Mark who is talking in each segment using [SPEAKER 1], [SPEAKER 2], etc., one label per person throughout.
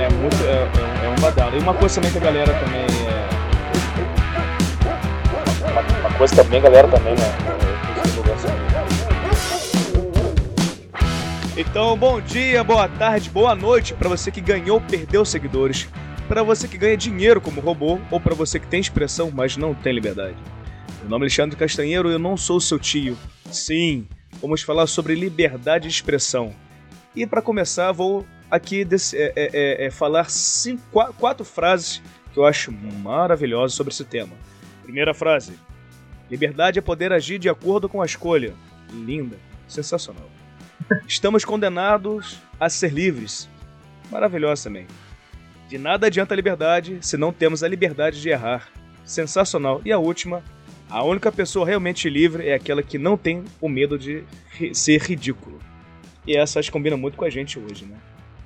[SPEAKER 1] É muito. É, é, é um badalo. E uma coisa também que a galera também. É... Uma, uma coisa também, a galera também, né? Então, bom dia, boa tarde, boa noite para você que ganhou ou perdeu seguidores, para você que ganha dinheiro como robô ou para você que tem expressão, mas não tem liberdade. Meu nome é Alexandre Castanheiro e eu não sou seu tio. Sim, vamos falar sobre liberdade de expressão. E para começar, vou aqui desse, é, é, é, é falar cinco, quatro frases que eu acho maravilhosas sobre esse tema. Primeira frase: Liberdade é poder agir de acordo com a escolha. Linda, sensacional. Estamos condenados a ser livres. Maravilhosa também. De nada adianta a liberdade se não temos a liberdade de errar. Sensacional. E a última, a única pessoa realmente livre é aquela que não tem o medo de ser ridículo. E essa acho que combina muito com a gente hoje, né?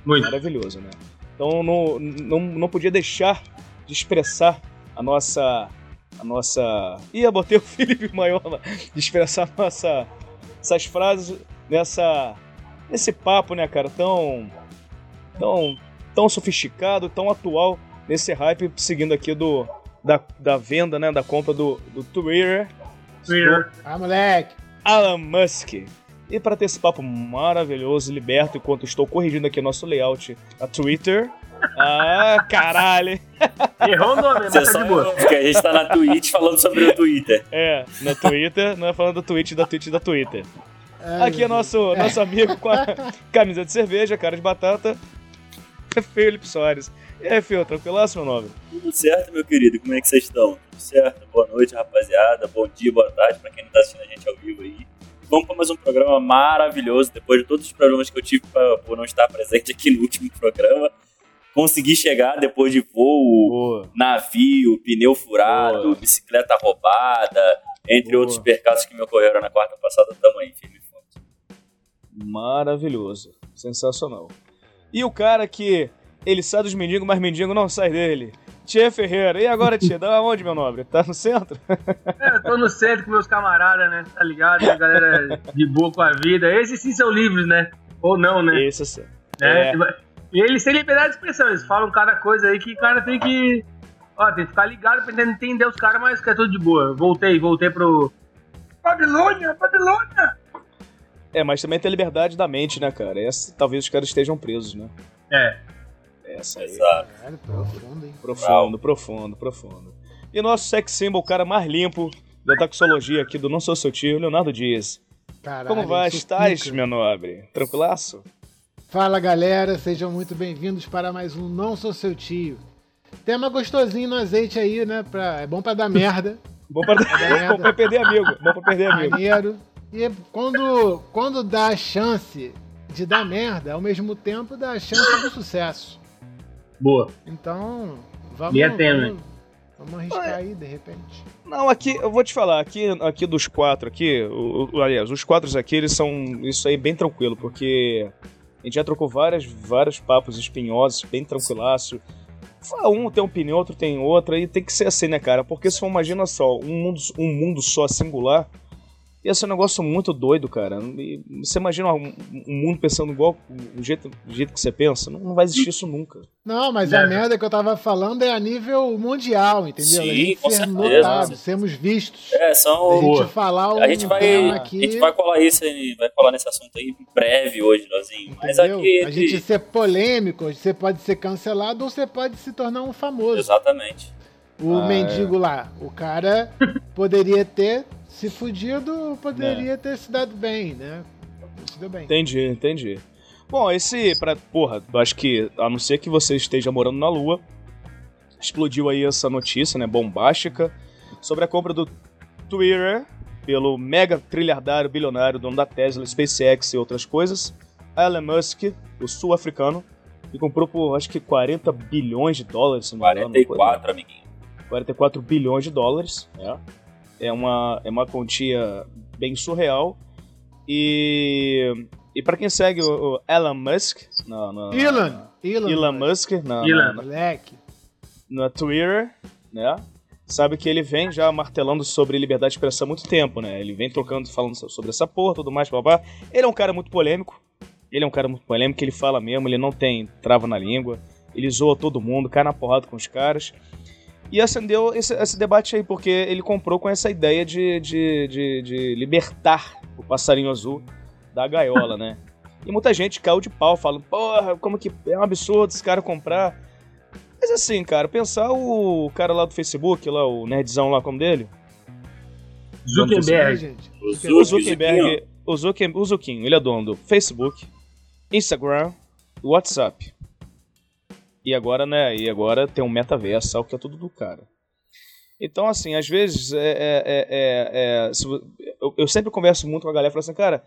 [SPEAKER 2] Muito.
[SPEAKER 1] Maravilhoso, né? Então não, não, não podia deixar de expressar a nossa. A nossa. Ih, botei o Felipe Maiola de expressar nossa, essas frases nessa. nesse papo, né, cara? Tão. tão. tão sofisticado, tão atual nesse hype seguindo aqui do. Da, da venda, né? Da compra do, do Twitter.
[SPEAKER 2] Twitter.
[SPEAKER 3] Ah, moleque!
[SPEAKER 1] Alan Musk. E para ter esse papo maravilhoso e liberto, enquanto estou corrigindo aqui nosso layout a Twitter. Ah, caralho!
[SPEAKER 2] Errou o nome, mas
[SPEAKER 4] Você
[SPEAKER 2] tá de boa.
[SPEAKER 4] porque a gente tá na Twitch falando sobre o Twitter.
[SPEAKER 1] É, na Twitter, não é falando do tweet da Twitch da Twitter. Aqui é nosso, nosso amigo com a camisa de cerveja, cara de batata, Felipe Soares. E aí, Fio, tranquilaço, meu nome?
[SPEAKER 4] Tudo certo, meu querido? Como é que vocês estão? Tudo certo? Boa noite, rapaziada. Bom dia, boa tarde pra quem não tá assistindo a gente ao vivo aí. Vamos para mais um programa maravilhoso. Depois de todos os problemas que eu tive pra, por não estar presente aqui no último programa, consegui chegar depois de voo,
[SPEAKER 1] Boa.
[SPEAKER 4] navio, pneu furado,
[SPEAKER 1] Boa.
[SPEAKER 4] bicicleta roubada, entre
[SPEAKER 1] Boa.
[SPEAKER 4] outros percalços que me ocorreram na quarta passada. Tamo aí, firme e forte.
[SPEAKER 1] Maravilhoso. Sensacional. E o cara que ele sai dos mendigos, mas mendigo não sai dele. Tia Ferreira. E agora, tia? Dá onde, meu nobre? Tá no centro?
[SPEAKER 2] É, eu tô no centro com meus camaradas, né? Tá ligado? A galera de boa com a vida. Esses sim são livres, né? Ou não, né?
[SPEAKER 1] Esse sim.
[SPEAKER 2] É.
[SPEAKER 1] É.
[SPEAKER 2] E eles têm liberdade de expressão, eles falam cada coisa aí que o cara tem que. Ó, tem que ficar ligado pra tentar entender os caras, mas que é tudo de boa. Voltei, voltei pro. Babilônia, Babilônia!
[SPEAKER 1] É, mas também tem a liberdade da mente, né, cara? Essa, talvez os caras estejam presos, né?
[SPEAKER 2] É.
[SPEAKER 1] Essa aí.
[SPEAKER 4] Exato.
[SPEAKER 3] Caralho, profundo, hein?
[SPEAKER 1] Profundo, profundo, profundo. E nosso sex symbol, o cara mais limpo da taxologia aqui do Não Sou Seu Tio, Leonardo Dias.
[SPEAKER 3] Caralho,
[SPEAKER 1] Como vai?
[SPEAKER 3] isso
[SPEAKER 1] Estás, meu nobre? Tranquilaço?
[SPEAKER 3] Fala galera, sejam muito bem-vindos para mais um Não Sou Seu Tio. Tema gostosinho no azeite aí, né? Pra... É bom pra dar merda.
[SPEAKER 1] Bom pra,
[SPEAKER 3] merda.
[SPEAKER 1] bom pra perder amigo. Bom pra perder amigo.
[SPEAKER 3] Maneiro. E quando, quando dá a chance de dar merda, ao mesmo tempo dá a chance do sucesso.
[SPEAKER 2] Boa.
[SPEAKER 3] Então, vamos,
[SPEAKER 2] tênue.
[SPEAKER 3] vamos, vamos arriscar aí, de repente.
[SPEAKER 1] Não, aqui, eu vou te falar, aqui, aqui dos quatro aqui, o, o- aliás, os quatro aqui, eles são isso aí bem tranquilo, porque a gente já trocou várias, vários papos espinhosos, bem tranquilaço. Um tem uma opinião, outro tem outra, e tem que ser assim, né, cara? Porque se for, imagina só, um mundo, um mundo só singular, ia ser um negócio muito doido, cara. E você imagina um, um mundo pensando igual do jeito, jeito que você pensa? Não, não vai existir isso nunca.
[SPEAKER 3] Não, mas a
[SPEAKER 2] Deve.
[SPEAKER 3] merda que eu tava falando é a nível mundial, entendeu?
[SPEAKER 4] Sim,
[SPEAKER 3] a gente
[SPEAKER 4] com
[SPEAKER 3] ser
[SPEAKER 4] certeza.
[SPEAKER 3] notado, sermos vistos.
[SPEAKER 4] É,
[SPEAKER 3] a
[SPEAKER 4] são.
[SPEAKER 3] gente falar um
[SPEAKER 4] A gente vai,
[SPEAKER 3] tema
[SPEAKER 4] a
[SPEAKER 3] aqui.
[SPEAKER 4] gente vai colar isso aí, vai colar nesse assunto aí em breve hoje, Lozinho. Mas
[SPEAKER 3] Entendeu?
[SPEAKER 4] aqui.
[SPEAKER 3] A gente ser polêmico, você pode ser cancelado ou você pode se tornar um famoso.
[SPEAKER 4] Exatamente.
[SPEAKER 3] O
[SPEAKER 1] Ah,
[SPEAKER 3] mendigo lá, o cara poderia ter se fudido poderia ter se dado bem, né? Se deu bem.
[SPEAKER 1] Entendi, entendi. Bom, esse, pra, porra, acho que, a não ser que você esteja morando na Lua, explodiu aí essa notícia, né, bombástica, sobre a compra do Twitter pelo mega trilhardário bilionário, dono da Tesla, SpaceX e outras coisas, Elon Musk, o sul-africano, que comprou por, acho que 40 bilhões de dólares, se não me engano. uma coisa-
[SPEAKER 4] 44, amiguinho.
[SPEAKER 1] 44 bilhões de dólares. É, é, uma, é uma quantia bem surreal. E, e para quem segue o, o Elon Musk na, na-
[SPEAKER 3] Elon, Elon,
[SPEAKER 1] Elon Musk na,
[SPEAKER 2] Elon.
[SPEAKER 1] na,
[SPEAKER 3] moleque.
[SPEAKER 1] na Twitter, né? sabe que ele vem já martelando sobre liberdade de expressão há muito tempo, né? Ele vem trocando, falando sobre essa porra, tudo mais, babá. Ele é um cara muito polêmico. Ele é um cara muito polêmico, ele fala mesmo, ele não tem trava na língua. Ele zoa todo mundo, cai na porrada com os caras. E acendeu esse, esse debate aí, porque ele comprou com essa ideia de, de, de, de libertar o passarinho azul da gaiola, né? E muita gente caiu de pau, falando, porra, como que é um absurdo esse cara comprar. Mas assim, cara, pensar o cara lá do Facebook, lá, o nerdzão lá como dele.
[SPEAKER 2] Zuckerberg.
[SPEAKER 1] O Zuckerberg, o Zuckerberg, o Zuckerberg, ele é dono do Facebook, Instagram e WhatsApp. E agora, né, e agora tem um metaverso, algo que é tudo do cara. Então, assim, às vezes, é, é, é, é, é eu, eu, sempre converso muito com a galera, falo assim, cara,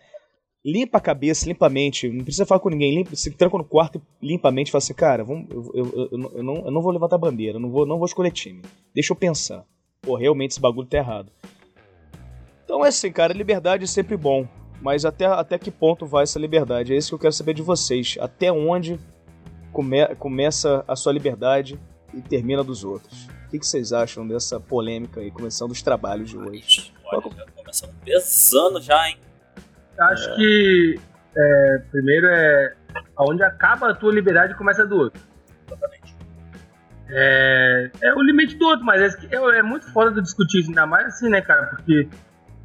[SPEAKER 1] limpa a cabeça, limpa a mente, não precisa falar com ninguém, limpa, se tranca no quarto limpa a mente e fala assim, cara, vamos, eu, eu, eu, não, eu não vou levantar bandeira, não vou, não vou escolher time. Deixa eu pensar. Pô, realmente esse bagulho tá errado. Então é assim, cara, liberdade é sempre bom. Mas até, até que ponto vai essa liberdade? É isso que eu quero saber de vocês. Até onde come, começa a sua liberdade e termina dos outros? O que, que vocês acham dessa polêmica aí, começando os trabalhos de hoje?
[SPEAKER 4] Olha, já começando pesando já, hein?
[SPEAKER 2] Acho é. que é, primeiro é onde acaba a tua liberdade começa a do outro.
[SPEAKER 4] Exatamente.
[SPEAKER 2] É, é o limite do outro, mas é, é, é muito foda de discutir isso, ainda mais assim, né, cara? Porque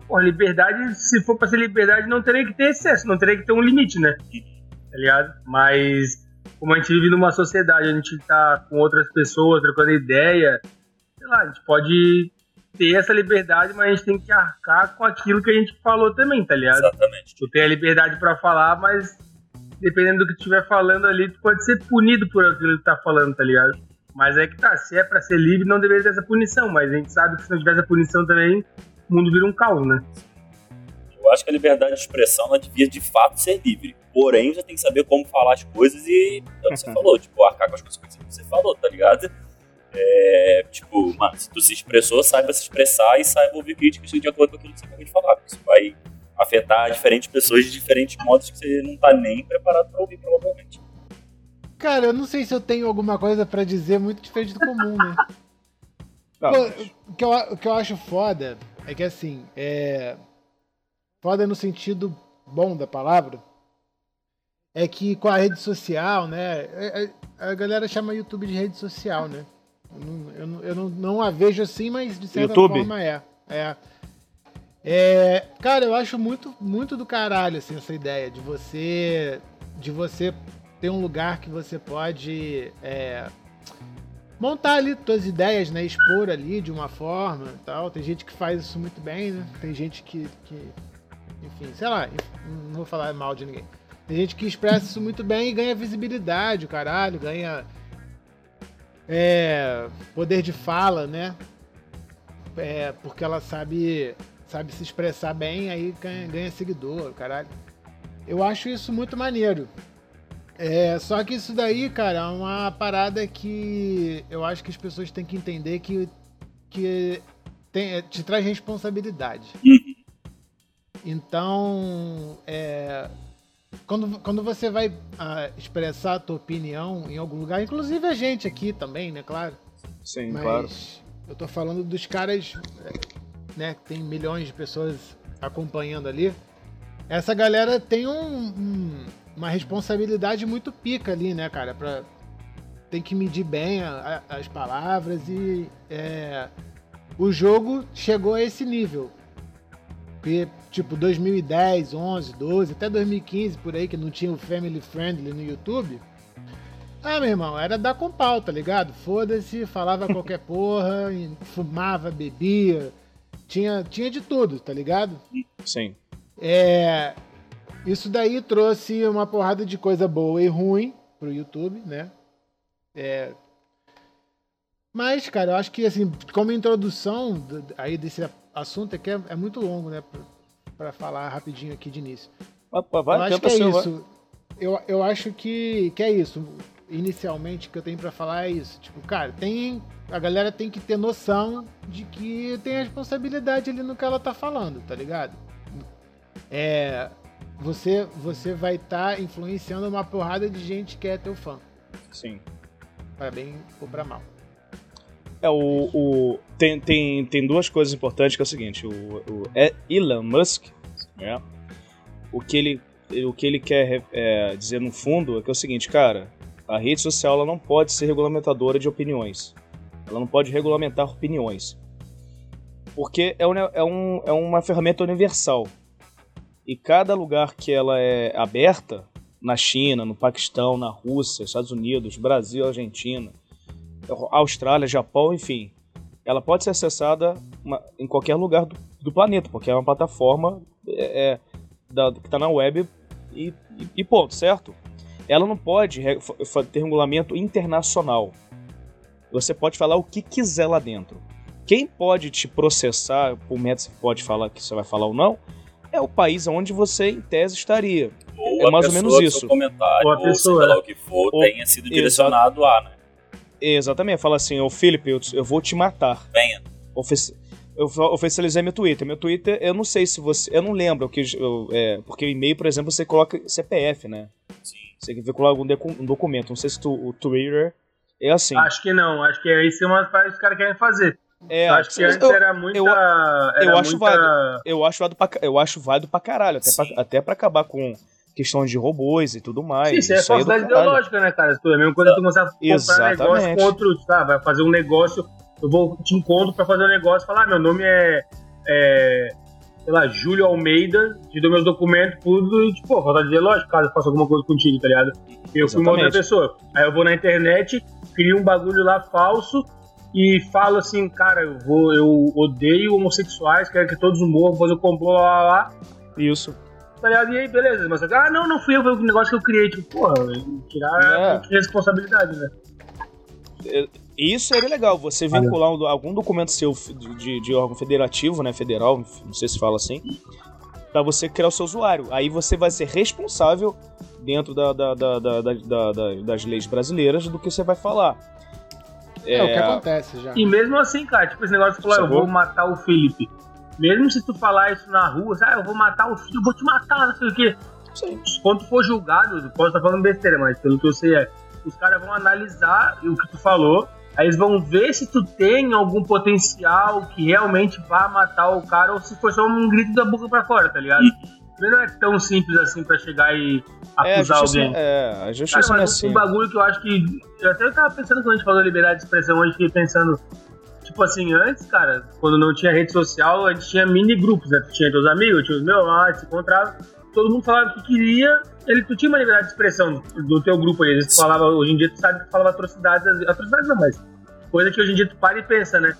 [SPEAKER 2] Pô, liberdade, se for pra ser liberdade, não teria que ter excesso, não teria que ter um limite, né? Tá ligado? Mas, como a gente vive numa sociedade, a gente tá com outras pessoas, trocando ideia, sei lá, a gente pode ter essa liberdade, mas a gente tem que arcar com aquilo que a gente falou também, tá ligado?
[SPEAKER 4] Exatamente.
[SPEAKER 2] Tu tem a liberdade para falar, mas dependendo do que tu estiver falando ali, tu pode ser punido por aquilo que tu tá falando, tá ligado? Mas é que tá, se é pra ser livre, não deveria ter essa punição, mas a gente sabe que se não tivesse a punição também, o mundo vira um caos, né?
[SPEAKER 4] Eu acho que a liberdade de expressão ela devia de fato ser livre. Porém, já tem que saber como falar as coisas e, como você falou, tipo, arcar com as consequências que você falou, tá ligado? É, tipo, mano, se tu se expressou, saiba se expressar e saiba ouvir críticas de acordo com aquilo que você acabou de falar. Porque isso vai afetar diferentes pessoas de diferentes modos que você não tá nem preparado para ouvir, provavelmente.
[SPEAKER 3] Cara, eu não sei se eu tenho alguma coisa para dizer muito diferente do comum, né? Pô, o, que eu, o que eu acho foda é que assim, é. Foda no sentido bom da palavra. É que com a rede social, né? É, é, a galera chama YouTube de rede social, né? Eu não, eu não, eu não, não a vejo assim, mas de certa YouTube. forma é. É. É, cara, eu acho muito, muito do caralho assim, essa ideia de você, de você ter um lugar que você pode é, montar ali tuas ideias, né? Expor ali de uma forma e tal. Tem gente que faz isso muito bem, né? Tem gente que, que enfim, sei lá, não vou falar mal de ninguém. Tem gente que expressa isso muito bem e ganha visibilidade, caralho, ganha é, poder de fala, né? É, porque ela sabe, sabe se expressar bem, aí ganha, ganha seguidor, caralho. Eu acho isso muito maneiro. É, só que isso daí, cara, é uma parada que eu acho que as pessoas têm que entender que, que tem, te traz responsabilidade. Então, é, quando, quando você vai ah, expressar a tua opinião em algum lugar, inclusive a gente aqui também, né, claro.
[SPEAKER 1] Sim,
[SPEAKER 3] Mas
[SPEAKER 1] claro.
[SPEAKER 3] Eu tô falando dos caras, né, que tem milhões de pessoas acompanhando ali. Essa galera tem um, um uma responsabilidade muito pica ali, né, cara? Pra, tem que medir bem a, a, as palavras e é, o jogo chegou a esse nível. Porque, tipo, 2010, 11, 12, até 2015 por aí, que não tinha o Family Friendly no YouTube. Ah, meu irmão, era dar com pau, tá ligado? Foda-se, falava qualquer porra, fumava, bebia, tinha, tinha de tudo, tá ligado?
[SPEAKER 1] Sim.
[SPEAKER 3] É, isso daí trouxe uma porrada de coisa boa e ruim pro YouTube, né? É... Mas, cara, eu acho que, assim, como introdução aí desse assunto aqui é, é muito longo, né? Pra, falar rapidinho aqui de início.
[SPEAKER 1] Opa, vai,
[SPEAKER 3] eu acho que é isso. Eu, eu acho que, que é isso. Inicialmente, que eu tenho para falar é isso. Tipo, cara, tem a galera tem que ter noção de que tem responsabilidade ali no que ela tá falando, tá ligado? É, você, você vai estar tá influenciando uma porrada de gente que é teu fã.
[SPEAKER 1] Sim.
[SPEAKER 3] Para bem ou para mal.
[SPEAKER 1] É, o, o, tem, tem, tem duas coisas importantes que é o seguinte, o, o é Elon Musk, né, o que ele, o que ele quer é, dizer no fundo é que é o seguinte, cara, a rede social ela não pode ser regulamentadora de opiniões. Ela não pode regulamentar opiniões. Porque é, é, um, é uma ferramenta universal. E cada lugar que ela é aberta, na China, no Paquistão, na Rússia, Estados Unidos, Brasil, Argentina, Austrália, Japão, enfim, ela pode ser acessada em qualquer lugar do, do planeta, porque é uma plataforma é, é da, que está na web e, e, ponto, certo? Ela não pode ter regulamento internacional. Você pode falar o que quiser lá dentro. Quem pode te processar, por método você pode falar que você vai falar ou não, é o país onde você, em tese, estaria.
[SPEAKER 4] Ou
[SPEAKER 1] é mais ou menos isso.
[SPEAKER 4] Ou a pessoa, ou lá o que for, ou, tenha sido direcionado a, né?
[SPEAKER 1] Exatamente, fala assim, ô Felipe, eu, eu vou te matar.
[SPEAKER 4] Venha.
[SPEAKER 1] Ofici eu oficializei meu Twitter. Meu Twitter, eu não sei se você. Eu não lembro, que eu, é, porque o e-mail, por exemplo, você coloca CPF, né?
[SPEAKER 4] Sim.
[SPEAKER 1] Você veicular algum um documento. Não sei se tu, o Twitter é assim.
[SPEAKER 2] Acho que não, acho que é isso que os caras querem fazer.
[SPEAKER 1] É,
[SPEAKER 2] acho que antes eu, era muita. Eu, era
[SPEAKER 1] eu acho
[SPEAKER 2] muita...
[SPEAKER 1] válido. Eu acho válido pra, eu acho válido pra caralho. Até pra, até pra acabar com questões de robôs e tudo mais. Sim,
[SPEAKER 2] isso, é falsidade é ideológica, né, cara? É a mesma coisa que tu começar a comprar Exatamente. negócio com outro, tá? Vai fazer um negócio, eu vou te encontro pra fazer um negócio e falar, ah, meu nome é, é sei lá, Júlio Almeida, te dou meus documentos, tudo, e, tipo, pô, falta de lógico, caso eu faça alguma coisa contigo, tá ligado? Eu fui uma outra pessoa. Aí eu vou na internet, crio um bagulho lá falso e falo assim, cara, eu vou, eu odeio homossexuais, quero que todos morram, vou fazer o complô lá, lá, lá.
[SPEAKER 1] Isso
[SPEAKER 2] tá ligado? E aí, beleza. Mas, ah, não, não fui eu, foi o negócio que eu criei. Tipo, porra, tirar é. responsabilidade, né?
[SPEAKER 1] É, isso seria legal, você vincular um, algum documento seu de, de, órgão federativo, né, federal, não sei se fala assim, para você criar o seu usuário. Aí você vai ser responsável dentro da, da, da, das leis brasileiras do que você vai falar.
[SPEAKER 3] É, é, o que acontece já.
[SPEAKER 2] E mesmo assim, cara, tipo, esse negócio de falar, eu vou matar o Felipe. Mesmo se tu falar isso na rua, ah, eu vou matar o filho, eu vou te matar, não sei o quê. Sim. Quando tu for julgado, posso estar falando besteira, mas pelo que eu sei é, os caras vão analisar o que tu falou, aí eles vão ver se tu tem algum potencial que realmente vá matar o cara ou se for só um grito da boca pra fora, tá ligado? Não é tão simples assim pra chegar e acusar
[SPEAKER 1] é,
[SPEAKER 2] alguém.
[SPEAKER 1] É, a justiça cara,
[SPEAKER 2] mas
[SPEAKER 1] não é assim.
[SPEAKER 2] um bagulho que eu acho que. Eu até tava pensando quando a gente falou liberdade de expressão, hoje fiquei pensando tipo assim, antes, cara, quando não tinha rede social, a gente tinha mini grupos, né? Tu tinha teus amigos, tinha os meus lá, se encontrava, todo mundo falava o que queria, ele, tu tinha uma liberdade de expressão do teu grupo aí. Tu falava, hoje em dia tu sabe que falava atrocidades, atrocidades não, mas coisa que hoje em dia tu para e pensa, né?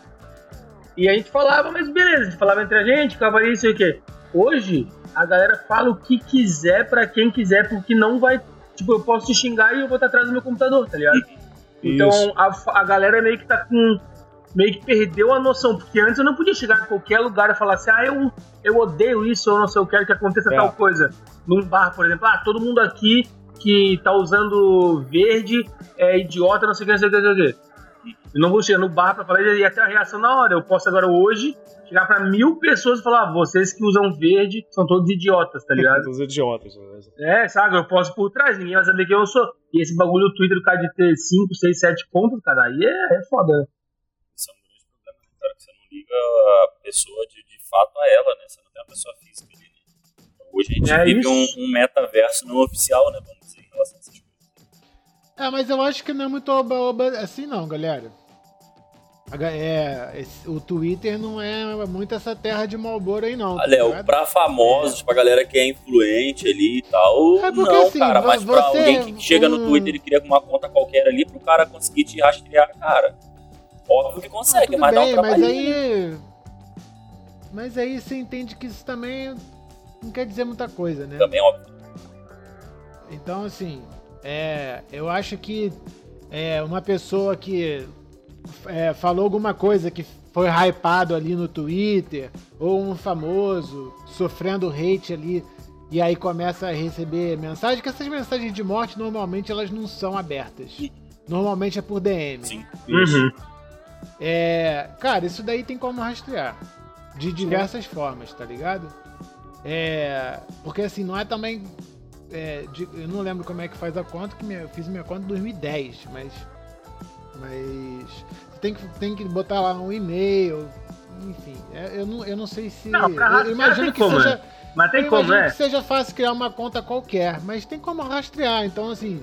[SPEAKER 2] E a gente falava, mas beleza, a gente falava entre a gente, ficava isso e o quê. Hoje, a galera fala o que quiser para quem quiser, porque não vai. Tipo, eu posso te xingar e eu vou estar atrás do meu computador, tá ligado? Então a, a galera meio que tá com meio que perdeu a noção, porque antes eu não podia chegar em qualquer lugar e falar assim, ah, eu, eu odeio isso, ou não sei, eu quero que aconteça é. tal coisa. Num bar, por exemplo, ah, todo mundo aqui que tá usando verde é idiota, não sei o que, não sei o que, não sei o que. Eu não vou chegar no bar pra falar e até a reação na hora. Eu posso agora hoje chegar pra mil pessoas e falar: ah, vocês que usam verde são todos idiotas, tá ligado?
[SPEAKER 1] todos idiotas.
[SPEAKER 2] Né? É, sabe? Eu posso por trás, ninguém vai saber quem eu sou. E esse bagulho do Twitter, o cara de ter 5, 6, 7 pontos, cara, aí é, é foda, né?
[SPEAKER 4] Liga a pessoa de, de fato a ela, né? Você não tem uma pessoa física ali, né? Então, hoje a gente é vive um, um, metaverso não oficial, né? Vamos dizer, em relação a essas coisas.
[SPEAKER 3] É, mas eu acho que não é muito oba-oba assim não, galera. É, esse, o Twitter não é muito essa terra de Malboro aí, não.
[SPEAKER 4] Tá Léo, tá pra famosos, é. pra galera que é influente ali e tal. É porque, não, assim, cara, mas pra alguém que chega um... no Twitter e cria uma conta qualquer ali, pro cara conseguir te rastrear, cara. Óbvio que consegue, ah, mas bem, dá um
[SPEAKER 3] Mas aí. Mas aí você entende que isso também não quer dizer muita coisa, né?
[SPEAKER 4] Também, óbvio.
[SPEAKER 3] Então, assim, é, eu acho que é, uma pessoa que é, falou alguma coisa que foi hypado ali no Twitter, ou um famoso sofrendo hate ali, e aí começa a receber mensagem, que essas mensagens de morte normalmente elas não são abertas. Normalmente é por DM.
[SPEAKER 4] Sim.
[SPEAKER 2] Uhum.
[SPEAKER 3] É, cara, isso daí tem como rastrear. De diversas Sim. formas, tá ligado? É, porque assim, não é também. É, de, eu não lembro como é que faz a conta, que minha, eu fiz minha conta em 2010, mas. Mas. tem que, tem que botar lá um e-mail. Enfim, é, eu não, eu não sei se.
[SPEAKER 2] Não, pra
[SPEAKER 3] eu imagino que
[SPEAKER 2] como,
[SPEAKER 3] seja.
[SPEAKER 2] Né? Mas tem como, né?
[SPEAKER 3] que seja fácil criar uma conta qualquer, mas tem como rastrear. Então, assim,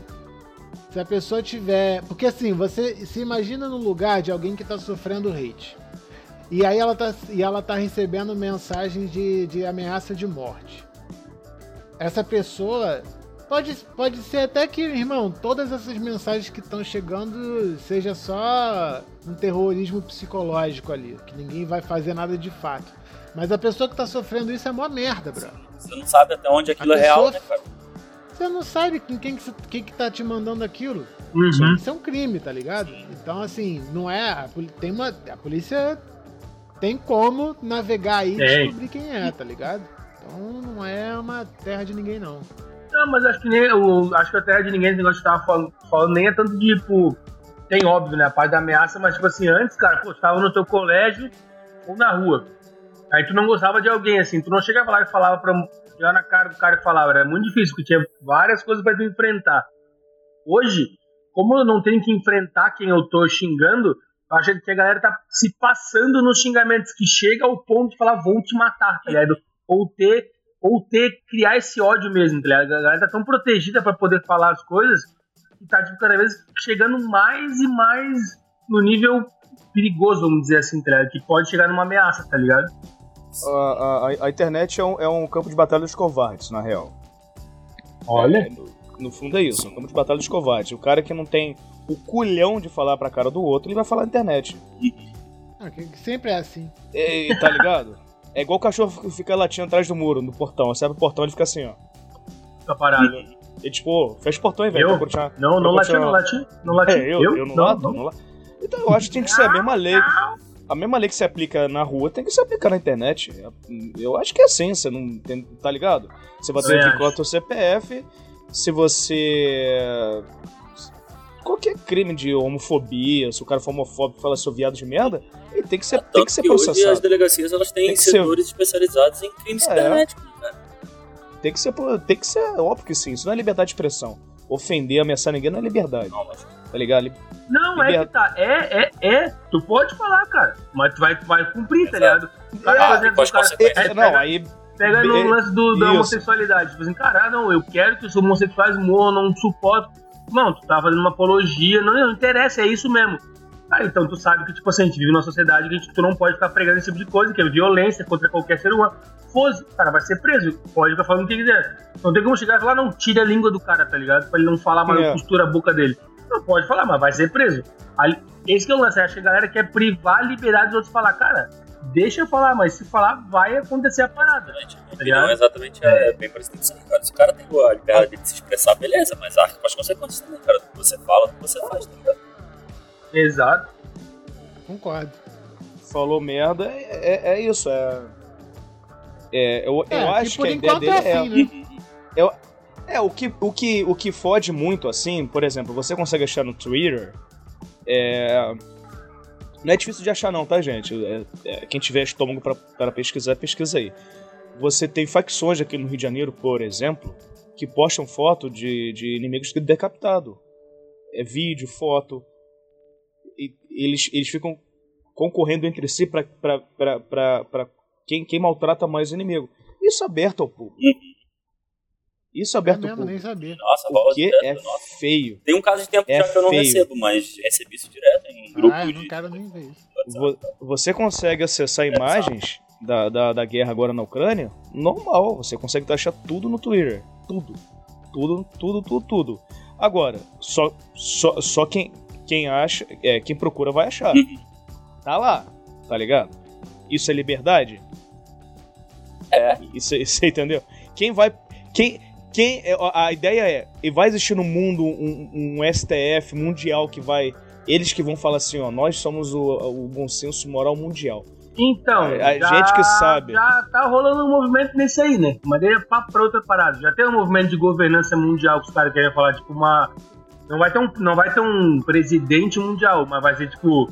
[SPEAKER 3] se a pessoa tiver. Porque assim, você se imagina no lugar de alguém que está sofrendo hate. E aí ela tá, e ela tá recebendo mensagens de, de ameaça de morte. Essa pessoa. Pode, pode ser até que, irmão, todas essas mensagens que estão chegando seja só um terrorismo psicológico ali, que ninguém vai fazer nada de fato. Mas a pessoa que tá sofrendo isso é mó merda, bro.
[SPEAKER 4] Você não sabe até onde aquilo é real, né, cara?
[SPEAKER 3] Você não sabe quem, quem, quem que tá te mandando aquilo.
[SPEAKER 2] Uhum.
[SPEAKER 3] Isso é um crime, tá ligado? Então, assim, não é. A, tem uma, a polícia tem como navegar aí e descobrir quem é, tá ligado? Então não é uma terra de ninguém, não.
[SPEAKER 2] Não, mas acho que nem. Eu, acho que a terra de ninguém, esse negócio que tava falando, falando, nem é tanto de, tipo. Tem óbvio, né? A parte da ameaça, mas tipo assim, antes, cara, pô, tu tava no teu colégio ou na rua. Aí tu não gostava de alguém, assim, tu não chegava lá e falava pra. Chegar na cara do cara e falava, era muito difícil, porque tinha várias coisas tu enfrentar. Hoje, como eu não tenho que enfrentar quem eu tô xingando, eu acho que a galera tá se passando nos xingamentos que chega ao ponto de falar, vou te matar, tá ligado? Ou ter, ou ter, criar esse ódio mesmo, tá ligado? A galera tá tão protegida para poder falar as coisas que tá, tipo, cada vez chegando mais e mais no nível perigoso, vamos dizer assim, tá ligado? Que pode chegar numa ameaça, tá ligado?
[SPEAKER 1] A, a, a internet é um, é um, campo de batalha dos covardes, na real.
[SPEAKER 2] Olha.
[SPEAKER 1] É, no, no, fundo é isso, é um campo de batalha dos covardes. O cara que não tem o culhão de falar pra cara do outro, ele vai falar na internet.
[SPEAKER 3] Ah, sempre é assim.
[SPEAKER 1] E, tá ligado? É igual o cachorro que fica latindo atrás do muro, no portão. Você abre o portão e ele fica assim, ó.
[SPEAKER 2] Fica parado.
[SPEAKER 1] E tipo, fecha o portão aí, velho.
[SPEAKER 2] Eu? Continuar, não, não lati, não lati. Não lati.
[SPEAKER 1] É, eu, eu, eu não, não, lato, não. não lato. Então eu acho que tem que ser a mesma lei. A mesma lei que se aplica na rua tem que se aplicar na internet. Eu acho que é assim, você não tem, tá ligado? Você vai ter que o CPF, se você. Qualquer crime de homofobia, se o cara for homofóbico e fala seu viado de merda, ele tem que ser,
[SPEAKER 4] Tanto
[SPEAKER 1] tem que ser
[SPEAKER 4] que
[SPEAKER 1] processado.
[SPEAKER 4] Hoje as delegacias elas têm
[SPEAKER 1] Tem
[SPEAKER 4] setores especializados em crimes
[SPEAKER 1] É.
[SPEAKER 4] cibernéticos, né?
[SPEAKER 1] Tem que ser, tem que ser óbvio que sim. Isso não é liberdade de expressão. Ofender, ameaçar ninguém não é liberdade.
[SPEAKER 4] Não, mas
[SPEAKER 1] Tá ligado?
[SPEAKER 2] Não, é que tá. É, é, é. Tu pode falar, cara. Mas tu vai, tu vai cumprir, tá ligado? O cara,
[SPEAKER 4] Ah,
[SPEAKER 2] por exemplo, o cara,
[SPEAKER 1] É,
[SPEAKER 2] pega,
[SPEAKER 1] não, aí.
[SPEAKER 2] pega no lance do, da
[SPEAKER 1] isso.
[SPEAKER 2] homossexualidade. Tipo assim, cara, não, eu quero que os homossexuais morram, não suporto. Não, tu tá fazendo uma apologia, não, não interessa, é isso mesmo. Ah, então tu sabe que, tipo assim, a gente vive numa sociedade que a gente, tu não pode ficar pregando esse tipo de coisa, que é violência contra qualquer ser humano. Fosse, o cara vai ser preso, pode ficar falando o que quiser. Não tem como chegar e falar, não, tira a língua do cara, tá ligado? Pra ele não falar, mas
[SPEAKER 1] É.
[SPEAKER 2] não costura a boca dele. Não pode falar, mas vai ser preso. Esse que é o lance, acho que a galera quer privar a liberdade dos outros falar, cara, deixa eu falar, mas se falar, vai acontecer a parada.
[SPEAKER 4] Exatamente.
[SPEAKER 2] Tá
[SPEAKER 4] opinião
[SPEAKER 2] ligado?
[SPEAKER 4] é exatamente é, bem parecido com isso cara. Se o cara tem a liberdade de se expressar, beleza, mas arca com as consequências também, cara. Do que você fala, do que você faz, tá ligado?
[SPEAKER 2] Exato.
[SPEAKER 3] Concordo.
[SPEAKER 1] falou merda, é, é, é isso. É, é, eu,
[SPEAKER 3] É,
[SPEAKER 1] eu
[SPEAKER 3] que
[SPEAKER 1] acho
[SPEAKER 3] por
[SPEAKER 1] que a ideia
[SPEAKER 3] enquanto
[SPEAKER 1] dele
[SPEAKER 3] é assim, né?
[SPEAKER 1] É, o que, o, que, o que fode muito, assim, por exemplo, você consegue achar no Twitter. É... Não é difícil de achar, não, tá, gente? É- é, quem tiver estômago para pesquisar, pesquisa aí. Você tem facções aqui no Rio de Janeiro, por exemplo, que postam foto de, de inimigos decapitados. É vídeo, foto. E eles, eles ficam concorrendo entre si pra quem, quem maltrata mais o inimigo. Isso aberto ao público. Isso
[SPEAKER 3] É
[SPEAKER 1] aberto ao
[SPEAKER 3] mesmo,
[SPEAKER 1] público.
[SPEAKER 3] nem sabia.
[SPEAKER 4] Nossa, rola
[SPEAKER 1] O que
[SPEAKER 4] direto,
[SPEAKER 1] é
[SPEAKER 4] nossa.
[SPEAKER 1] feio.
[SPEAKER 4] Tem um caso de tempo
[SPEAKER 1] é
[SPEAKER 4] já que eu não
[SPEAKER 1] feio.
[SPEAKER 4] recebo, mas recebi isso direto em grupo
[SPEAKER 3] Ah, eu
[SPEAKER 4] de.
[SPEAKER 3] não quero nem ver isso.
[SPEAKER 1] Vo- Você consegue acessar imagens da, da, da guerra agora na Ucrânia? Normal, você consegue achar tudo no Twitter. Tudo. Tudo, tudo, tudo, tudo. Agora, só, só, só quem, quem acha, é, quem procura vai achar. Tá lá, tá ligado? Isso é liberdade?
[SPEAKER 4] É.
[SPEAKER 1] Isso, isso entendeu? Quem vai. Quem. Quem, é, a ideia é, e vai existir no mundo um, um STF mundial que vai. Eles que vão falar assim, ó, nós somos o, o bom senso moral mundial.
[SPEAKER 2] Então,
[SPEAKER 1] A- a
[SPEAKER 2] já-
[SPEAKER 1] gente que sabe.
[SPEAKER 2] Já tá rolando um movimento nesse aí, né? Mas daí é papo pra outra parada. Já tem um movimento de governança mundial que os caras querem falar, tipo, uma. Não vai ter um, não vai ter um presidente mundial, mas vai ser tipo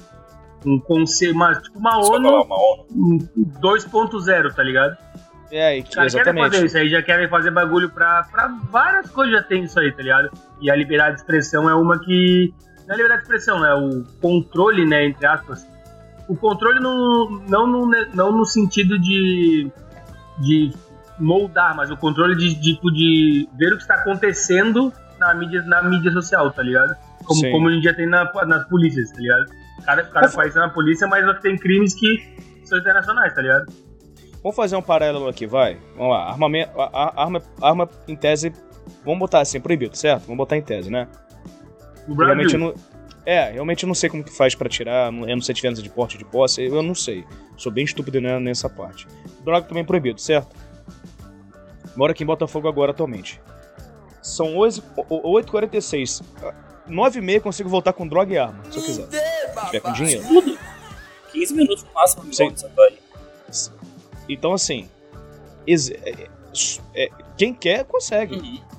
[SPEAKER 2] um conselho, uma, tipo uma
[SPEAKER 4] Só
[SPEAKER 2] ONU
[SPEAKER 4] ONU.
[SPEAKER 2] um 2.0, tá ligado?
[SPEAKER 1] É, e que,
[SPEAKER 2] querem fazer isso aí, já querem fazer bagulho pra, pra várias coisas, já tem isso aí, tá ligado? E a liberdade de expressão é uma que Não é liberdade de expressão, é o controle, né, entre aspas. O controle não, não, no, não no sentido de, de moldar, mas o controle de, tipo, de ver o que está acontecendo na mídia, na mídia social, tá ligado? Como, como a gente já tem na, nas polícias, tá ligado? Cada, cada país tem uma polícia, mas tem crimes que são internacionais, tá ligado?
[SPEAKER 1] Vamos fazer um paralelo aqui, vai. Vamos lá. Armamento, arma, arma em tese. Vamos botar assim, proibido, certo? Vamos botar em tese, né?
[SPEAKER 2] Brasil.
[SPEAKER 1] Realmente eu não, é, realmente eu não sei como que faz para tirar, eu não sei a diferença de porte de posse, eu não sei. Sou bem estúpido nessa parte. Droga também proibido, certo? Moro aqui em Botafogo agora atualmente. São 8h46. 9h30 consigo voltar com droga e arma, se eu quiser. Se tiver com dinheiro.
[SPEAKER 4] Tudo. 15 minutos no máximo me volta
[SPEAKER 1] Então assim. É, é, quem quer, consegue.
[SPEAKER 2] Uhum.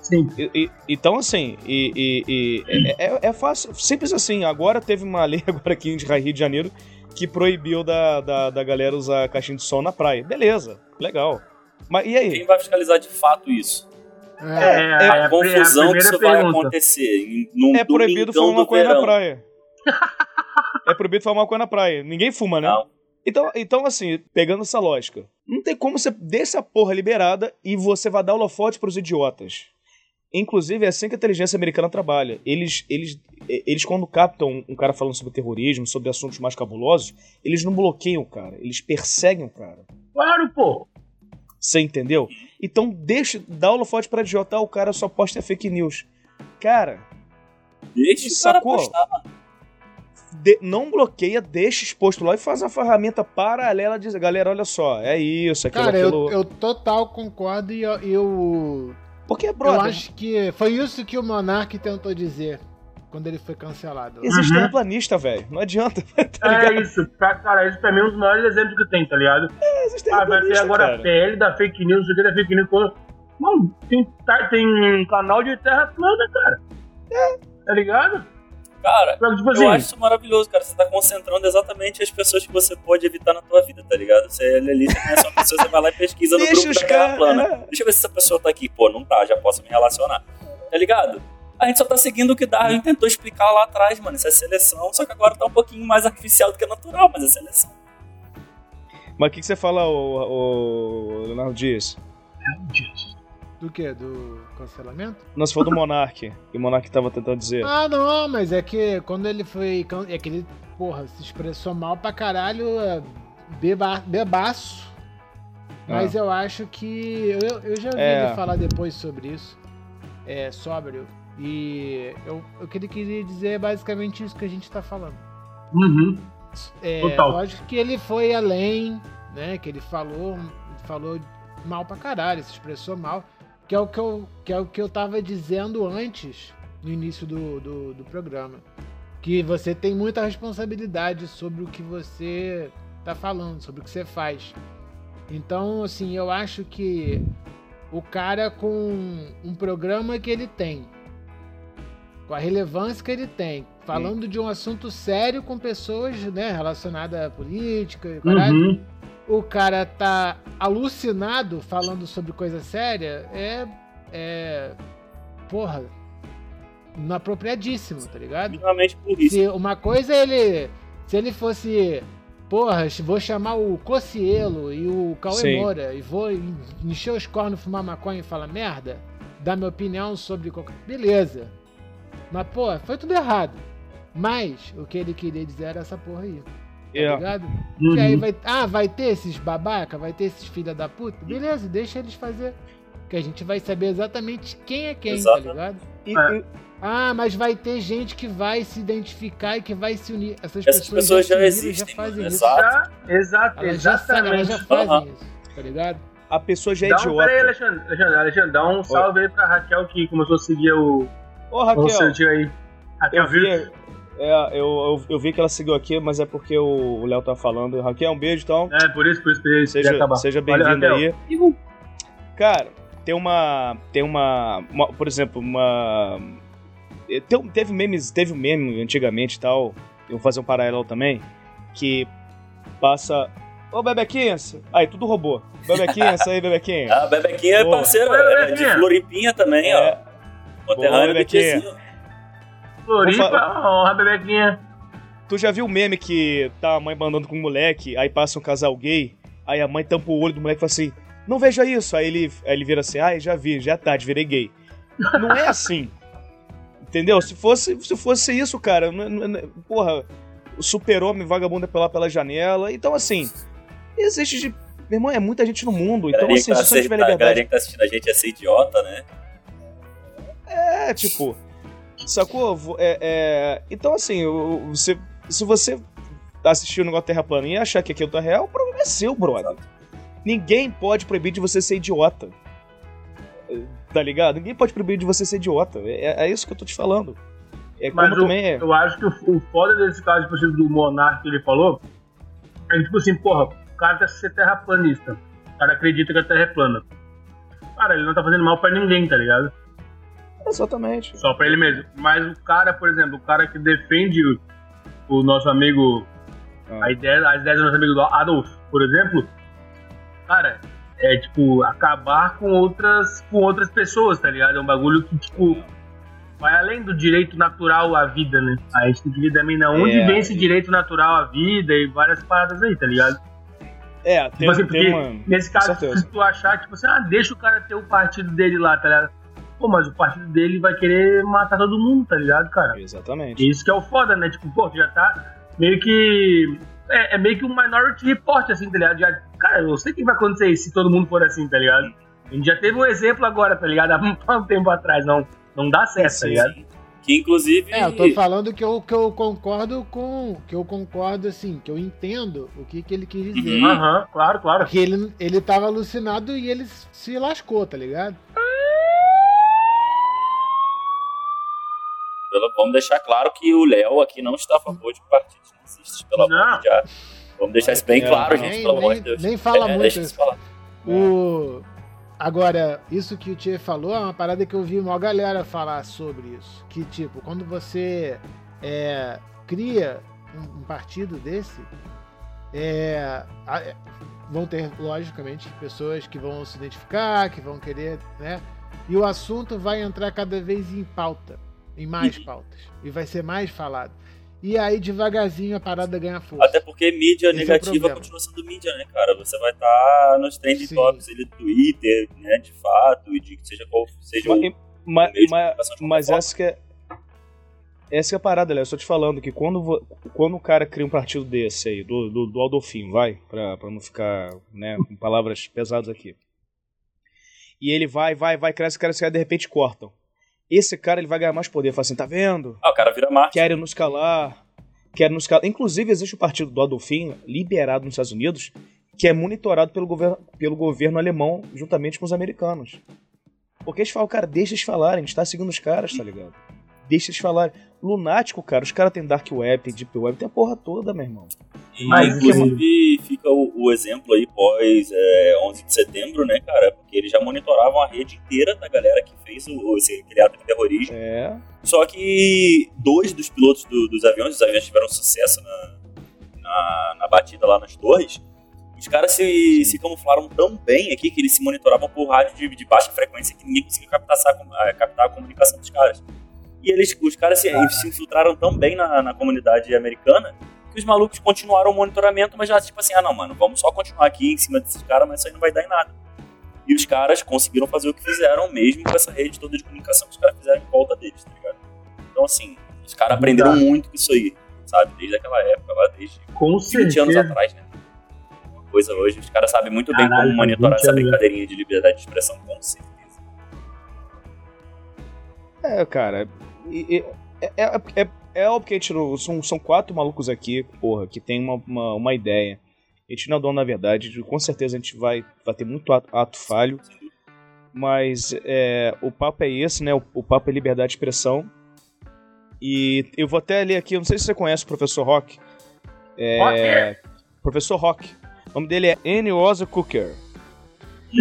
[SPEAKER 2] Sim.
[SPEAKER 1] E, e, então, assim, e, e é, é, é, fácil. Simples assim. Agora teve uma lei agora aqui de Rio de Janeiro que proibiu da, da, da galera usar caixinha de som na praia. Beleza, legal. Mas e aí?
[SPEAKER 4] Quem vai fiscalizar de fato isso?
[SPEAKER 2] É, é,
[SPEAKER 4] a, a confusão que isso pergunta. vai acontecer. Num
[SPEAKER 1] é proibido fumar maconha na praia. é proibido fumar maconha na praia. Ninguém fuma, né? Não. Então, então, assim, pegando essa lógica, não tem como você deixar essa porra liberada e você vai dar holofote pros idiotas. Inclusive, é assim que a inteligência americana trabalha. Eles, eles, eles quando captam um cara falando sobre terrorismo, sobre assuntos mais cabulosos, eles não bloqueiam o cara, eles perseguem o cara.
[SPEAKER 2] Claro, pô!
[SPEAKER 1] Você entendeu? Então deixa, dá o holofote pra idiota, o cara só posta fake news. Cara.
[SPEAKER 4] Deixa o cara postar.
[SPEAKER 1] De, não bloqueia, deixa exposto lá e faz uma ferramenta paralela de galera, olha só, é isso, aquilo,
[SPEAKER 3] Cara,
[SPEAKER 1] aquilo...
[SPEAKER 3] Eu, eu total concordo e eu, eu...
[SPEAKER 1] Porque, brother...
[SPEAKER 3] Eu acho que foi isso que o Monark tentou dizer quando ele foi cancelado.
[SPEAKER 1] Existe uhum. planista, velho. Não adianta.
[SPEAKER 2] Tá é isso. Cara, isso pra mim é um dos maiores exemplos que tem, tá ligado?
[SPEAKER 1] É, existe
[SPEAKER 2] ah, vai ter agora cara. a PL da fake news, o que da fake news. Quando... Mano, tem, tá, tem um canal de terra plana, cara. É. Tá ligado?
[SPEAKER 4] Cara, tipo assim, eu acho isso maravilhoso, cara. Você tá concentrando exatamente as pessoas que você pode evitar na tua vida, tá ligado? Você é ali, você conhece uma pessoa, você vai lá e pesquisa no grupo da Terra Plana. É. Deixa eu ver se essa pessoa tá aqui. Pô, não tá, já posso me relacionar. Tá ligado? A gente só tá seguindo o que Darwin tentou explicar lá atrás, mano. Isso é seleção, só que agora tá um pouquinho mais artificial do que natural, mas é seleção.
[SPEAKER 1] Mas o que, que, você fala, o, o Leonardo Dias?
[SPEAKER 3] Do que? Do cancelamento?
[SPEAKER 1] Não, você falou do Monark. que o Monark tava tentando dizer.
[SPEAKER 3] Ah, não, mas é que quando ele foi. É que ele, porra, se expressou mal pra caralho, é, beba, bebaço. Mas ah. eu acho que. Eu, eu já vi é. ele falar depois sobre isso. É, sóbrio. E eu, o que ele queria dizer é basicamente isso que a gente está falando.
[SPEAKER 2] Uhum.
[SPEAKER 3] É, Total. Lógico que ele foi além, né? Que ele falou, falou mal pra caralho, se expressou mal. Que é o que eu, que é o que eu tava dizendo antes, no início do, do, do programa. Que você tem muita responsabilidade sobre o que você tá falando, sobre o que você faz. Então, assim, eu acho que o cara com um programa que ele tem, com a relevância que ele tem, falando Sim. de um assunto sério com pessoas né, relacionadas à política, uhum. O cara tá alucinado falando sobre coisa séria, é. é porra. Inapropriadíssimo, tá ligado?
[SPEAKER 4] Finalmente por isso.
[SPEAKER 3] Se uma coisa ele. Se ele fosse. Porra, vou chamar o Cocielo e o Cauê Moura e vou encher os cornos, fumar maconha e falar merda, dar minha opinião sobre qualquer. Beleza. Mas, pô, foi tudo errado. Mas o que ele queria dizer era essa porra aí. Tá yeah. ligado? Uhum. E aí vai. Ah, vai ter esses babaca, vai ter esses filha da puta? Beleza, deixa eles fazer. Que a gente vai saber exatamente quem é quem, tá Exato. tá ligado? E, é. Ah, mas vai ter gente que vai se identificar e que vai se unir. Essas,
[SPEAKER 4] Essas pessoas, pessoas já, já, existem, já fazem isso.
[SPEAKER 2] Exato, exato
[SPEAKER 3] elas exatamente. Já, elas já fazem uhum. isso, tá ligado?
[SPEAKER 1] A pessoa já é
[SPEAKER 2] dá
[SPEAKER 1] idiota.
[SPEAKER 2] Um, peraí, Alexandre, Alexandre, Alexandre, dá um salve Oi. aí pra Raquel que começou a seguir o,
[SPEAKER 1] Ô, Raquel.
[SPEAKER 2] Você aí.
[SPEAKER 1] Raquel, eu vi, é, eu, eu, eu, vi que ela seguiu aqui, mas é porque o Léo tá falando. Raquel, um beijo então.
[SPEAKER 2] É, por isso, por isso, por isso.
[SPEAKER 1] Seja, seja bem-vindo aí. Cara, tem uma. Tem uma, uma. Por exemplo, uma. Teve memes, teve um meme antigamente e tal. Eu vou fazer um paralelo também. Que passa. Ô, Bebequinhas! Aí, tudo robô. Bebequinhas, aí, Bebequinha.
[SPEAKER 4] Ah, Bebequinha é parceiro é, de Floripinha também, é. ó. Conterrâneo do
[SPEAKER 2] Floripa, honra, Bebequinha.
[SPEAKER 1] Tu já viu o meme que tá a mãe mandando com o moleque, aí passa um casal gay, aí a mãe tampa o olho do moleque e fala assim, não veja isso. Aí ele, aí ele vira assim, ah, já vi, já tá, virei gay. Não é assim. Entendeu? Se fosse, se fosse isso, cara, porra, o super-homem vagabundo é pela, pela janela. Então, assim, existe de. Meu irmão, é muita gente no mundo. Então, assim,
[SPEAKER 4] tá se você tiver liberdade. A galera que tá assistindo a gente é ser idiota, né?
[SPEAKER 1] É, tipo. Sacou? É, é... Então, assim, você, se você assistir o negócio Terra Plana e achar que aquilo tá real, o problema é seu, brother. Ninguém pode proibir de você ser idiota. Tá ligado? Ninguém pode proibir de você ser idiota. É, é isso que eu tô te falando.
[SPEAKER 2] É Mas eu, também é. eu acho que o, o foda desse caso, por exemplo, do Monark que ele falou, é tipo assim, porra, o cara quer ser terraplanista. O cara acredita que a Terra é plana. Cara, ele não tá fazendo mal pra ninguém, tá ligado?
[SPEAKER 1] Exatamente.
[SPEAKER 2] Só pra ele mesmo. Mas o cara, por exemplo, o cara que defende o, o nosso amigo. Ah. A ideia, as ideias do nosso amigo Adolf, por exemplo. Cara, é tipo, acabar com outras, com outras pessoas, tá ligado? É um bagulho que, tipo, vai além do direito natural à vida, né? A gente tem que ver também na onde é. vem esse direito natural à vida e várias paradas aí, tá ligado?
[SPEAKER 1] É, tipo tem, assim, tem uma...
[SPEAKER 2] nesse caso, se tu achar, tipo assim, ah, deixa o cara ter o partido dele lá, tá ligado? Pô, mas o partido dele vai querer matar todo mundo, tá ligado, cara?
[SPEAKER 1] Exatamente.
[SPEAKER 2] Isso que é o foda, né? Tipo, pô, já tá meio que é, é, meio que um Minority Report, assim, tá ligado? Já, cara, eu sei o que vai acontecer se todo mundo for assim, tá ligado? A gente já teve um exemplo agora, tá ligado? Há um tempo atrás, não, não dá certo, tá ligado?
[SPEAKER 4] Que inclusive.
[SPEAKER 3] É, eu tô falando que eu, que eu concordo com. Que eu concordo, assim, que eu entendo o que, que ele quis dizer.
[SPEAKER 2] Uhum. Aham, uhum, claro, claro.
[SPEAKER 3] Que ele, ele tava alucinado e ele se lascou, tá ligado?
[SPEAKER 4] Vamos deixar claro que o Léo aqui não está a favor de partidos nazistas, pelo amor de Deus. Vamos deixar isso bem é, claro, gente, nem, pelo amor de Deus.
[SPEAKER 3] Nem fala é, muito. Isso falar. O... Agora, isso que o Tchê falou é uma parada que eu vi uma galera falar sobre isso. Que, tipo, quando você é, cria um, um, partido desse, é, vão ter, logicamente, pessoas que vão se identificar, que vão querer, né? E o assunto vai entrar cada vez em pauta, em mais pautas. E vai ser mais falado. E aí, devagarzinho, a parada ganha força.
[SPEAKER 4] Até porque mídia Esse é negativa é continua sendo mídia, né, cara? Você vai estar tá nos trending Sim. topics do Twitter, né, de fato, e de que seja qual seja
[SPEAKER 1] mas, o, mas, mas, mas essa que é essa é a parada, Léo. Eu tô te falando que quando, quando o cara cria um partido desse aí, do, do, do Aldolfin, vai, pra, pra não ficar né, com palavras pesadas aqui. E ele vai, vai, vai, cresce, cresce, cresce, de repente cortam esse cara ele vai ganhar mais poder. Fala assim, tá vendo?
[SPEAKER 4] Ah, o cara vira Marte.
[SPEAKER 1] Querem nos calar. Querem nos calar. Inclusive, existe o partido do Adolfinho, liberado nos Estados Unidos, que é monitorado pelo governo, pelo governo alemão, juntamente com os americanos. Porque eles falam, cara, deixa eles falarem, a gente tá seguindo os caras, tá ligado? Deixa eles falarem. Lunático, cara, os caras têm Dark Web, tem Deep Web, tem a porra toda, meu irmão.
[SPEAKER 4] Mas, inclusive, fica o, o, exemplo aí pós é, 11 de setembro, né, cara? Porque eles já monitoravam a rede inteira da galera que fez o, esse, aquele ato de terrorismo.
[SPEAKER 1] É.
[SPEAKER 4] Só que dois dos pilotos do, dos aviões, os aviões tiveram sucesso na, na, na batida lá nas torres. Os caras se, se camuflaram tão bem aqui que eles se monitoravam por rádio de, de baixa frequência que ninguém conseguia captar, captar a comunicação dos caras. E eles, os caras se, se infiltraram tão bem na, na comunidade americana que os malucos continuaram o monitoramento, mas já tipo assim, ah não, mano, vamos só continuar aqui em cima desses caras, mas isso aí não vai dar em nada. E os caras conseguiram fazer o que fizeram, mesmo com essa rede toda de comunicação que os caras fizeram em volta deles, tá ligado? Então, assim, os caras aprenderam muito com isso aí, sabe? Desde aquela época, lá desde
[SPEAKER 2] com 20 certeza.
[SPEAKER 4] anos atrás, né? Uma coisa hoje, os caras sabem muito bem Caralho, como monitorar essa brincadeirinha de liberdade de expressão, com certeza.
[SPEAKER 1] É, cara, é, é, é, é óbvio que a gente não, são, são quatro malucos aqui, porra, que tem uma, uma, uma ideia. A gente não é dono, na verdade, com certeza a gente vai, vai ter muito ato, ato falho. Mas é, o papo é esse, né? O, o, papo é liberdade de expressão. E eu vou até ler aqui, não sei se você conhece o professor Rock. É, professor Rock. O nome dele é N. Cooker.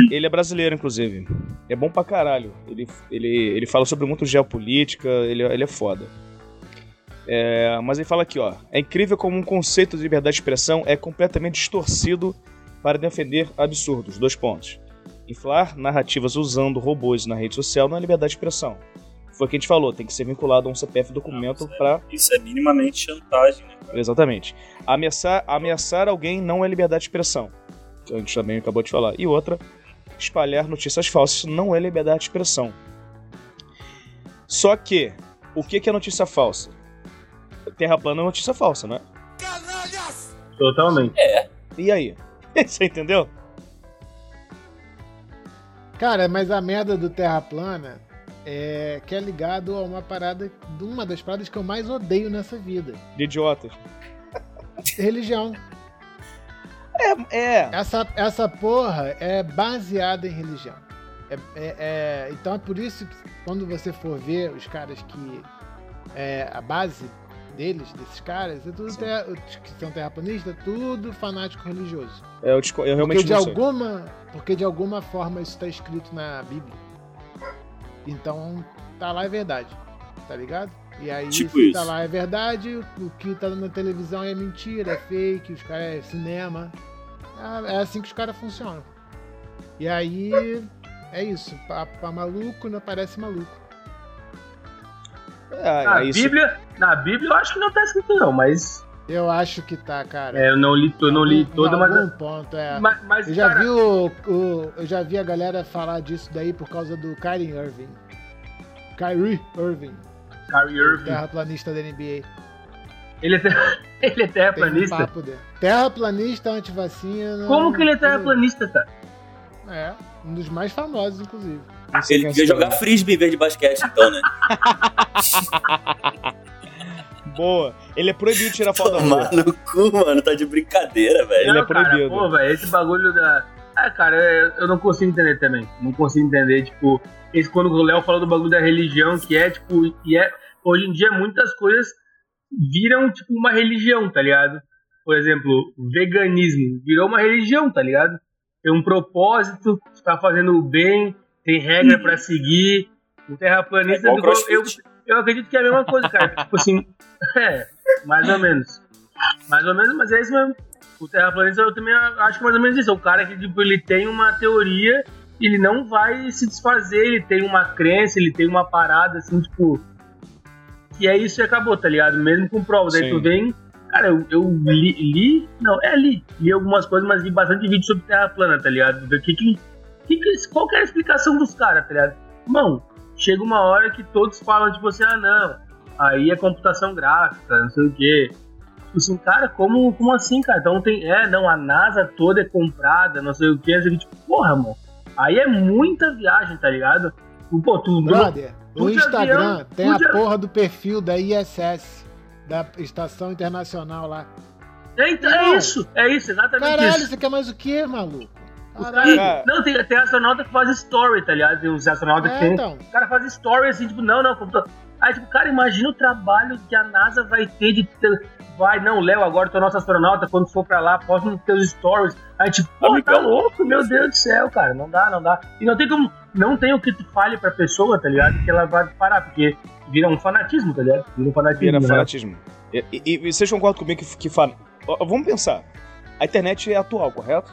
[SPEAKER 1] Ele é brasileiro, inclusive. É bom pra caralho. Ele, ele, ele fala sobre muito geopolítica, ele, ele é foda. É, mas ele fala aqui, ó. É incrível como um conceito de liberdade de expressão é completamente distorcido para defender absurdos. Dois pontos. Inflar narrativas usando robôs na rede social não é liberdade de expressão. foi o que a gente falou, tem que ser vinculado a um CPF documento para.
[SPEAKER 4] Isso é minimamente chantagem, né?
[SPEAKER 1] Exatamente. Ameaçar, ameaçar alguém não é liberdade de expressão. A gente também acabou de falar. E outra, espalhar notícias falsas não é liberdade de expressão. Só que, o que é notícia falsa? Terra plana é notícia falsa, né?
[SPEAKER 2] Canalhas! Totalmente.
[SPEAKER 4] É.
[SPEAKER 1] E aí? Você entendeu?
[SPEAKER 3] Cara, mas a merda do Terra plana é, que é ligado a uma parada, uma das paradas que eu mais odeio nessa vida.
[SPEAKER 1] De idiotas.
[SPEAKER 3] Religião.
[SPEAKER 1] É, é.
[SPEAKER 3] Essa, essa porra é baseada em religião. É, é, é, então é por isso que quando você for ver os caras que. É, a base deles, desses caras, é tudo terra, que são terraplanistas, tudo fanático religioso.
[SPEAKER 1] É, eu, eu realmente
[SPEAKER 3] porque de alguma, Porque de alguma forma isso está escrito na Bíblia. Então, tá lá é verdade. Tá ligado? E aí,
[SPEAKER 4] tipo
[SPEAKER 3] se
[SPEAKER 4] isso.
[SPEAKER 3] tá lá é verdade, o que tá na televisão é mentira, é fake, os caras é cinema. É, é assim que os caras funcionam. E aí, é isso. Pra, pra maluco, não parece maluco.
[SPEAKER 1] É,
[SPEAKER 2] na,
[SPEAKER 1] é isso.
[SPEAKER 2] Bíblia, na Bíblia eu acho que não tá escrito não, mas...
[SPEAKER 3] Eu acho que tá, cara.
[SPEAKER 2] É, eu não li, eu não li toda, mas...
[SPEAKER 3] algum ponto, é.
[SPEAKER 2] Mas, mas,
[SPEAKER 3] Eu já,
[SPEAKER 2] cara,
[SPEAKER 3] vi o, o- eu já vi a galera falar disso daí por causa do Kyrie Irving. Kyrie Irving,
[SPEAKER 2] Kyrie Irving,
[SPEAKER 3] terraplanista da NBA.
[SPEAKER 2] Ele é, ter- ele é
[SPEAKER 3] Tem um
[SPEAKER 2] terraplanista?
[SPEAKER 3] papo dele. Terraplanista antivacina.
[SPEAKER 2] Como que ele é terraplanista, cara?
[SPEAKER 3] É, um dos mais famosos, inclusive.
[SPEAKER 4] Ele devia jogar frisbee em vez de basquete, então, né?
[SPEAKER 1] Boa. Ele é proibido tirar foto da rua.
[SPEAKER 4] Tomar no cu, mano. Tá de brincadeira, velho.
[SPEAKER 1] Ele é
[SPEAKER 2] Não, cara,
[SPEAKER 1] proibido.
[SPEAKER 2] pô, velho, esse bagulho da. Ah, cara, eu- eu não consigo entender também. Não consigo entender, tipo, esse, quando o Léo falou do bagulho da religião, que é, tipo, e é. Hoje em dia muitas coisas viram, tipo, uma religião, tá ligado? Por exemplo, veganismo virou uma religião, tá ligado? Tem um propósito, tá fazendo o bem, tem regra pra seguir. O terraplanista
[SPEAKER 4] É
[SPEAKER 2] do- eu, eu acredito que é a mesma coisa, cara. tipo assim, é, mais ou menos. Mais ou menos, mas é isso mesmo. O terraplanista eu também acho que é mais ou menos isso. É o cara que tipo, ele tem uma teoria, ele não vai se desfazer, ele tem uma crença, ele tem uma parada assim, tipo. Que é isso e acabou, tá ligado? Mesmo com provas. Aí tu vem. Cara, eu, eu li, li- Não, é li. Li algumas coisas, mas li bastante vídeo sobre terra plana, tá ligado? Que, que, que, qual que é a explicação dos caras, tá ligado? Irmão, chega uma hora que todos falam, tipo assim, ah, não, aí é computação gráfica, não sei o quê. Tipo assim, cara, como, como assim, cara? Então tem. É, não, a NASA toda é comprada, não sei o quê, não sei o quê. Tipo, porra, mano. Aí é muita viagem, tá ligado? Pô, tu.
[SPEAKER 3] Brother, no Instagram
[SPEAKER 2] avião,
[SPEAKER 3] tem a
[SPEAKER 2] de-
[SPEAKER 3] porra do perfil da ISS, da Estação Internacional lá.
[SPEAKER 2] É, então, é isso, é isso, exatamente
[SPEAKER 3] Caralho,
[SPEAKER 2] isso.
[SPEAKER 3] você quer mais o quê, maluco? Caralho.
[SPEAKER 1] Cara.
[SPEAKER 2] Não, tem, tem astronauta que faz story, tá ligado? Tem os astronautas que
[SPEAKER 3] É,
[SPEAKER 2] tem.
[SPEAKER 3] então.
[SPEAKER 2] O cara faz story assim, tipo, não, não, computador. Aí, tipo, cara, imagina o trabalho que a NASA vai ter de. ter- Vai, não, Léo, agora tu é nosso astronauta, quando for pra lá, posta nos teus stories. Aí, tipo, pô, tá
[SPEAKER 4] Amigão.
[SPEAKER 2] louco, meu Deus do céu, cara, não dá, não dá. E não tem como, não tem o que tu fale pra pessoa, tá ligado? Que ela vai parar, porque vira um fanatismo, tá ligado? Vira um fanatismo.
[SPEAKER 1] Vira
[SPEAKER 2] né?
[SPEAKER 1] fanatismo. E, e- e vocês concordam comigo que, que fan... Vamos pensar. A internet é atual, correto?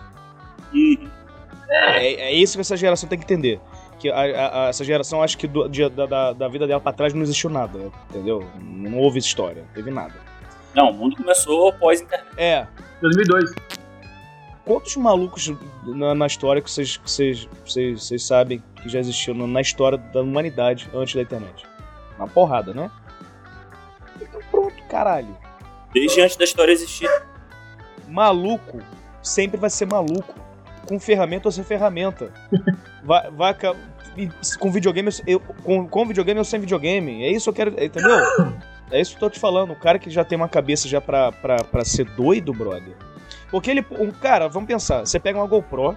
[SPEAKER 1] É, é isso que essa geração tem que entender. Que a- a- a- essa geração acha que do- de- da, da- da vida dela pra trás não existiu nada, entendeu? Não houve história, não teve nada.
[SPEAKER 4] Não, o mundo começou pós-internet.
[SPEAKER 1] É,
[SPEAKER 2] 2002.
[SPEAKER 1] quantos malucos na, na história que vocês, que vocês, vocês, vocês sabem que já existiu na, na história da humanidade antes da internet? Uma porrada, né? Então pronto, caralho.
[SPEAKER 4] Desde antes da história existir.
[SPEAKER 1] Maluco sempre vai ser maluco. Com ferramenta ou sem ferramenta. Vai, vai com videogame, eu, com, com videogame ou sem videogame. É isso que eu quero. Entendeu? É isso que eu tô te falando. O cara que já tem uma cabeça já pra, pra, pra ser doido, brother. Porque ele. Um, cara, vamos pensar. Você pega uma GoPro,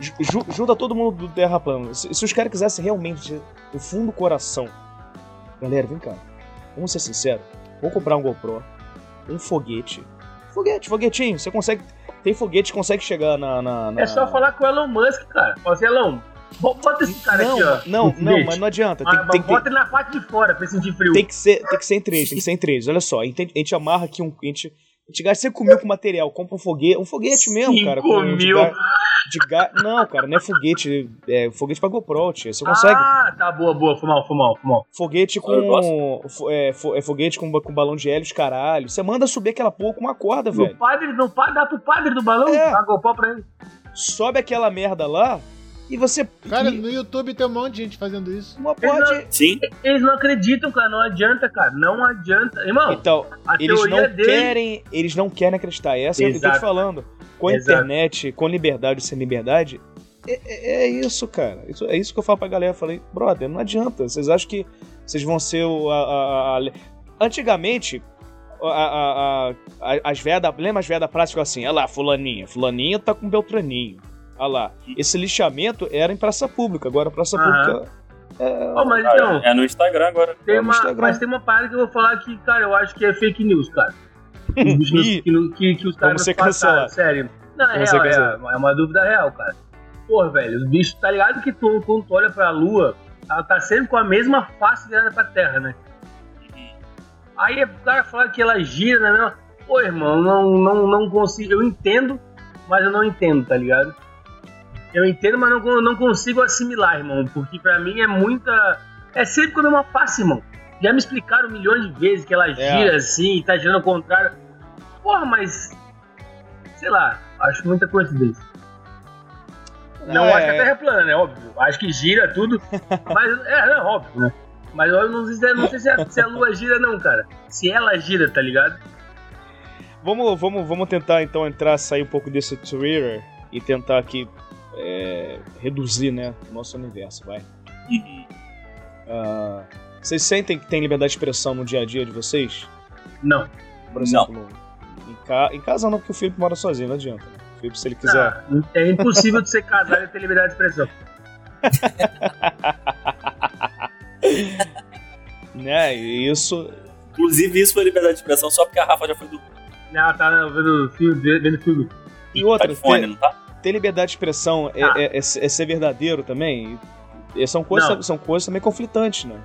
[SPEAKER 1] ju- ju- junta todo mundo do Terra Plana. Se, se os caras quisessem realmente, do fundo do coração. Galera, vem cá. Vamos ser sinceros. Vamos comprar um GoPro, um foguete. Foguete, foguetinho. Você consegue. Tem foguete que consegue chegar na. na- na-
[SPEAKER 2] É só falar com o Elon Musk, cara. Assim, Elon, bota esse cara
[SPEAKER 1] não,
[SPEAKER 2] aqui, ó.
[SPEAKER 1] não, não, mas não adianta.
[SPEAKER 2] Ah,
[SPEAKER 1] Tem, tem,
[SPEAKER 2] bota
[SPEAKER 1] tem,
[SPEAKER 2] ele na parte de fora pra sentir frio.
[SPEAKER 1] tem que ser, tem que ser em três, tem que ser em três. Olha só, a gente, amarra aqui um. A gente A gente gasta 5 mil com material, compra um foguete, um foguete mesmo, cara.
[SPEAKER 2] 5 mil?
[SPEAKER 1] De ga... Não, cara, não é foguete. É foguete pra GoPro, tia. Você consegue.
[SPEAKER 2] Ah, tá, boa, boa. Foi mal, foi mal, foi mal.
[SPEAKER 1] Foguete com. É, fo- é foguete com, com balão de hélio, caralho. Você manda subir aquela porra com uma corda,
[SPEAKER 2] No
[SPEAKER 1] velho.
[SPEAKER 2] padre, no padre, dá pro padre do balão?
[SPEAKER 1] É.
[SPEAKER 2] Dá a GoPro pra ele.
[SPEAKER 1] Sobe aquela merda lá e você.
[SPEAKER 3] Cara,
[SPEAKER 1] e
[SPEAKER 3] no YouTube tem um monte de gente fazendo isso.
[SPEAKER 1] uma porra de.
[SPEAKER 4] Sim,
[SPEAKER 2] Eles não acreditam, cara. Não adianta, cara. Não adianta. Irmão,
[SPEAKER 1] Então,
[SPEAKER 2] a
[SPEAKER 1] eles
[SPEAKER 2] teoria
[SPEAKER 1] não
[SPEAKER 2] dele...
[SPEAKER 1] querem. Eles não querem acreditar. Essa é o que eu tô te
[SPEAKER 2] Exato.
[SPEAKER 1] falando. Com a
[SPEAKER 2] Exato.
[SPEAKER 1] internet, com liberdade sem liberdade. É, é- é isso, cara. Isso- é isso que eu falo pra galera. Eu falei, brother, não adianta. Vocês acham que vocês vão ser o. a- a- a- Antigamente, a- a- a- as vedas. Lembra as vedas práticas assim? Olha lá, fulaninha. Fulaninha tá com Beltraninho. Olha lá. Esse lixamento era em praça pública. Agora praça pública. É,
[SPEAKER 2] Ó, mas
[SPEAKER 4] Ah,
[SPEAKER 2] então,
[SPEAKER 4] é no Instagram agora.
[SPEAKER 2] tem
[SPEAKER 1] é no
[SPEAKER 2] uma,
[SPEAKER 1] Instagram.
[SPEAKER 2] mas tem uma parada que eu vou falar que, cara, eu acho que é fake news, cara. Os bichos
[SPEAKER 1] Ih,
[SPEAKER 2] que, que, que os caras passaram, sério. Não, é real, é, é uma dúvida real, cara. Porra, velho, os bichos, tá ligado que tu, quando tu olha pra lua, ela tá sempre com a mesma face virada pra terra, né? Aí o cara fala que ela gira, né? Pô, irmão, não, não, não consigo. Eu entendo, mas eu não entendo, tá ligado? Eu entendo, mas não, não consigo assimilar, irmão. Porque pra mim é muita. É sempre com a mesma face, irmão. Já me explicaram milhões de vezes que ela gira assim e tá girando ao contrário. Porra, mas. Sei lá, acho muita coincidência. Não
[SPEAKER 1] É.
[SPEAKER 2] acho que a Terra é plana, né? Óbvio. Acho que gira tudo. mas é, é óbvio, né? Mas eu não sei, se- não sei se, a, se a Lua gira, não, cara. Se ela gira, tá ligado?
[SPEAKER 1] Vamos, vamos, vamos tentar então entrar, sair um pouco desse Twitter e tentar aqui é, reduzir, né, o nosso universo, vai.
[SPEAKER 4] Uhum.
[SPEAKER 1] Ah, vocês sentem que tem liberdade de expressão no dia a dia de vocês?
[SPEAKER 2] Não.
[SPEAKER 1] Por exemplo, Em, ca... em casa não, porque o Felipe mora sozinho, não adianta. né? O Felipe, se ele quiser.
[SPEAKER 2] Ah, é impossível de ser casado e ter liberdade de expressão.
[SPEAKER 1] Né, isso.
[SPEAKER 4] Inclusive, isso foi liberdade de expressão só porque a Rafa já foi do
[SPEAKER 2] Ela tá vendo filme, vendo filme.
[SPEAKER 1] E outra,
[SPEAKER 4] tá de fone,
[SPEAKER 1] ter,
[SPEAKER 4] não tá?
[SPEAKER 1] Ter liberdade de expressão é,
[SPEAKER 2] Ah.
[SPEAKER 1] é- é- é ser verdadeiro também. E são coisas,
[SPEAKER 2] Não.
[SPEAKER 1] são coisas também conflitantes, né?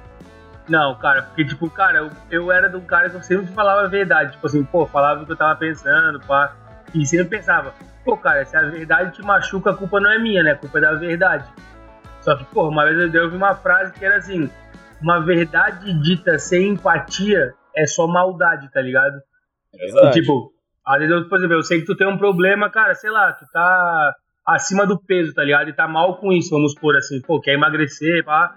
[SPEAKER 2] Não, cara, porque, tipo, cara, eu, eu era de um cara que eu sempre falava a verdade. Tipo assim, pô, falava o que eu tava pensando, pá. E sempre pensava, pô, cara, se a verdade te machuca, a culpa não é minha, né? A culpa é da verdade. Só que, pô, uma vez eu ouvi uma frase que era assim: uma verdade dita sem empatia é só maldade, tá ligado?
[SPEAKER 1] É
[SPEAKER 2] E,
[SPEAKER 1] verdade.
[SPEAKER 2] tipo, às vezes, eu, por exemplo, eu sei que tu tem um problema, cara, sei lá, tu tá acima do peso, tá ligado? E tá mal com isso, vamos supor assim, pô, quer emagrecer, pá.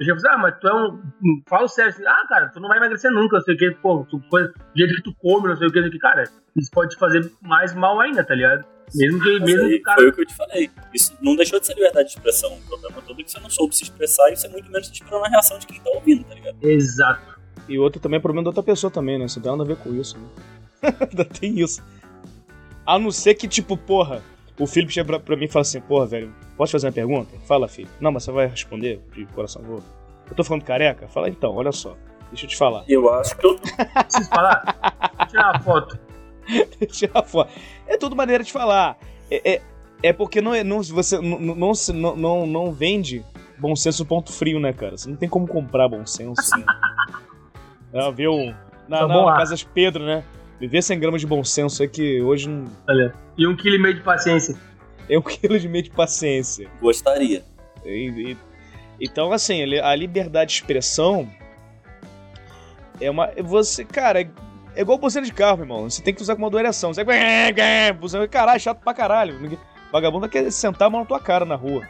[SPEAKER 2] Eu já falei, ah, mas tu é um. Fala sério assim, ah, cara, tu não vai emagrecer nunca, não sei o que, pô, tu, coisa- do jeito que tu come, não sei o que, o que, cara, isso pode te fazer mais mal ainda, tá ligado? Mesmo que,
[SPEAKER 4] Mas
[SPEAKER 2] mesmo que
[SPEAKER 4] aí
[SPEAKER 2] o cara.
[SPEAKER 4] foi o que eu te falei. Isso não deixou de ser liberdade de expressão. O problema todo é que você não soube se expressar e você muito menos esperando a reação de quem tá ouvindo, tá ligado?
[SPEAKER 2] Exato.
[SPEAKER 1] E outro também é problema da outra pessoa também, né? Isso não tem nada a ver com isso, né? Ainda tem isso. A não ser que, tipo, porra, o Felipe chega pra, pra mim e fala assim, porra, velho, posso fazer uma pergunta? Fala, filho. Não, mas você vai responder de coração vou. Eu tô falando careca? Fala então, olha só. Deixa eu te falar.
[SPEAKER 4] Eu acho que eu
[SPEAKER 2] Preciso falar? Tirar uma foto.
[SPEAKER 1] Tirar fora. É tudo maneira de falar. É, é, é porque não, é, não, você não, não, não, não, vende bom senso ponto frio, né, cara? Você não tem como comprar bom senso. ah, viu? Na,
[SPEAKER 2] Tá
[SPEAKER 1] na, na. Casas Pedro, né? Viver 100 gramas de bom senso é que hoje não
[SPEAKER 2] Olha. E um quilo e meio de paciência.
[SPEAKER 1] é um quilo de meio de paciência.
[SPEAKER 4] gostaria.
[SPEAKER 1] E- e- então, assim, a liberdade de expressão é uma. Você, cara, é, é igual buzina de carro, meu irmão. Você tem que usar com moderação. Você vai. Buzina, caralho, chato pra caralho. Vagabundo quer sentar a mão na tua cara na rua.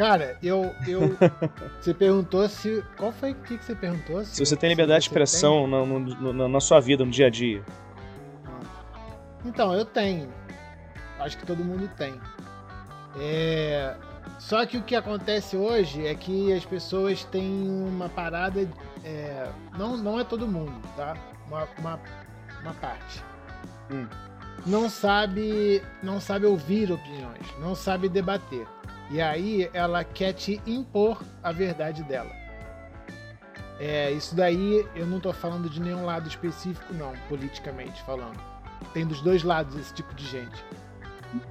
[SPEAKER 3] Cara, eu. eu você perguntou se. Qual foi o que, que você perguntou?
[SPEAKER 1] Se você tem liberdade de expressão na, na- na sua vida, no dia a dia.
[SPEAKER 3] Então, eu tenho. Acho que todo mundo tem. É, Só que o que acontece hoje é que as pessoas têm uma parada. é, Não, não é todo mundo, tá? Uma, uma, uma parte.
[SPEAKER 1] Hum.
[SPEAKER 3] Não sabe. Não sabe ouvir opiniões, não sabe debater. E aí ela quer te impor a verdade dela. É, isso daí eu não tô falando de nenhum lado específico, não, politicamente falando. Tem dos dois lados esse tipo de gente.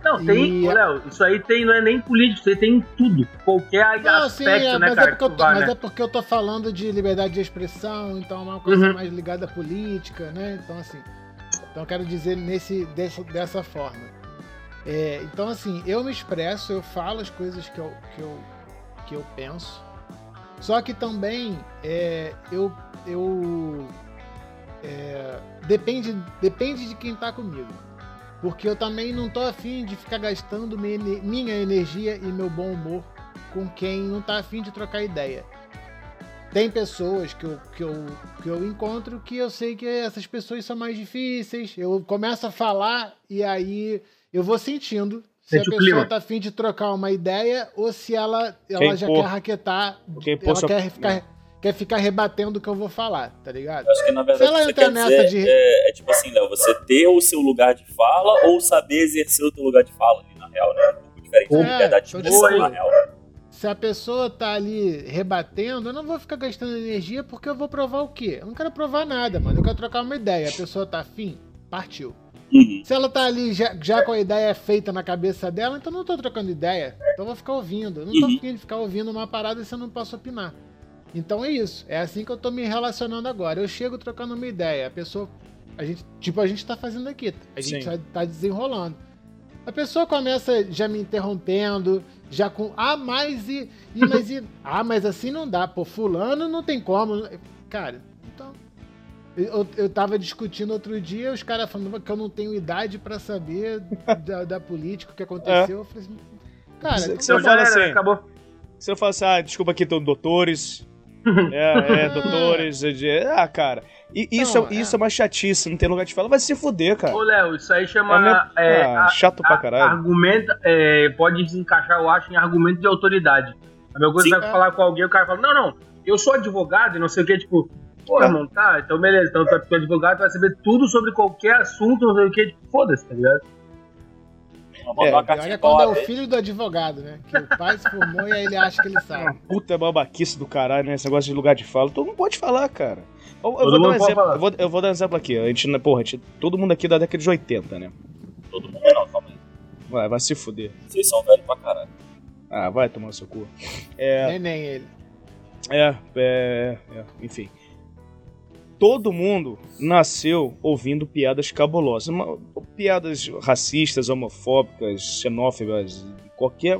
[SPEAKER 2] Não, tem,
[SPEAKER 3] E-
[SPEAKER 2] ô, Léo, isso aí tem, não é nem político, isso aí tem em tudo. Qualquer
[SPEAKER 3] Não, sim,
[SPEAKER 2] aspecto,
[SPEAKER 3] é,
[SPEAKER 2] né,
[SPEAKER 3] mas,
[SPEAKER 2] cara,
[SPEAKER 3] é porque tô,
[SPEAKER 2] vai,
[SPEAKER 3] mas
[SPEAKER 2] né?
[SPEAKER 3] é porque eu tô falando de liberdade de expressão, então é uma coisa
[SPEAKER 2] Uhum.
[SPEAKER 3] mais ligada à política, né? Então, assim. Então eu quero dizer nesse, dessa, dessa forma. É, então, assim, eu me expresso, eu falo as coisas que eu, que eu, que eu penso. Só que também é, eu, eu é, depende, depende de quem tá comigo. Porque eu também não tô afim de ficar gastando minha energia e meu bom humor com quem não tá afim de trocar ideia. Tem pessoas que eu, que, eu, que eu encontro que eu sei que essas pessoas são mais difíceis. Eu começo a falar e aí eu vou sentindo se Sente a pessoa tá afim de trocar uma ideia ou se ela, ela já quer raquetar, ela quer ficar quer ficar rebatendo o que eu vou falar, tá ligado?
[SPEAKER 4] Eu acho que na verdade Se ela você quer nessa dizer, de... é, é, tipo assim, Léo, você ter o seu lugar de fala ou saber exercer o teu lugar de fala ali, na real, né? Um pouco diferente é, liberdade de expressão, na real.
[SPEAKER 3] Se a pessoa tá ali rebatendo, eu não vou ficar gastando energia porque eu vou provar o quê? Eu não quero provar nada, mano. Eu quero trocar uma ideia. A pessoa tá afim? Partiu. Uhum. Se ela tá ali já, já, com a ideia feita na cabeça dela, então não tô trocando ideia. Então eu vou ficar ouvindo. Eu não tô uhum. afim de ficar ouvindo uma parada se eu não posso opinar. Então é isso. É assim que eu tô me relacionando agora. Eu chego trocando uma ideia. A pessoa. A gente, tipo, a gente tá fazendo aqui. A gente Sim. tá desenrolando. A pessoa começa já me interrompendo, já com. Ah, mas e. e mas e. Ah, mas assim não dá. Pô, fulano não tem como. Cara. Eu, eu tava discutindo outro dia, os caras falando que eu não tenho idade para saber da, da, política, o que aconteceu. É. Eu falei assim, cara,
[SPEAKER 1] você, então, você fala assim, acabou. Você fala assim, ah, desculpa aqui, estão doutores, é, é, doutores. É, ah, cara. E isso, não, é, isso é uma chatice, não tem lugar de fala, vai se fuder, cara.
[SPEAKER 2] Ô, Léo, isso aí chama. É,
[SPEAKER 1] ah, chato a, pra caralho.
[SPEAKER 2] Argumenta, é, pode se encaixar, eu acho, em argumento de autoridade. A minha coisa Sim, vai falar com alguém, o cara fala, não, não, eu sou advogado e não sei o que, tipo, pô, irmão, tá, então beleza, então tu é advogado, tu vai saber tudo sobre qualquer assunto, não sei o que, tipo, foda-se, tá ligado?
[SPEAKER 3] É, olha quando é o filho do advogado, né? Que o pai se formou e aí ele acha que ele sabe.
[SPEAKER 1] Puta babaquice do caralho, né? Esse negócio de lugar de fala. Todo mundo pode falar, cara. Eu, eu vou dar um exemplo. Eu vou, eu vou, dar um exemplo aqui. A gente, né, porra, a gente, todo mundo aqui da década de 80, né?
[SPEAKER 4] Todo mundo não, calma aí.
[SPEAKER 1] Vai, vai se fuder.
[SPEAKER 4] Vocês são velhos pra caralho.
[SPEAKER 1] Ah, vai tomar seu cu.
[SPEAKER 3] É... Nem, nem ele.
[SPEAKER 1] É, é, é, enfim todo mundo nasceu ouvindo piadas cabulosas. Uma, piadas racistas, homofóbicas, xenófobas, qualquer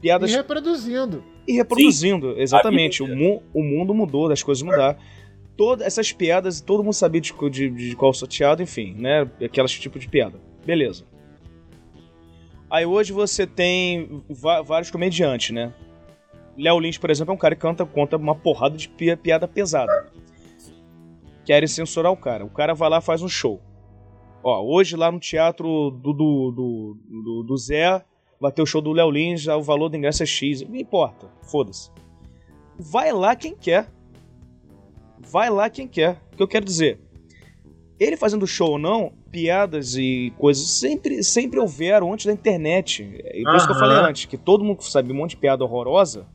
[SPEAKER 1] piadas.
[SPEAKER 3] E reproduzindo.
[SPEAKER 1] E reproduzindo, Sim. exatamente. O, mu o mundo mudou, as coisas mudaram. Todas essas piadas, todo mundo sabia de, de, de qual sorteado, enfim, né? Aquelas tipo de piada. Beleza. Aí hoje você tem vários comediantes, né? Léo Lins, por exemplo, é um cara que canta, conta uma porrada de piada pesada querem censurar o cara. O cara vai lá faz um show. Ó, hoje lá no teatro do, do, do, do, do Zé vai ter o show do Léo Lins, o valor do ingresso é X. Não importa, foda-se. Vai lá quem quer. Vai lá quem quer. O que eu quero dizer? Ele fazendo show ou não, piadas e coisas sempre, sempre houveram antes da internet. E por uhum. isso que eu falei antes, que todo mundo sabe um monte de piada horrorosa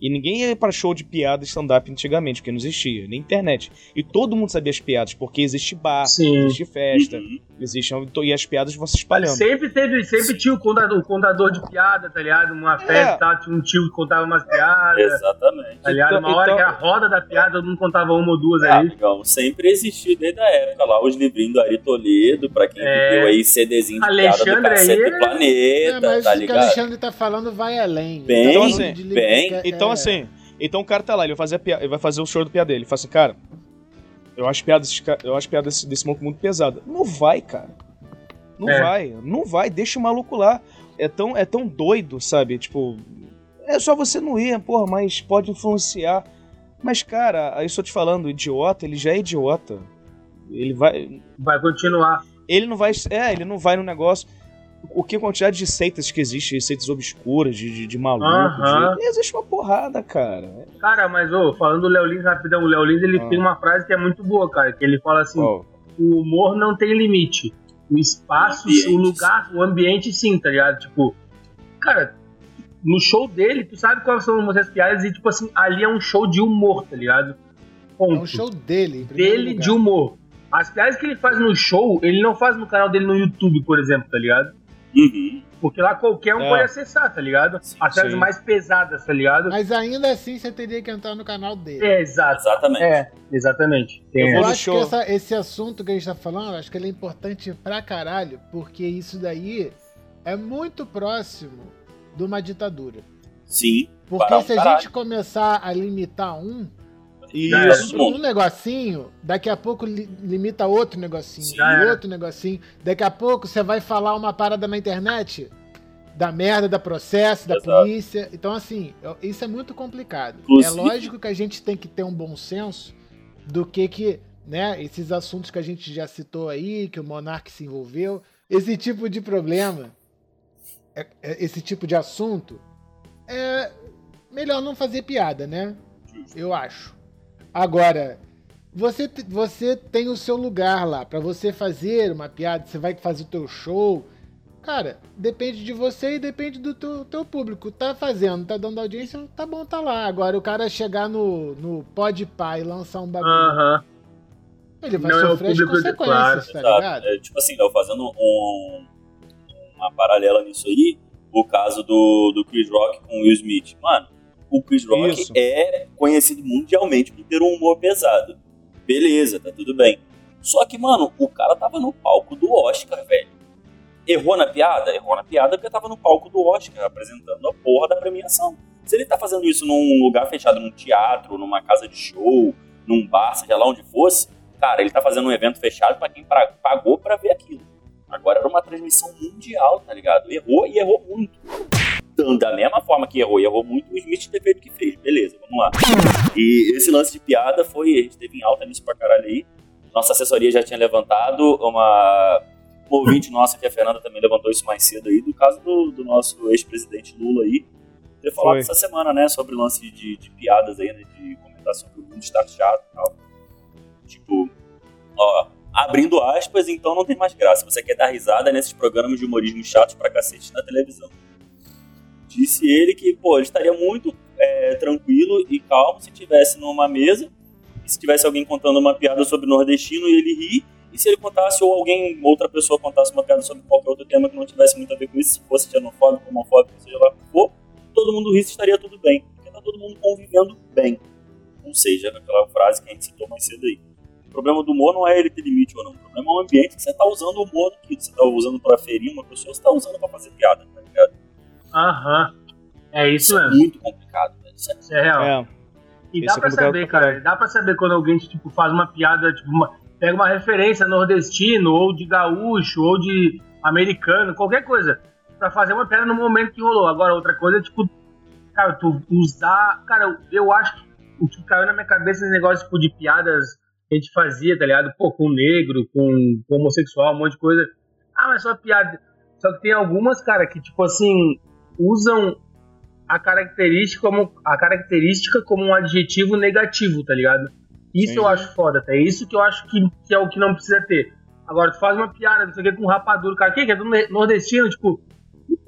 [SPEAKER 1] e ninguém ia pra show de piada stand-up antigamente, porque não existia, nem internet. E todo mundo sabia as piadas, porque existe bar, Sim. existe festa, uhum. existe, e as piadas vão se espalhando.
[SPEAKER 2] Sempre teve, sempre tinha o contador, o contador de piada, tá ligado? Uma festa, é. tinha um tio que contava umas piadas.
[SPEAKER 4] Exatamente.
[SPEAKER 2] Tá ligado? Então, uma hora então... que a roda da piada, todo mundo contava uma ou duas ah, aí.
[SPEAKER 4] Legal. Sempre existiu desde a época lá, os livrinhos do Ari Toledo, pra quem é... viu aí CDzinho de Alexandre piada do Cacete aí... Planeta, é, mas tá ligado?
[SPEAKER 3] o que o Alexandre tá falando vai além.
[SPEAKER 4] Bem, então, assim, bem.
[SPEAKER 1] Então, assim, então o cara tá lá, ele vai fazer, piada, ele vai fazer o show do piada dele. Ele fala assim, cara, eu acho piada, eu acho piada desse, desse muito pesada. Não vai, cara. Não é. vai, não vai, deixa o maluco lá. É tão, é tão doido, sabe? Tipo, é só você não ir, porra, mas pode influenciar. Mas, cara, aí estou te falando, idiota, ele já é idiota. Ele vai.
[SPEAKER 2] Vai continuar.
[SPEAKER 1] Ele não vai. É, ele não vai no negócio o que a quantidade de seitas que existe, seitas obscuras, de, de, de maluco. Uh -huh. de... Existe uma porrada, cara.
[SPEAKER 2] Cara, mas ô, falando do Léo Lins rapidão, o Léo Lins ele ah. tem uma frase que é muito boa, cara, que ele fala assim: oh. o humor não tem limite. O espaço, o, o lugar, o ambiente sim, tá ligado? Tipo, cara, no show dele, tu sabe quais são as piadas e, tipo assim, ali é um show de humor, tá ligado?
[SPEAKER 3] Ponto. É um show dele.
[SPEAKER 2] Dele lugar. de humor. As piadas que ele faz no show, ele não faz no canal dele no YouTube, por exemplo, tá ligado? Uhum. Porque lá qualquer um é. pode acessar, tá ligado? As séries mais pesadas, tá ligado?
[SPEAKER 3] Mas ainda assim você teria que entrar no canal dele.
[SPEAKER 2] É, exato. Exatamente. É, exatamente.
[SPEAKER 3] Eu, eu acho que essa, esse assunto que a gente tá falando, acho que ele é importante pra caralho, porque isso daí é muito próximo de uma ditadura.
[SPEAKER 4] Sim.
[SPEAKER 3] Porque se a gente começar a limitar um, isso. Um negocinho, daqui a pouco limita outro negocinho, e outro negocinho. Daqui a pouco você vai falar uma parada na internet da merda, da processo, da Exato. polícia. Então, assim, isso é muito complicado. É Inclusive. É lógico que a gente tem que ter um bom senso do que que, né, esses assuntos que a gente já citou aí, que o Monark se envolveu, esse tipo de problema, é, é, esse tipo de assunto, é melhor não fazer piada, né? Eu acho. Agora, você, você tem o seu lugar lá para você fazer uma piada, você vai fazer o teu show. Cara, depende de você e depende do teu, teu público. Tá fazendo, tá dando audiência, tá bom, tá lá. Agora o cara chegar no, no Podpah e lançar um bagulho. Uh -huh. Ele vai Não sofrer é as consequências, claro, tá ligado?
[SPEAKER 4] É, tipo assim, eu fazendo um, uma paralela nisso aí, o caso do, do Chris Rock com o Will Smith. Mano, o Chris Rock Isso. é conhecido mundialmente por ter um humor pesado. Beleza, tá tudo bem. Só que, mano, o cara tava no palco do Oscar, velho. Errou na piada? Errou na piada porque tava no palco do Oscar, apresentando a porra da premiação. Se ele tá fazendo isso num lugar fechado, num teatro, numa casa de show, num bar, seja lá onde fosse, cara, ele tá fazendo um evento fechado para quem pagou para ver aquilo. Agora era uma transmissão mundial, tá ligado? Errou e errou muito da mesma forma que errou e errou muito, o Smith ter feito o que fez. Beleza, vamos lá. E esse lance de piada foi, a gente teve em alta nisso pra caralho aí. Nossa assessoria já tinha levantado uma, uma ouvinte nossa, que a Fernanda também levantou isso mais cedo aí, do caso do, do nosso ex-presidente Lula aí. Ter falado essa semana, né, sobre o lance de, de piadas aí, né, de comentar sobre o mundo estar chato e tal. Tipo, ó, abrindo aspas, então não tem mais graça. Você quer dar risada nesses programas de humorismo chatos pra cacete na televisão. Disse ele que, pô, ele estaria muito é, tranquilo e calmo se tivesse numa mesa se tivesse alguém contando uma piada sobre nordestino e ele rir, e se ele contasse ou alguém, outra pessoa contasse uma piada sobre qualquer outro tema que não tivesse muito a ver com isso, se fosse xenofóbico, homofóbico, seja lá o que for, todo mundo risse estaria tudo bem, porque tá todo mundo convivendo bem. Não seja aquela frase que a gente citou mais cedo aí. O problema do humor não é ele ter limite ou não, o problema é o ambiente que você tá usando o humor, que você tá usando para ferir uma pessoa, você tá usando para fazer piada?
[SPEAKER 2] Aham. É isso,
[SPEAKER 4] isso
[SPEAKER 2] mesmo.
[SPEAKER 4] É muito complicado, velho.
[SPEAKER 2] Isso é, é real. É. E dá é pra saber, cara. Dá pra saber quando alguém, tipo, faz uma piada, tipo, uma, pega uma referência nordestino, ou de gaúcho, ou de americano, qualquer coisa. Pra fazer uma piada no momento que rolou. Agora, outra coisa é, tipo, cara, tu usar. Cara, eu acho que o que caiu na minha cabeça nesse negócio tipo, de piadas que a gente fazia, tá ligado? Pô, com negro, com, com homossexual, um monte de coisa. Ah, mas só piada. Só que tem algumas, cara, que, tipo assim, usam a característica como, a característica como um adjetivo negativo, tá ligado? Isso Sim. eu acho foda, tá? É isso que eu acho que, que é o que não precisa ter. Agora, tu faz uma piada, não sei o que, com um rapadura, cara, que, que é do nordestino, tipo,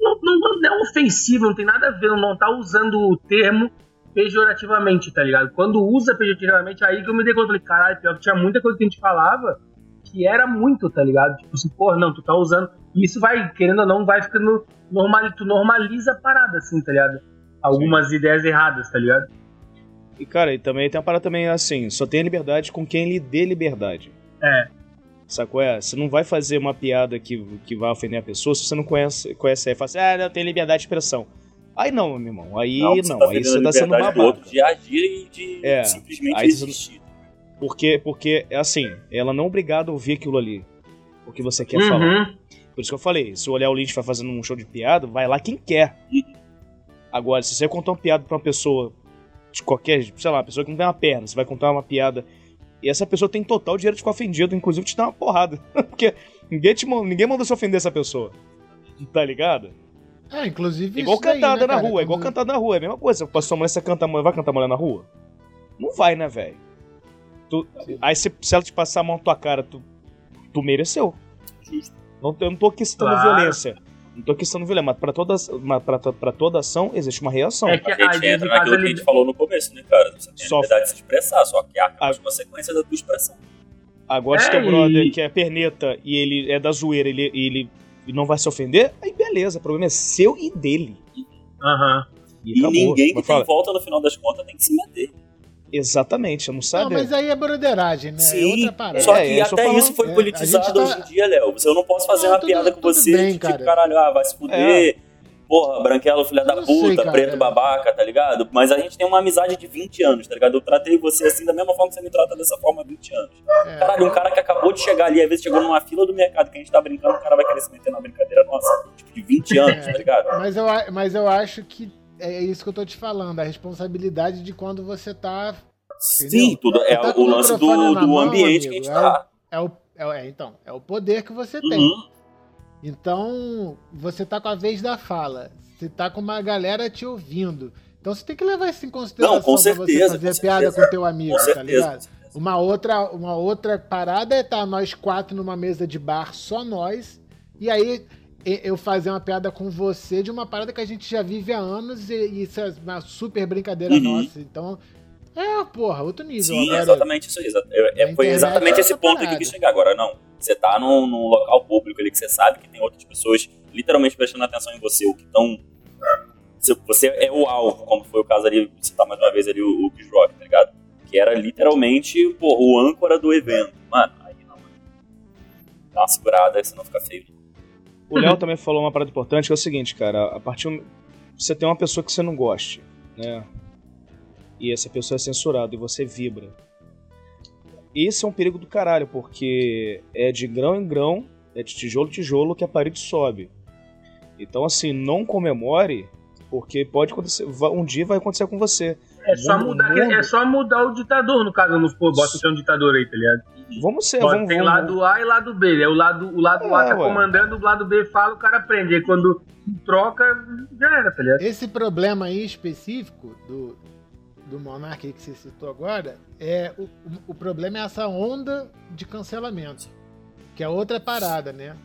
[SPEAKER 2] não, não, não, é ofensivo, não tem nada a ver, não tá usando o termo pejorativamente, tá ligado? Quando usa pejorativamente, aí que eu me dei conta, falei, caralho, pior que tinha muita coisa que a gente falava que era muito, tá ligado? Tipo assim, porra, não, tu tá usando. E isso vai, querendo ou não, vai ficando normal, tu normaliza a parada, assim, tá ligado? Algumas Sim. ideias erradas, tá ligado?
[SPEAKER 1] E, cara, e também tem a parada também assim, só tem liberdade com quem lhe dê liberdade.
[SPEAKER 2] É.
[SPEAKER 1] Sacou? É, você não vai fazer uma piada que, que vai ofender a pessoa se você não conhece, conhece aí e fala assim, ah, não, tem liberdade de expressão. Aí não, meu irmão. Aí não, não. Tá aí você tá sendo babaca.
[SPEAKER 4] De agir e de é, simplesmente existir.
[SPEAKER 1] Porque, porque, é assim, ela não é obrigada a ouvir aquilo ali. O que você quer uhum. falar. Por isso que eu falei, se o Olhar o Lynch vai fazendo um show de piada, vai lá quem quer. Agora, se você contar uma piada pra uma pessoa de qualquer, sei lá, uma pessoa que não tem uma perna, você vai contar uma piada e essa pessoa tem total direito de ficar ofendida, inclusive te dar uma porrada. Porque ninguém, te, ninguém mandou se ofender essa pessoa. Tá ligado?
[SPEAKER 3] É, inclusive.
[SPEAKER 1] Igual cantada né, na cara? rua, é igual cantada na rua, é a mesma coisa. Pra sua mulher, você canta, vai cantar mulher na rua? Não vai, né, velho? Tu, aí se, se, ela te passar a mão na tua cara, tu, tu mereceu. Justo. Não, eu não tô questando claro. violência. Não tô questando violência, mas pra toda, mas pra, pra toda ação existe uma reação.
[SPEAKER 4] É que a gente a entra naquilo que a gente falou no começo, né, cara? Você tem a liberdade de se expressar, só que há as consequências da tua expressão.
[SPEAKER 1] Agora, é, se teu brother que é perneta e ele é da zoeira, ele, ele e não vai se ofender, aí beleza, o problema é seu e dele.
[SPEAKER 2] Aham.
[SPEAKER 4] E,
[SPEAKER 1] acabou.
[SPEAKER 4] ninguém que tem
[SPEAKER 1] fala,
[SPEAKER 4] volta no final das contas tem que se meter.
[SPEAKER 1] Exatamente, não
[SPEAKER 3] Não,
[SPEAKER 1] sabe?
[SPEAKER 3] mas aí é broderagem, né? é
[SPEAKER 4] Sim,
[SPEAKER 3] outra parada.
[SPEAKER 4] só que
[SPEAKER 1] É, eu só
[SPEAKER 4] até
[SPEAKER 1] falando-
[SPEAKER 4] isso foi
[SPEAKER 3] é,
[SPEAKER 4] politizado
[SPEAKER 3] tá-
[SPEAKER 4] hoje em dia, Léo. Eu não posso fazer
[SPEAKER 3] Não,
[SPEAKER 4] uma
[SPEAKER 3] tudo-
[SPEAKER 4] piada com você
[SPEAKER 3] bem,
[SPEAKER 4] de
[SPEAKER 3] cara.
[SPEAKER 4] tipo, caralho, ah, vai se fuder. Porra, branquelo, filha da
[SPEAKER 3] Eu não
[SPEAKER 4] puta,
[SPEAKER 3] sei, cara.
[SPEAKER 4] preto babaca, tá ligado? Mas a gente tem uma amizade de 20 anos, tá ligado? Eu tratei você assim da mesma forma que você me trata dessa forma há 20 anos.
[SPEAKER 3] É.
[SPEAKER 4] Caralho, um cara que acabou de chegar ali, às vezes chegou numa fila do mercado que a gente tá brincando, o cara vai querer se meter na brincadeira nossa, tipo, de 20 anos,
[SPEAKER 3] É.
[SPEAKER 4] tá ligado?
[SPEAKER 3] Mas eu, mas eu acho que é isso que eu tô te falando, a responsabilidade de quando você tá.
[SPEAKER 4] Sim, tudo é
[SPEAKER 3] Tá
[SPEAKER 4] o lance do, do
[SPEAKER 3] mão,
[SPEAKER 4] ambiente que a
[SPEAKER 3] amigo,
[SPEAKER 4] gente
[SPEAKER 3] é
[SPEAKER 4] tá.
[SPEAKER 3] É o, é, o- é, então, é o poder que você tem.
[SPEAKER 4] Uhum.
[SPEAKER 3] Então, você tá com a vez da fala. Você tá com uma galera te ouvindo. Então você tem que levar isso em consideração
[SPEAKER 4] Não, com
[SPEAKER 3] pra você
[SPEAKER 4] certeza,
[SPEAKER 3] fazer
[SPEAKER 4] com
[SPEAKER 3] piada
[SPEAKER 4] certeza.
[SPEAKER 3] com teu amigo,
[SPEAKER 4] Com
[SPEAKER 3] tá
[SPEAKER 4] certeza.
[SPEAKER 3] ligado?
[SPEAKER 4] com certeza.
[SPEAKER 3] Uma outra, uma outra parada é estar nós quatro numa mesa de bar, só nós, e aí eu fazer uma piada com você de uma parada que a gente já vive há anos e, e isso é uma super brincadeira
[SPEAKER 4] Uhum.
[SPEAKER 3] nossa. Então, é, porra, outro nível.
[SPEAKER 4] Sim,
[SPEAKER 3] Agora,
[SPEAKER 4] exatamente isso aí. exa- é- foi exatamente
[SPEAKER 3] é
[SPEAKER 4] esse ponto que eu
[SPEAKER 3] parada.
[SPEAKER 4] quis chegar. Agora, não. Você tá num, num local público ali que você sabe que tem outras pessoas literalmente prestando atenção em você, o que estão. Você é o alvo, como foi o caso ali, citar mais uma vez ali o, o Chris Rock, tá ligado? Que era literalmente pô, o âncora do evento. Mano, aí não. Dá uma segurada, senão fica feio.
[SPEAKER 1] O Léo também falou uma parada importante, que é o seguinte, cara, a partir você tem uma pessoa que você não goste, né? E essa pessoa é censurada e você vibra. Esse é um perigo do caralho, porque é de grão em grão, é de tijolo em tijolo que a parede sobe. Então, assim, não comemore, porque pode acontecer, um dia vai acontecer com você.
[SPEAKER 2] É só,
[SPEAKER 1] Mundo-
[SPEAKER 2] mudar, é só mudar o ditador, no caso, vamos supor, bota que tem um ditador aí, tá ligado?
[SPEAKER 1] Vamos ser,
[SPEAKER 2] Bota,
[SPEAKER 1] vamos,
[SPEAKER 2] tem
[SPEAKER 1] vamos,
[SPEAKER 2] lado A e lado B. É o lado, o lado A
[SPEAKER 1] É,
[SPEAKER 2] tá
[SPEAKER 1] ué.
[SPEAKER 2] comandando, o lado B fala, o cara prende. Aí quando troca, já era, tá ligado?
[SPEAKER 3] Esse problema aí específico do, do Monark aí que você citou agora, é o, o, problema é essa onda de cancelamento. Que é outra parada, né?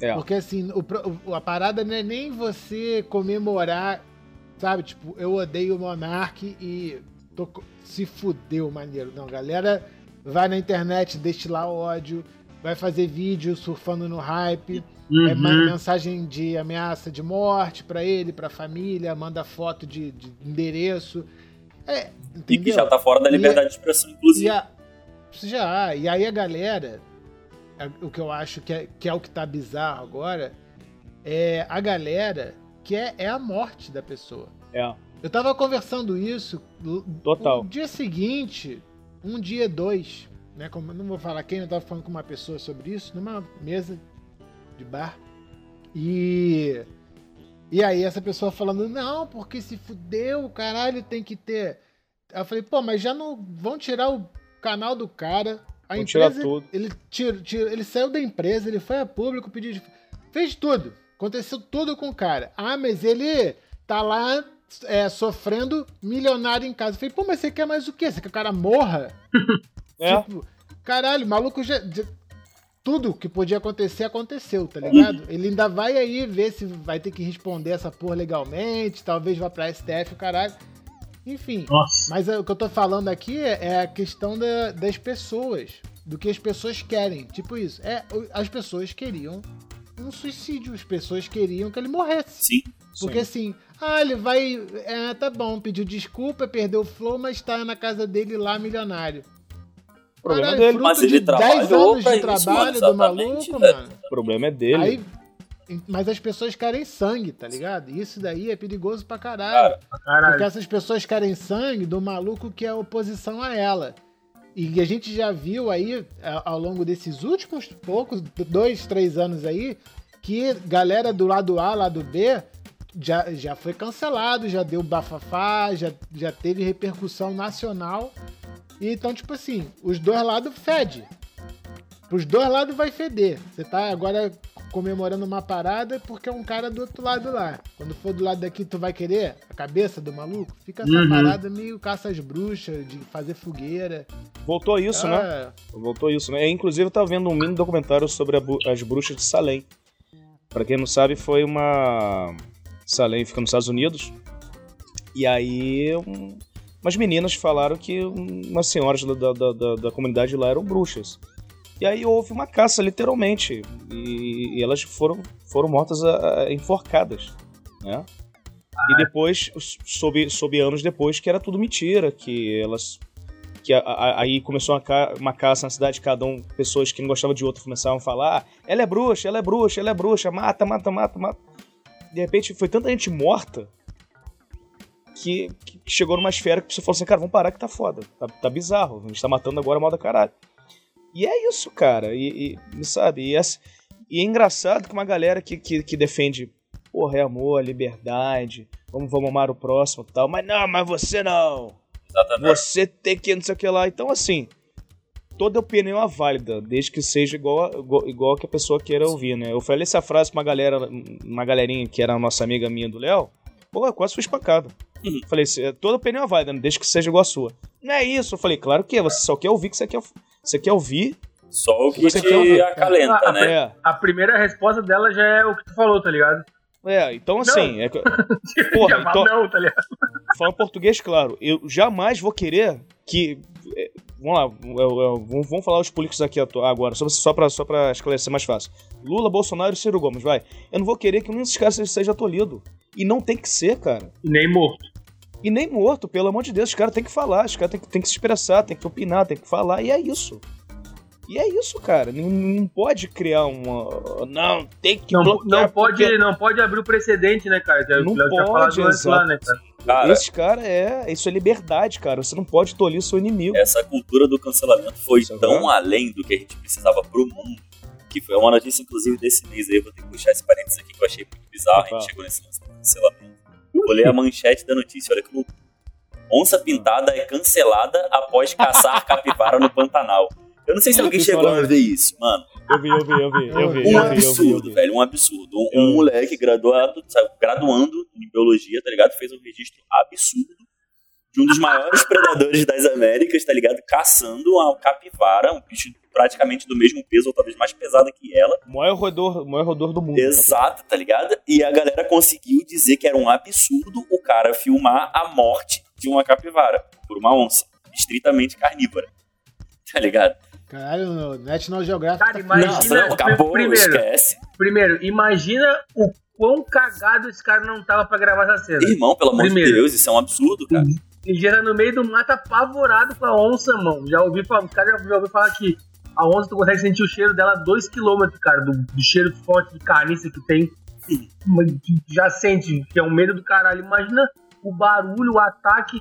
[SPEAKER 1] É.
[SPEAKER 3] Porque assim, o- a parada não é nem você comemorar, sabe? Tipo, eu odeio o Monark e tô se fudeu, maneiro. Não, galera vai na internet destilar ódio, vai fazer vídeo surfando no hype. É
[SPEAKER 2] Uhum.
[SPEAKER 3] mensagem de ameaça de morte pra ele, pra família, manda foto de, de endereço. É,
[SPEAKER 4] E que
[SPEAKER 3] entendeu?
[SPEAKER 4] já tá fora da
[SPEAKER 3] E
[SPEAKER 4] liberdade de expressão, inclusive.
[SPEAKER 3] E a, já, e aí a galera, o que eu acho que é, que é o que tá bizarro agora, é a galera que é, é a morte da pessoa.
[SPEAKER 1] É,
[SPEAKER 3] Eu tava conversando isso
[SPEAKER 1] Total.
[SPEAKER 3] no dia seguinte, um dia dois, né? Como, não vou falar quem, eu tava falando com uma pessoa sobre isso, numa mesa de bar. E. E aí essa pessoa falando, não, porque se fudeu, caralho, tem que ter. Eu falei, pô, mas já não vão tirar o canal do cara. A
[SPEAKER 1] Vão tirar
[SPEAKER 3] empresa.
[SPEAKER 1] tudo.
[SPEAKER 3] Ele, tira, tira- ele saiu da empresa, ele foi a público, pediu. Fez tudo. Aconteceu tudo com o cara. Ah, mas ele tá lá é, sofrendo milionário em casa. Eu falei, pô, mas você quer mais o quê? Você quer que o cara morra?
[SPEAKER 1] é.
[SPEAKER 3] Tipo, caralho, o maluco já, já- Tudo que podia acontecer, aconteceu, tá ligado? Ele ainda vai aí ver se vai ter que responder essa porra legalmente, talvez vá pra STF, o caralho. Enfim,
[SPEAKER 2] Nossa.
[SPEAKER 3] mas é, o que eu tô falando aqui é é a questão da- das pessoas, do que as pessoas querem. Tipo isso, é, as pessoas queriam um suicídio, as pessoas queriam que ele morresse.
[SPEAKER 4] Sim.
[SPEAKER 3] Porque assim, ah, ele vai. É, tá bom, pediu desculpa, perdeu o flow, mas tá na casa dele lá milionário.
[SPEAKER 1] O problema
[SPEAKER 3] Caralho,
[SPEAKER 1] dele.
[SPEAKER 3] fruto
[SPEAKER 4] Mas ele
[SPEAKER 3] de 10
[SPEAKER 4] trabalhou
[SPEAKER 3] anos
[SPEAKER 4] pra
[SPEAKER 3] de
[SPEAKER 4] isso,
[SPEAKER 3] trabalho do
[SPEAKER 4] exatamente,
[SPEAKER 3] maluco,
[SPEAKER 4] velho.
[SPEAKER 3] mano.
[SPEAKER 1] O problema é dele.
[SPEAKER 3] Aí, mas as pessoas querem sangue, tá ligado? Isso daí é perigoso pra caralho.
[SPEAKER 4] Cara,
[SPEAKER 3] Porque
[SPEAKER 2] Caralho.
[SPEAKER 3] essas pessoas querem sangue do maluco que é oposição a ela. E a gente já viu aí, ao longo desses últimos poucos, dois, três anos aí, que galera do lado A, lado B, já, já foi cancelado, já deu bafafá, já, já teve repercussão nacional. E então, tipo assim, os dois lados fede. Pros dois lados vai feder. Você tá agora comemorando uma parada porque é um cara do outro lado lá. Quando for do lado daqui, tu vai querer a cabeça do maluco? Fica essa
[SPEAKER 2] Uhum.
[SPEAKER 3] parada meio caça às bruxas, de fazer fogueira.
[SPEAKER 1] Voltou isso, né?
[SPEAKER 3] Ah,
[SPEAKER 1] Voltou isso, né? Inclusive, eu tava vendo um mini documentário sobre as bruxas de Salem. Pra quem não sabe, foi uma. Salem fica nos Estados Unidos. E aí, um- umas meninas falaram que umas senhoras da, da, da, da comunidade lá eram bruxas. E aí houve uma caça, literalmente. E, e elas foram, foram mortas a, a, enforcadas, né? Ah. E depois, soube, soube anos depois, que era tudo mentira, que elas que a, a, aí começou uma, ca uma caça na cidade, cada um, pessoas que não gostavam de outro começavam a falar: ah, ela é bruxa, ela é bruxa, ela é bruxa, mata, mata, mata, mata. De repente foi tanta gente morta que, que chegou numa esfera que você falou assim: cara, vamos parar que tá foda, tá, tá bizarro, a gente tá matando agora mal da caralho. E é isso, cara, e, e sabe, e, essa, e é engraçado que uma galera que, que, que defende porra, é amor, liberdade, vamos, vamos amar o próximo e tal, mas não, mas você não. Exatamente. Você tem que não sei o que lá. Então, assim, toda opinião é válida, desde que seja igual, igual, igual que a pessoa queira ouvir, né? Eu falei essa frase pra uma galera, uma galerinha que era nossa amiga minha do Léo, pô, quase fui espancado. Uhum. Falei, toda opinião é válida, desde que seja igual a sua. Não é isso, eu falei, claro que é, você só quer ouvir que você quer, você quer ouvir.
[SPEAKER 4] Só o que você te acalenta, né?
[SPEAKER 2] É. A primeira resposta dela já é o que tu falou, tá ligado?
[SPEAKER 1] É, então assim. É, porra, então, não, tá ligado? Falando português, claro, eu jamais vou querer que. É, vamos lá, eu, eu, vamos falar os políticos aqui agora, só, só, pra, só pra esclarecer mais fácil. Lula, Bolsonaro e Ciro Gomes, vai. Eu não vou querer que um desses caras seja tolhido. E não tem que ser, cara.
[SPEAKER 2] E nem morto.
[SPEAKER 1] E nem morto, pelo amor de Deus. Os caras têm que falar, os caras têm, têm que se expressar, têm que opinar, têm que falar, e é isso. E é isso, cara. Não, não pode criar uma. Não, tem que.
[SPEAKER 2] Não, não pode, porque... não pode abrir o precedente, né, cara? Já,
[SPEAKER 1] não pode, exato. Lá, né, cara? Cara, Esse cara é. Isso é liberdade, cara. Você não pode tolir seu inimigo.
[SPEAKER 4] Essa cultura do cancelamento foi isso tão é além do que a gente precisava pro mundo. Que foi uma notícia, inclusive, desse mês aí. Eu vou ter que puxar esse parênteses aqui que eu achei muito bizarro. A gente chegou nesse cancelamento. Vou ler a manchete da notícia, olha que louco. Onça pintada é cancelada após caçar capivara no Pantanal. Eu não sei se alguém chegou a ver isso, mano.
[SPEAKER 1] Eu vi, eu vi, eu vi. Eu vi
[SPEAKER 4] um absurdo, velho, um absurdo. Um, um moleque graduado, sabe, graduando em biologia, tá ligado? Fez um registro absurdo de um dos maiores predadores das Américas, tá ligado? Caçando uma capivara, um bicho praticamente do mesmo peso, ou talvez mais pesada que ela.
[SPEAKER 1] O maior roedor, maior roedor do mundo.
[SPEAKER 4] Exato, tá ligado? E a galera conseguiu dizer que era um absurdo o cara filmar a morte de uma capivara por uma onça, estritamente carnívora. Tá ligado?
[SPEAKER 3] Caralho, no National Geographic.
[SPEAKER 2] Cara, imagina. Nossa,
[SPEAKER 4] acabou, primeiro, esquece.
[SPEAKER 2] Primeiro, imagina o quão cagado esse cara não tava pra gravar essa cena.
[SPEAKER 4] Irmão, pelo amor de Deus, isso é um absurdo, cara.
[SPEAKER 2] E gera no meio do mato apavorado com a onça, mano. Já ouvi falar, os caras já, já ouviram falar que a onça tu consegue sentir o cheiro dela a 2km, cara, do, do, cheiro forte de carniça que tem. Já sente, que é um medo do caralho. Imagina o barulho, o ataque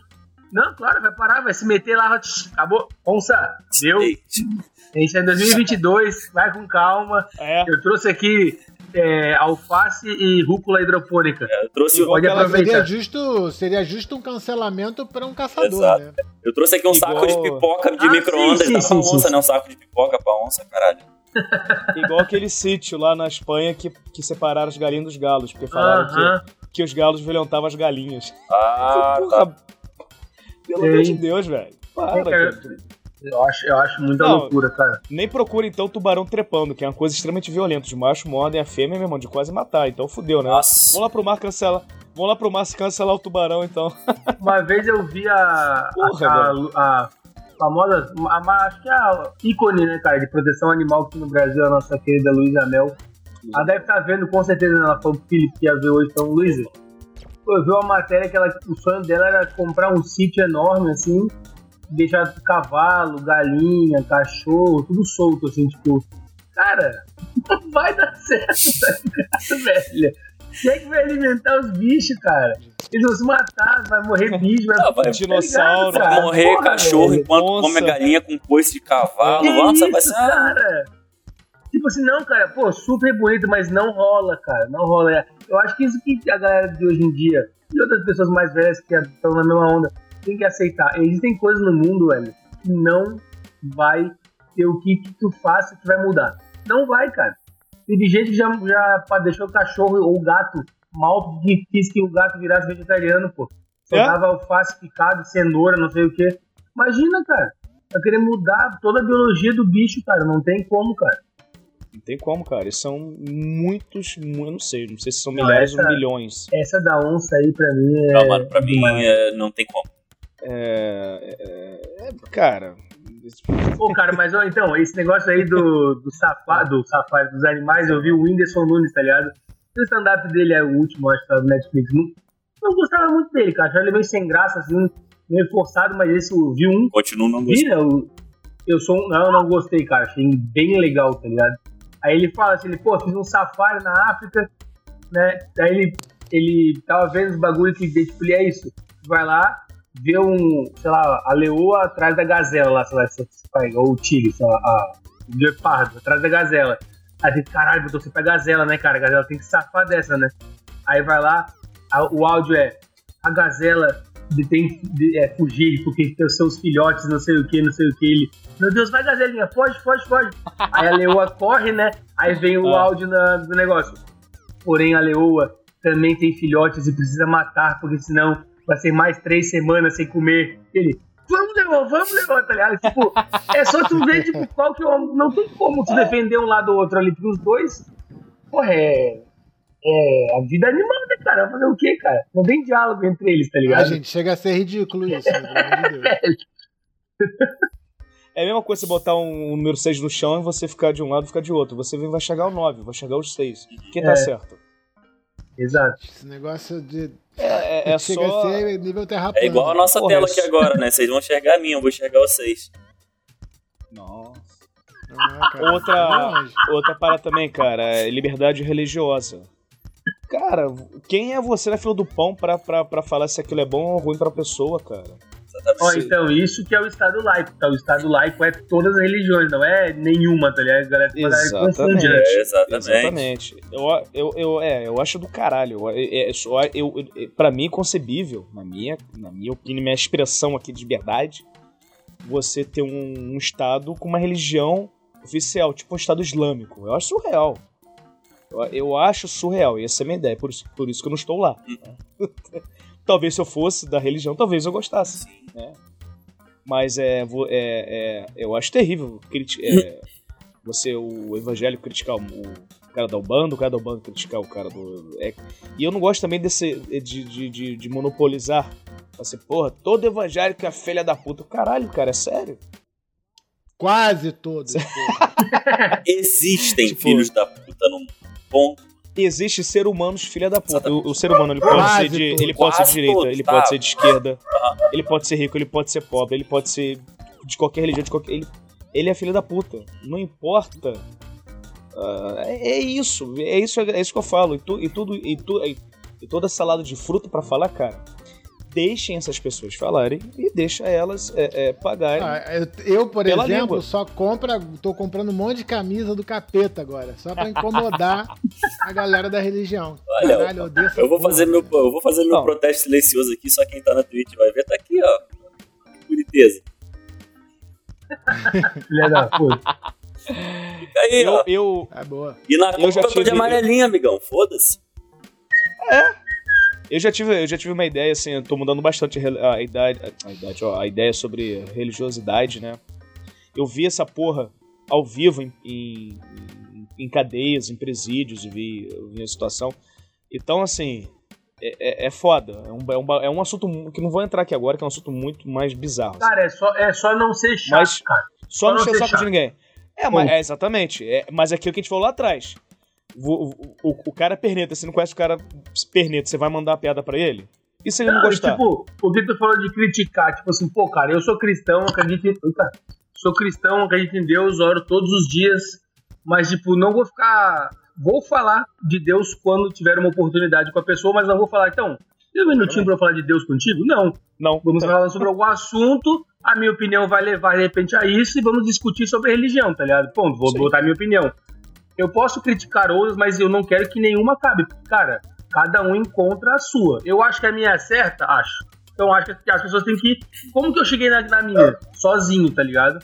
[SPEAKER 2] não, claro, vai parar, vai se meter lá, acabou. Onça, deu. A gente é em 2022, vai com calma. É. Eu trouxe aqui é, alface e rúcula hidropônica. É,
[SPEAKER 4] eu trouxe
[SPEAKER 3] Pode aproveitar. Seria justo, seria justo um cancelamento para um caçador, Exato. né?
[SPEAKER 4] Eu trouxe aqui um Igual... saco de pipoca de ah, micro-ondas. Dá pra onça, né? Um saco de pipoca pra onça, caralho.
[SPEAKER 1] Igual aquele sítio lá na Espanha que, que separaram os galinhos dos galos, porque falaram uh -huh. que, que os galos violentavam as galinhas.
[SPEAKER 4] Ah, Porra, tá.
[SPEAKER 1] Pelo amor de Deus, velho. Para, cara.
[SPEAKER 2] Eu acho, eu acho muita não, loucura, cara.
[SPEAKER 1] Nem procura, então, tubarão trepando, que é uma coisa extremamente violenta. Os machos mordem a fêmea, meu irmão, de quase matar. Então fudeu, né? Nossa. Vamos lá pro mar cancelar. Vamos lá pro mar cancelar o tubarão, então.
[SPEAKER 2] Uma vez eu vi a. Porra, a, a, a, famosa. A, acho que é a ícone, né, cara, de proteção animal aqui no Brasil, a nossa querida Luísa Mel. Ela deve estar vendo, com certeza, né? ela falou pro Felipe que ia ver hoje, então, Luísa eu vi uma matéria que ela, o sonho dela era comprar um sítio enorme, assim, deixar cavalo, galinha, cachorro, tudo solto, assim, tipo, cara, não vai dar certo, tá ligado, velho? Quem é que vai alimentar os bichos, cara? Eles vão se matar, vai morrer bicho, vai,
[SPEAKER 4] não, vai dinossauro, vai morrer Porra, cachorro velho. enquanto Nossa. come galinha com coice de cavalo. Que Nossa,
[SPEAKER 2] isso, vai ser. Cara? Tipo assim, não, cara, pô, super bonito, mas não rola, cara, não rola. Eu acho que isso que a galera de hoje em dia e outras pessoas mais velhas que estão na mesma onda tem que aceitar. Existem coisas no mundo, velho, que não vai ter o que, que tu faça que vai mudar. Não vai, cara. Teve gente que já, já deixou o cachorro ou o gato mal que quis que o gato virasse vegetariano, pô. Só é? dava alface picado, cenoura, não sei o que. Imagina, cara. Vai querer mudar toda a biologia do bicho, cara. Não tem como, cara.
[SPEAKER 1] Não tem como, cara. São muitos, eu não sei, não sei se são milhares ou milhões.
[SPEAKER 2] Essa da onça aí, pra mim, é.
[SPEAKER 4] Não, mano, pra mim é, não tem como.
[SPEAKER 1] É, é, é, cara.
[SPEAKER 2] Pô, cara, mas ó, então, esse negócio aí do, do safari, do safari dos animais, eu vi o Whindersson Nunes, tá ligado? O stand-up dele é o último, acho que tá no Netflix. Não, não gostava muito dele, cara. Achava ele meio sem graça, assim, meio forçado, mas esse eu vi um.
[SPEAKER 4] Continuo não gostando.
[SPEAKER 2] Eu, sou um. Não, não gostei, cara. Achei bem legal, tá ligado? Aí ele fala assim, ele, pô, fiz um safari na África, né? Daí ele, ele tava vendo os bagulhos que tipo, ele é isso. Vai lá, vê um, sei lá, a leoa atrás da gazela lá, sei lá, ou o tigre, sei lá, a, o leopardo atrás da gazela. Aí tem caralho, botou você pra gazela, né, cara? A gazela tem que safar dessa, né? Aí vai lá, a, o áudio é a gazela de, tem de, é, fugir porque tem os seus filhotes, não sei o que, não sei o que. Ele, meu Deus, vai gazelinha, foge, foge, foge. Aí a leoa corre, né? Aí vem o ah. áudio na, do negócio. Porém, a leoa também tem filhotes e precisa matar, porque senão vai ser mais três semanas sem comer. Ele, vamos, Leoa, vamos, Leoa, tá ligado? Tipo, é só tu ver, tipo, qual que é o. Não tem como tu defender um lado ou outro ali, porque os dois. Porra, é. É, a vida é animal, né, cara? Fazer o quê, cara? Não tem diálogo entre eles, tá ligado? Ah,
[SPEAKER 3] gente, chega a ser ridículo isso, pelo amor de Deus.
[SPEAKER 1] É a mesma coisa você botar um número 6 no chão e você ficar de um lado e ficar de outro. Você vai chegar ao 9, vai chegar aos 6. Quem tá é. certo?
[SPEAKER 2] Exato.
[SPEAKER 3] Esse negócio de.
[SPEAKER 1] É, é, é
[SPEAKER 3] chega
[SPEAKER 1] só.
[SPEAKER 3] A ser nível terra
[SPEAKER 4] é igual a nossa Porra, tela aqui agora, né? Vocês vão enxergar a minha, eu vou enxergar vocês.
[SPEAKER 1] Nossa. Ah, outra, outra para também, cara, é liberdade religiosa. Cara, quem é você na fila do pão pra, pra, pra falar se aquilo é bom ou ruim pra pessoa, cara?
[SPEAKER 2] Ó, então, isso que é o Estado laico, tá? O Estado laico é todas as religiões, não é nenhuma, tá ligado? A galera,
[SPEAKER 1] exatamente,
[SPEAKER 4] né? exatamente.
[SPEAKER 1] exatamente. Eu, eu, eu, é, eu acho do caralho. Eu, eu, eu, eu, pra mim é concebível, na minha, na minha opinião, minha expressão aqui de liberdade, você ter um, um Estado com uma religião oficial, tipo um Estado Islâmico. Eu acho surreal. Eu, eu acho surreal, e essa é a minha ideia, por isso, por isso que eu não estou lá. Uhum. Talvez se eu fosse da religião, talvez eu gostasse. Né? Mas é, é, é, eu acho terrível é, você, o evangélico, criticar o, o cara da Ubanda, o cara da Ubanda criticar o cara do. É, e eu não gosto também desse, de, de, de, de monopolizar. Assim, porra, todo evangélico é filha da puta. Caralho, cara, é sério?
[SPEAKER 3] Quase todos.
[SPEAKER 4] Existem tipo, filhos da puta num ponto
[SPEAKER 1] existe ser humanos filha da puta. O, o ser humano ele pode ser de, ele pode ser de direita, ele pode ser de esquerda, ele pode ser rico, ele pode ser pobre, ele pode ser de qualquer religião, de qualquer ele, ele é filho da puta. Não importa. Uh, é, é, isso, é isso, é isso que eu falo. E, tu, e tudo, e, tu, e, toda salada de fruta para falar, cara deixem essas pessoas falarem e deixa elas é, é, pagarem. Ah,
[SPEAKER 3] eu, eu, por exemplo, língua. só compra, tô comprando um monte de camisa do capeta agora, só para incomodar a galera da religião.
[SPEAKER 4] Olha, Caralho, eu, eu, eu vou fazer meu, eu vou fazer meu protesto silencioso aqui, só quem tá na Twitch vai ver, tá aqui, ó. Que boniteza.
[SPEAKER 2] Filha da puta.
[SPEAKER 4] Fica aí,
[SPEAKER 1] eu, ó. Eu,
[SPEAKER 3] é boa.
[SPEAKER 4] E na eu já tive... eu tô de amarelinha, amigão, foda-se.
[SPEAKER 1] É, eu já tive, eu já tive uma ideia, assim, eu tô mudando bastante a, idade, a, idade, ó, a ideia sobre religiosidade, né? Eu vi essa porra ao vivo em, em, em cadeias, em presídios, vi, eu vi a situação. Então, assim, é, é, é foda. É um, é, um, é um assunto que não vou entrar aqui agora, que é um assunto muito mais bizarro.
[SPEAKER 2] Cara, assim. é, só, é só não ser chato, mas, cara.
[SPEAKER 1] Só, só não, não ser saco de ninguém. É, mas, é exatamente. É, mas é aquilo que a gente falou lá atrás. O, o, o, cara perneta, você não conhece o cara perneta, você vai mandar a piada pra ele? E se ele não, não gostar?
[SPEAKER 2] Tipo, o que tu falou de criticar, tipo assim, pô, cara, eu sou cristão, acredito em. Eita, sou cristão, acredito em Deus, oro todos os dias, mas, tipo, não vou ficar. Vou falar de Deus quando tiver uma oportunidade com a pessoa, mas não vou falar, então, tem um minutinho pra eu falar de Deus contigo? Não.
[SPEAKER 1] Não.
[SPEAKER 2] Vamos falar sobre algum assunto, a minha opinião vai levar de repente a isso e vamos discutir sobre religião, tá ligado? Ponto, vou Sim. botar a minha opinião. Eu posso criticar outras, mas eu não quero que nenhuma cabe. Cara, cada um encontra a sua. Eu acho que a minha é certa? Acho. Então acho que as pessoas têm que. Como que eu cheguei na, na minha? Sozinho, tá ligado?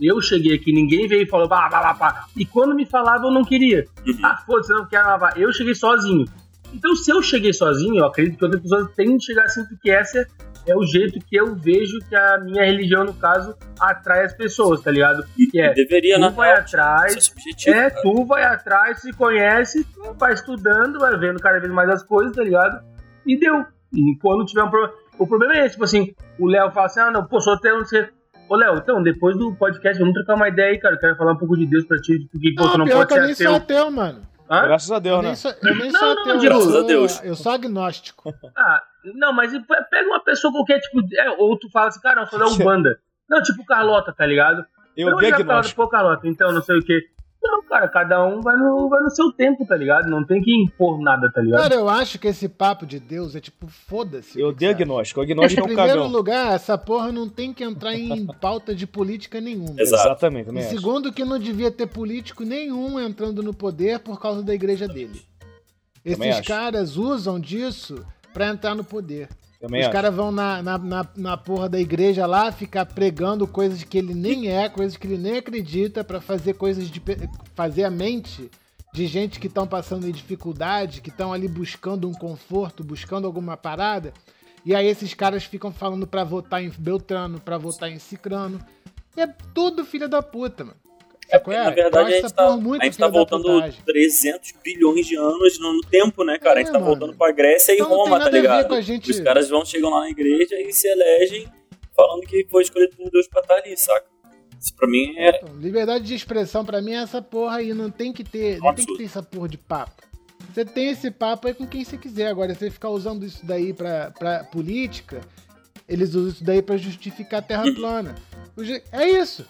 [SPEAKER 2] Eu cheguei aqui, ninguém veio e falou, pá, pá, pá, E quando me falava, eu não queria. Uhum. Ah, foda-se, não quero lavar. Eu cheguei sozinho. Então, se eu cheguei sozinho, eu acredito que outras pessoas têm que chegar assim, porque essa é o jeito que eu vejo que a minha religião, no caso, atrai as pessoas, tá ligado?
[SPEAKER 4] Que é, deveria,
[SPEAKER 2] tu
[SPEAKER 4] né?
[SPEAKER 2] vai atrás, é, cara. tu vai atrás, se conhece, vai estudando, vai vendo cada vez mais as coisas, tá ligado? E deu. E quando tiver um problema. O problema é esse, tipo assim, o Léo fala assim, ah, não, pô, sou teu, não sei. Ô, Léo, então, depois do podcast, vamos trocar uma ideia aí, cara. Eu quero falar um pouco de Deus pra ti, porque pô, tu não
[SPEAKER 3] pior
[SPEAKER 2] pode
[SPEAKER 3] que
[SPEAKER 2] ser
[SPEAKER 3] eu nem
[SPEAKER 2] ateu.
[SPEAKER 3] sou ateu, mano.
[SPEAKER 2] Hã?
[SPEAKER 1] Graças a
[SPEAKER 3] Eu
[SPEAKER 1] Deus,
[SPEAKER 3] nem
[SPEAKER 1] né?
[SPEAKER 3] sou, eu nem
[SPEAKER 2] Não,
[SPEAKER 3] sou
[SPEAKER 2] não,
[SPEAKER 3] ateu.
[SPEAKER 2] digo-
[SPEAKER 3] eu
[SPEAKER 4] Graças a
[SPEAKER 3] sou-
[SPEAKER 4] Deus.
[SPEAKER 3] Eu sou agnóstico.
[SPEAKER 2] Ah, não, mas pe- pega uma pessoa qualquer, tipo, é, ou tu fala assim, cara, eu sou da Umbanda. Não, tipo Carlota, tá ligado?
[SPEAKER 1] Eu
[SPEAKER 2] não,
[SPEAKER 1] dei
[SPEAKER 2] já
[SPEAKER 1] agnóstico.
[SPEAKER 2] pô, Carlota, então, não sei o quê. Não, cara, cada um vai no, vai no seu tempo, tá ligado? Não tem que impor nada, tá ligado?
[SPEAKER 3] Cara, eu acho que esse papo de Deus é tipo, foda-se.
[SPEAKER 1] Eu
[SPEAKER 3] o que
[SPEAKER 1] dei
[SPEAKER 3] que você acha?
[SPEAKER 1] agnóstico. O agnóstico é
[SPEAKER 3] Em
[SPEAKER 1] um
[SPEAKER 3] primeiro
[SPEAKER 1] cagão.
[SPEAKER 3] lugar, essa porra não tem que entrar em pauta de política nenhuma.
[SPEAKER 1] Exatamente,
[SPEAKER 3] E
[SPEAKER 1] também acho.
[SPEAKER 3] segundo, que não devia ter político nenhum entrando no poder por causa da igreja dele.
[SPEAKER 1] Também
[SPEAKER 3] Esses
[SPEAKER 1] acho.
[SPEAKER 3] caras usam disso pra entrar no poder.
[SPEAKER 1] Também
[SPEAKER 3] Os caras vão na, na, na, na porra da igreja lá ficar pregando coisas que ele nem é, coisas que ele nem acredita, pra fazer coisas de. fazer a mente de gente que estão passando em dificuldade, que estão ali buscando um conforto, buscando alguma parada. E aí esses caras ficam falando pra votar em Beltrano, pra votar em Cicrano. É tudo filha da puta, mano.
[SPEAKER 4] É, porque, na verdade,
[SPEAKER 3] acho
[SPEAKER 4] a gente tá, a gente tá voltando
[SPEAKER 3] putagem.
[SPEAKER 4] 300 bilhões de anos no, tempo, né, cara? a gente
[SPEAKER 3] É,
[SPEAKER 4] tá
[SPEAKER 3] mano.
[SPEAKER 4] voltando pra Grécia e
[SPEAKER 3] Então tem
[SPEAKER 4] Roma, tá ligado?
[SPEAKER 3] gente-
[SPEAKER 4] Os caras vão, chegam lá na igreja e se elegem falando que foi escolhido por Deus pra estar ali, saca? Isso pra mim é.
[SPEAKER 3] Então, liberdade de expressão pra mim é essa porra aí, não tem que ter, não tem que ter essa porra de papo. Você tem esse papo aí com quem você quiser. Agora, você ficar usando isso daí pra, pra política, eles usam isso daí pra justificar a terra plana. O je- É isso.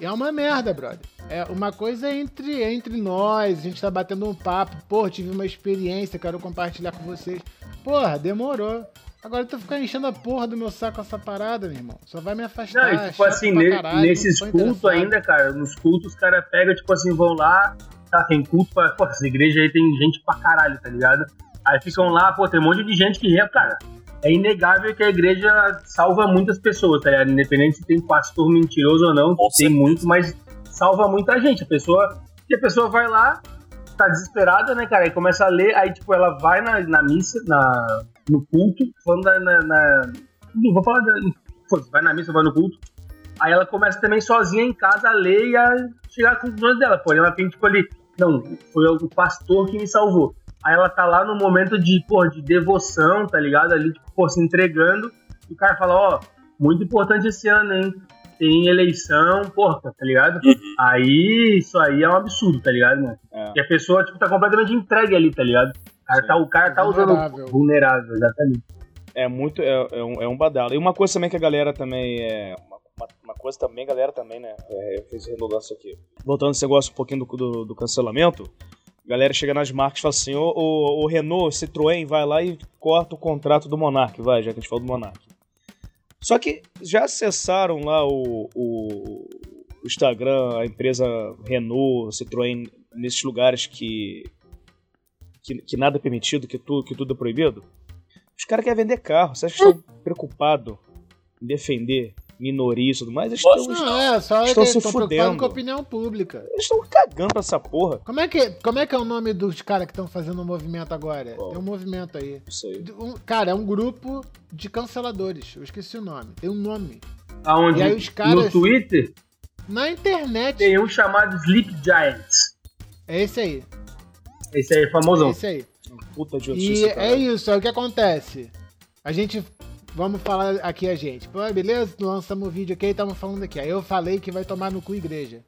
[SPEAKER 3] É uma merda, brother. É uma coisa entre, entre nós, a gente tá batendo um papo. Pô, tive uma experiência, quero compartilhar com vocês. Porra, demorou. Agora tu ficar enchendo a porra do meu saco essa parada, meu irmão. Só vai me afastar.
[SPEAKER 2] Não, e tipo assim, ne-
[SPEAKER 3] caralho,
[SPEAKER 2] nesses cultos ainda, cara, nos cultos os caras pegam, tipo assim, vão lá, tá, tem culto pra. Pô, essa igreja aí tem gente pra caralho, tá ligado? Aí ficam lá, pô, tem um monte de gente que, cara, é inegável que a igreja salva muitas pessoas, tá ligado? Independente se tem pastor mentiroso ou não,
[SPEAKER 4] Com
[SPEAKER 2] tem
[SPEAKER 4] certeza.
[SPEAKER 2] muito, mas salva muita gente. A pessoa. E a pessoa vai lá, tá desesperada, né, cara? Aí começa a ler, aí, tipo, ela vai na, na missa, na, no culto, falando na. na, Não vou falar da. Vai na missa, vai no culto. Aí ela começa também sozinha em casa a ler e a chegar a conclusões dela. Porém, ela tem, tipo, ali. Não, foi o pastor que me salvou. Aí ela tá lá no momento de, pô, de devoção, tá ligado? Ali, tipo, pô, se entregando. E o cara fala, ó, muito importante esse ano, hein? Tem eleição, porra, tá ligado?
[SPEAKER 4] Uhum.
[SPEAKER 2] Aí, isso aí é um absurdo, tá ligado, mano?
[SPEAKER 1] É.
[SPEAKER 2] E a pessoa, tipo, tá completamente entregue ali, tá ligado? O cara
[SPEAKER 1] Sim.
[SPEAKER 2] tá, o cara tá usando
[SPEAKER 3] Vulnerável.
[SPEAKER 2] vulnerável, exatamente.
[SPEAKER 1] É muito. É, é um, é um badalo. E uma coisa também que a galera também. É, uma, uma- coisa também, a galera também, né? É, eu fiz redundância aqui. Voltando esse negócio um pouquinho do, do, do cancelamento. A galera chega nas marcas e fala assim: o, o, o Renault, Citroën, vai lá e corta o contrato do Monark, vai, já que a gente falou do Monark. Só que já acessaram lá o, o, o Instagram, a empresa Renault, Citroën, nesses lugares que, que, que nada é permitido, que, tu, que tudo é proibido? Os caras querem vender carro. Você acha que estão preocupados em defender minorias e tudo mais? Eles
[SPEAKER 4] Posso-
[SPEAKER 1] estão
[SPEAKER 3] Não, é, só
[SPEAKER 1] Estão
[SPEAKER 3] que
[SPEAKER 1] se
[SPEAKER 3] estão
[SPEAKER 1] fudendo.
[SPEAKER 3] com a opinião pública.
[SPEAKER 1] eles estão cagando pra essa porra.
[SPEAKER 3] Como é que, como é, que é o nome dos caras que estão fazendo o movimento agora?
[SPEAKER 1] Qual?
[SPEAKER 3] Tem um movimento aí.
[SPEAKER 1] Isso aí.
[SPEAKER 3] Um- cara, é um grupo de canceladores. Eu esqueci o nome. Tem um nome.
[SPEAKER 2] Aonde?
[SPEAKER 3] E aí os caras-
[SPEAKER 2] No Twitter
[SPEAKER 3] Na internet.
[SPEAKER 2] tem um chamado Sleep Giants.
[SPEAKER 3] É esse aí.
[SPEAKER 2] Esse aí é
[SPEAKER 3] É
[SPEAKER 2] famosão.
[SPEAKER 3] esse aí.
[SPEAKER 1] Puta de
[SPEAKER 3] E é isso, é o que acontece. A gente. Vamos falar aqui a gente. Pô, beleza? Lançamos o vídeo aqui e estamos falando aqui. Aí eu falei que vai tomar no cu igreja.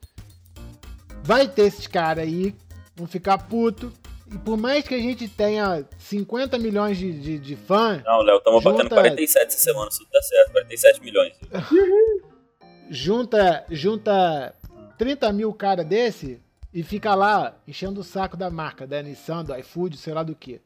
[SPEAKER 3] Vai ter esses caras aí, vão ficar puto. E por mais que a gente tenha 50 milhões de, de, de fã,
[SPEAKER 4] Não, Léo, estamos
[SPEAKER 3] Junta-
[SPEAKER 4] batendo 47 essa semana, se tudo tá certo. 47 milhões.
[SPEAKER 3] junta, junta 30 mil cara desse e fica lá enchendo o saco da marca, da Nissan, do iFood, sei lá do que.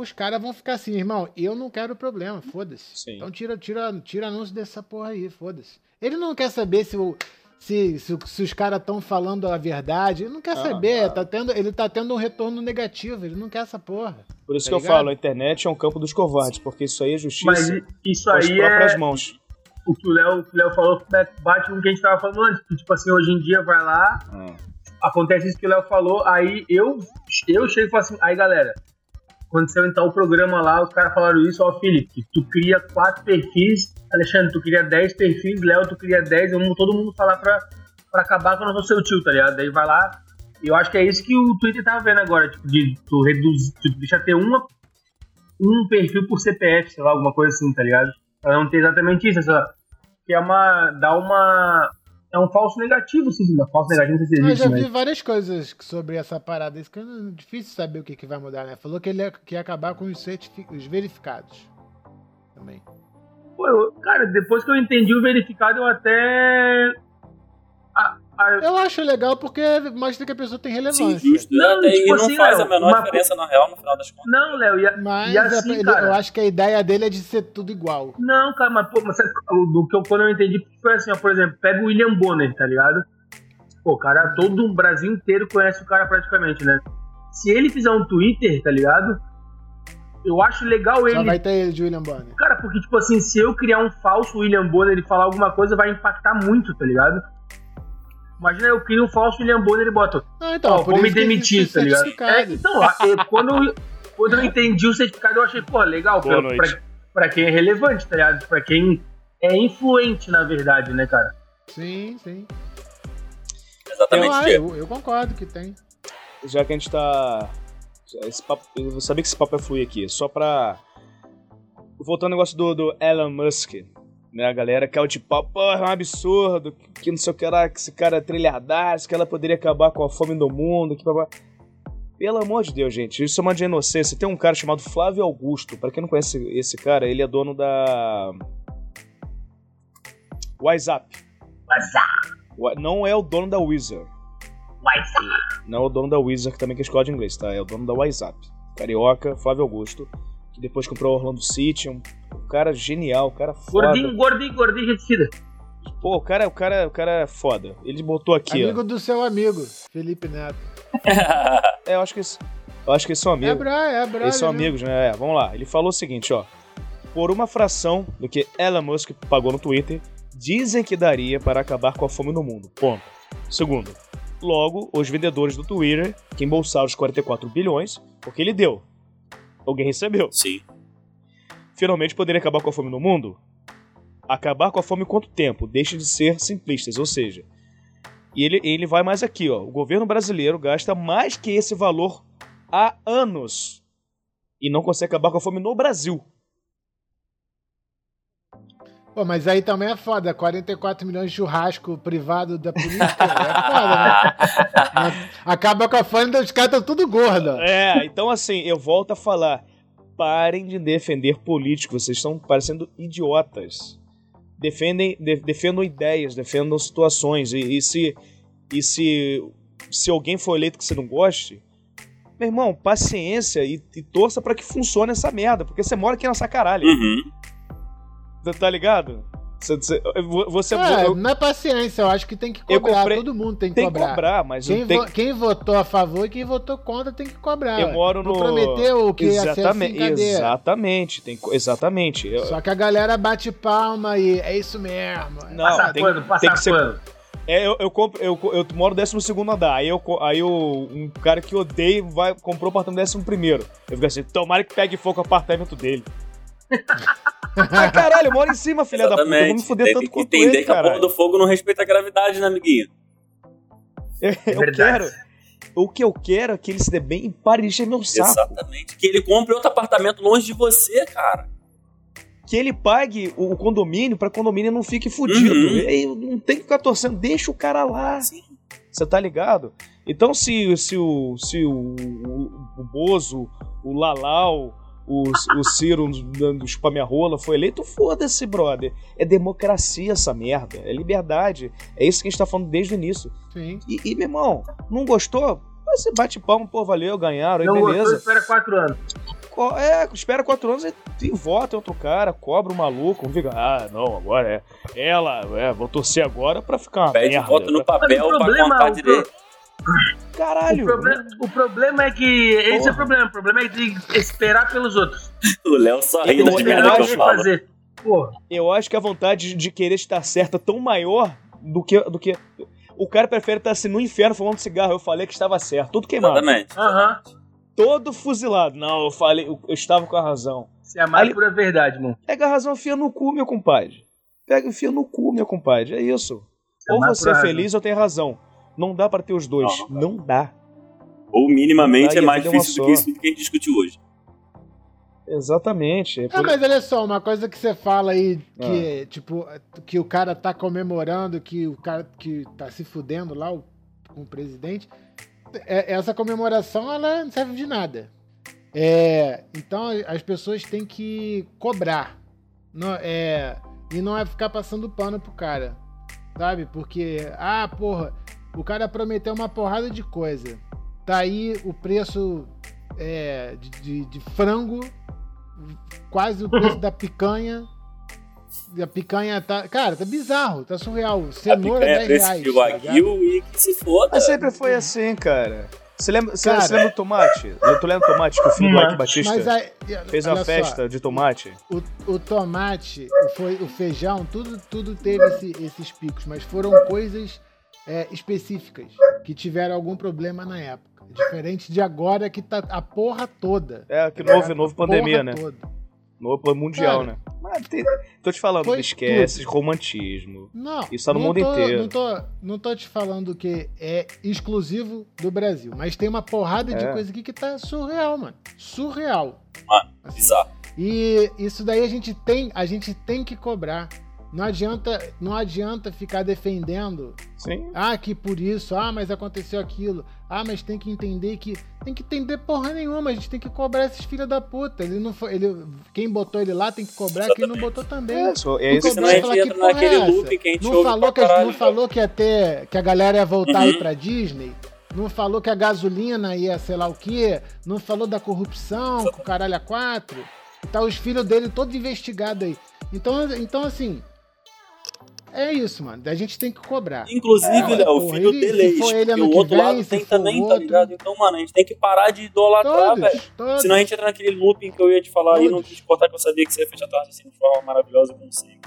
[SPEAKER 3] Os caras vão ficar assim, irmão, eu não quero problema, foda-se. Então tira, tira, tira anúncio dessa porra aí, foda-se. Ele não quer saber se, o, se, se, se os caras estão falando a verdade, ele não quer
[SPEAKER 1] Ah,
[SPEAKER 3] saber,
[SPEAKER 1] ah.
[SPEAKER 3] tá tendo, ele tá tendo um retorno negativo, ele não quer essa porra.
[SPEAKER 1] Por isso
[SPEAKER 3] tá
[SPEAKER 1] que eu
[SPEAKER 3] ligado?
[SPEAKER 1] falo, a internet é um campo dos covardes, porque isso aí é justiça
[SPEAKER 2] Mas isso
[SPEAKER 1] com as
[SPEAKER 2] aí
[SPEAKER 1] próprias
[SPEAKER 2] é
[SPEAKER 1] mãos.
[SPEAKER 2] o que o Léo, o que o Léo falou, bate com o que a gente tava falando antes. que, Tipo assim, hoje em dia vai lá,
[SPEAKER 1] Ah.
[SPEAKER 2] acontece isso que o Léo falou, aí eu, eu chego e falo assim, aí galera, aconteceu então o programa lá, os caras falaram isso, ó, Felipe, tu cria quatro perfis, Alexandre, tu cria 10 perfis, Léo, tu cria 10, vamos todo mundo falar pra, pra acabar com o nosso seu tio, tá ligado? Daí vai lá, eu acho que é isso que o Twitter tava vendo agora, tipo, de tu reduzir, tipo, deixa ter uma, um perfil por CPF, sei lá, alguma coisa assim, tá ligado? Pra não ter exatamente isso, essa que é uma. dá uma. É um falso negativo, sim, uma falso negativo, não sei se
[SPEAKER 3] Eu
[SPEAKER 2] existe,
[SPEAKER 3] já
[SPEAKER 2] mas-
[SPEAKER 3] vi várias coisas sobre essa parada. Isso que é difícil saber o que, que vai mudar, né? Falou que ele ia, que ia acabar com os, certifi- os verificados. Também.
[SPEAKER 2] Pô, eu- cara, depois que eu entendi o verificado, eu até.
[SPEAKER 3] Eu acho legal porque mostra que a pessoa tem relevância.
[SPEAKER 4] Sim, justo.
[SPEAKER 2] Não,
[SPEAKER 4] Até-
[SPEAKER 2] tipo
[SPEAKER 4] e não
[SPEAKER 2] assim,
[SPEAKER 4] faz
[SPEAKER 2] Léo,
[SPEAKER 4] a menor
[SPEAKER 2] uma-
[SPEAKER 4] diferença na real, no final das contas.
[SPEAKER 2] Não, Léo, e, a-
[SPEAKER 3] Mas
[SPEAKER 2] e assim,
[SPEAKER 3] é- ele-
[SPEAKER 2] cara.
[SPEAKER 3] eu acho que a ideia dele é de ser tudo igual.
[SPEAKER 2] Não, cara, mas, pô, mas do que eu, quando eu entendi foi assim, ó, por exemplo, pega o William Bonner, tá ligado? Pô, o cara, todo o Brasil inteiro conhece o cara praticamente, né? Se ele fizer um Twitter, tá ligado? Eu acho legal
[SPEAKER 3] Só
[SPEAKER 2] ele.
[SPEAKER 3] vai ter ele de William Bonner.
[SPEAKER 2] Cara, porque, tipo assim, se eu criar um falso William Bonner e falar alguma coisa, vai impactar muito, tá ligado? Imagina eu crio um falso William Bonner e boto,
[SPEAKER 3] Não, então,
[SPEAKER 2] ó,
[SPEAKER 3] por
[SPEAKER 2] vou me demitir, tá ligado?
[SPEAKER 3] certificado.
[SPEAKER 2] É, então, ó, eu- quando, eu- quando eu entendi o certificado, eu achei, pô, legal,
[SPEAKER 1] Boa
[SPEAKER 2] pra, pra, pra quem é relevante, tá ligado? Pra quem é influente, na verdade, né, cara?
[SPEAKER 3] Sim, sim.
[SPEAKER 4] Exatamente.
[SPEAKER 3] Ah,
[SPEAKER 4] Diego.
[SPEAKER 3] eu, eu concordo que tem.
[SPEAKER 1] Já que a gente tá. Esse papo, eu sabia que esse papo é fluir aqui. Só pra. Voltando ao negócio do, do Elon Musk. Né, a galera que é o tipo, pô, é um absurdo, que não sei o que lá, que esse cara é que ela poderia acabar com a fome do mundo, que babá. Pelo amor de Deus, gente, isso é uma de inocência. Tem um cara chamado Flávio Augusto. Pra quem não conhece esse cara, ele é dono da. WhatsApp. Wa- Não é o dono da Wizard. Não é o dono da Wizard, que também que é escola de inglês, tá? É o dono da WhatsApp. Carioca, Flávio Augusto, que depois comprou o Orlando City. Um, um cara genial, um cara foda.
[SPEAKER 2] Gordinho, gordinho, gordinho, gente.
[SPEAKER 1] Pô, o cara, o, cara, o cara é foda. Ele botou aqui,
[SPEAKER 3] amigo do seu amigo, Felipe Neto.
[SPEAKER 1] ó. É, eu acho que esse, eu acho que eles são
[SPEAKER 3] É
[SPEAKER 1] amigos.
[SPEAKER 3] bra, é bra.
[SPEAKER 1] Eles são amigos, né? É, vamos lá. Ele falou o seguinte, ó. Por uma fração do que Elon Musk pagou no Twitter, dizem que daria para acabar com a fome no mundo. Ponto. Segundo, logo, os vendedores do Twitter, que embolsaram os 44 bilhões, porque ele deu. Alguém recebeu.
[SPEAKER 4] Sim.
[SPEAKER 1] Finalmente poderia acabar com a fome no mundo? Acabar com a fome quanto tempo? Deixe de ser simplistas, ou seja... E ele, ele vai mais aqui, ó. O governo brasileiro gasta mais que esse valor há anos e não consegue acabar com a fome no Brasil.
[SPEAKER 3] Pô, mas aí também é foda. 44 milhões de churrasco privado da política. É foda, né? Acaba com a fome, os caras estão tudo gordos. ó.
[SPEAKER 1] É, então assim, eu volto a falar. Parem de defender políticos, vocês estão parecendo idiotas. Defendem, de- defendam ideias, defendam situações. E, e se, e se, se alguém for eleito que você não goste, meu irmão, paciência e, e torça pra que funcione essa merda, porque você mora aqui nessa caralho.
[SPEAKER 4] Uhum.
[SPEAKER 1] Tá- Tá ligado? Você, você,
[SPEAKER 3] É,
[SPEAKER 1] eu-
[SPEAKER 3] não é paciência, eu acho que tem que cobrar.
[SPEAKER 1] comprei-
[SPEAKER 3] Todo mundo tem que
[SPEAKER 1] tem que
[SPEAKER 3] cobrar.
[SPEAKER 1] cobrar, mas
[SPEAKER 3] Quem,
[SPEAKER 1] tem
[SPEAKER 3] vo- quem votou a favor e quem votou contra tem que cobrar.
[SPEAKER 1] Eu moro no.
[SPEAKER 3] prometeu que ia ser assim,
[SPEAKER 1] exatamente, exatamente, tem, exatamente. Eu-
[SPEAKER 3] Só que a galera bate palma e é isso mesmo.
[SPEAKER 1] Não,
[SPEAKER 2] Passar
[SPEAKER 1] tem- tem
[SPEAKER 2] passar
[SPEAKER 1] que ser-
[SPEAKER 2] pano.
[SPEAKER 1] É, eu, eu, compro, eu, eu moro no 12 andar. Aí, eu, aí eu, um cara que odeio vai, comprou o apartamento no 11. Eu fico assim, tomara que pegue fogo o apartamento dele. ah, caralho, eu moro em cima, filha da puta. Eu vou me
[SPEAKER 4] Exatamente.
[SPEAKER 1] fuder
[SPEAKER 4] Tem
[SPEAKER 1] tanto quanto
[SPEAKER 4] entender
[SPEAKER 1] ele,
[SPEAKER 4] que a porra
[SPEAKER 1] caralho.
[SPEAKER 4] do fogo não respeita a gravidade, né, amiguinho?
[SPEAKER 1] Eu
[SPEAKER 2] Verdade.
[SPEAKER 1] quero. O que eu quero é que ele se dê bem e pare de encher meu saco.
[SPEAKER 4] Exatamente. Que ele compre outro apartamento longe de você, cara.
[SPEAKER 1] Que ele pague o, o condomínio pra condomínio não fique fudido.
[SPEAKER 4] Uhum.
[SPEAKER 1] E aí não tem que ficar torcendo, deixa o cara lá.
[SPEAKER 4] Sim.
[SPEAKER 1] Você tá ligado? Então, se, se, o, se o, o, o Bozo, o Lalau, o, o Ciro dando chupa minha rola foi eleito, foda-se, brother. É democracia essa merda. É liberdade. É isso que a gente tá falando desde o início.
[SPEAKER 3] Sim.
[SPEAKER 1] E, e, meu irmão, não gostou? Você bate palma, pô, valeu, ganharam, aí
[SPEAKER 2] Não gostou,
[SPEAKER 1] beleza.
[SPEAKER 2] espera quatro anos.
[SPEAKER 1] É, espera quatro anos e, e vota em outro cara, cobra o maluco, não fica, ah, não, agora é. Ela, é, vou torcer agora pra ficar uma
[SPEAKER 4] Pede
[SPEAKER 1] merda.
[SPEAKER 4] voto no papel pra contar direito.
[SPEAKER 1] Caralho!
[SPEAKER 2] O, proble- o problema é que. Esse é
[SPEAKER 1] Porra.
[SPEAKER 2] o problema. O problema é de esperar pelos outros.
[SPEAKER 4] O Léo só ri
[SPEAKER 1] Eu-
[SPEAKER 4] das
[SPEAKER 1] eu
[SPEAKER 4] merdas
[SPEAKER 2] Esperar
[SPEAKER 4] que
[SPEAKER 1] acho
[SPEAKER 4] eu falo.
[SPEAKER 2] fazer. Porra.
[SPEAKER 1] eu acho que a vontade de querer estar certa é tão maior do que, do que. O cara prefere estar assim no inferno fumando cigarro. Eu falei que estava certo. Tudo queimado.
[SPEAKER 4] Exatamente.
[SPEAKER 2] Aham.
[SPEAKER 1] Todo fuzilado. Não, eu falei, eu, eu estava com a razão.
[SPEAKER 2] Se é a mais
[SPEAKER 1] Ali-
[SPEAKER 2] pura verdade, mano.
[SPEAKER 1] Pega a razão, enfia no cu, meu compadre. Pega e enfia no cu, meu compadre. É isso.
[SPEAKER 2] É
[SPEAKER 1] ou você é feliz ou tem razão. Não dá pra ter os dois.
[SPEAKER 4] Não,
[SPEAKER 1] Não, dá.
[SPEAKER 4] Ou minimamente
[SPEAKER 1] Aí
[SPEAKER 4] é mais difícil do que isso que a gente discutiu hoje.
[SPEAKER 1] Exatamente. É
[SPEAKER 3] por... mas olha só, uma coisa que você fala aí, que, ah. tipo, que o cara tá comemorando, que o cara que tá se fudendo lá o, com o presidente, é, essa comemoração, ela não serve de nada. É, então, as pessoas têm que cobrar. Não, é, e não é ficar passando pano pro cara, sabe? Porque, ah, porra, o cara prometeu uma porrada de coisa. Tá aí o preço é, de, de, de frango quase o preço da picanha. E a picanha tá. Cara, tá bizarro, tá surreal. Cenoura
[SPEAKER 4] a picanha 10 é reais. De Wagyu tá e que se foda.
[SPEAKER 1] Mas sempre foi assim, cara. Você lembra, você, cara, você lembra do tomate? Eu tô lendo tomate que o filho do Ike Batista aí, fez uma festa só, de tomate?
[SPEAKER 3] O, o tomate, foi, o feijão, tudo, tudo teve esse, esses picos, mas foram coisas é, específicas que tiveram algum problema na época. Diferente de agora que tá a porra toda.
[SPEAKER 1] É, que novo, é, novo pandemia, né? Toda. Novo mundial, Cara, né? Mas tem, tô te falando, esquece tudo. romantismo.
[SPEAKER 3] Não.
[SPEAKER 1] Isso tá no
[SPEAKER 3] mundo
[SPEAKER 1] tô, inteiro.
[SPEAKER 3] Não tô, não tô te falando que é exclusivo do Brasil, mas tem uma porrada é. de coisa aqui que tá surreal, mano. Surreal.
[SPEAKER 4] Mano, assim. bizarro.
[SPEAKER 3] E isso daí a gente tem, a gente tem que cobrar. Não adianta, não adianta ficar defendendo.
[SPEAKER 1] Sim.
[SPEAKER 3] Ah, que por isso, ah, mas aconteceu aquilo. Ah, mas tem que entender que tem que entender porra nenhuma, a gente tem que cobrar esses filha da puta. Ele não foi, ele quem botou ele lá tem que cobrar, Exatamente. quem não botou também.
[SPEAKER 1] É, isso, é isso.
[SPEAKER 4] Senão a gente entra naquele é loop que a gente
[SPEAKER 3] não falou que não falou que ia ter que a galera ia voltar uhum. aí pra Disney. Não falou que a gasolina ia sei lá o quê. Não falou da corrupção, com o caralho a quatro. Tá os filhos dele todos investigados aí. Então, então assim, é isso, mano. A gente tem que cobrar.
[SPEAKER 4] Inclusive, é, Léo, o filho ele, dele é isso. Porque o outro vem, lado tem também, tá ligado? Então, mano, a gente tem que parar de idolatrar, velho. Senão a gente entra naquele looping que eu ia te falar todos. aí, não quis te cortar que eu sabia que você ia fechar tua assim de forma maravilhosa consigo.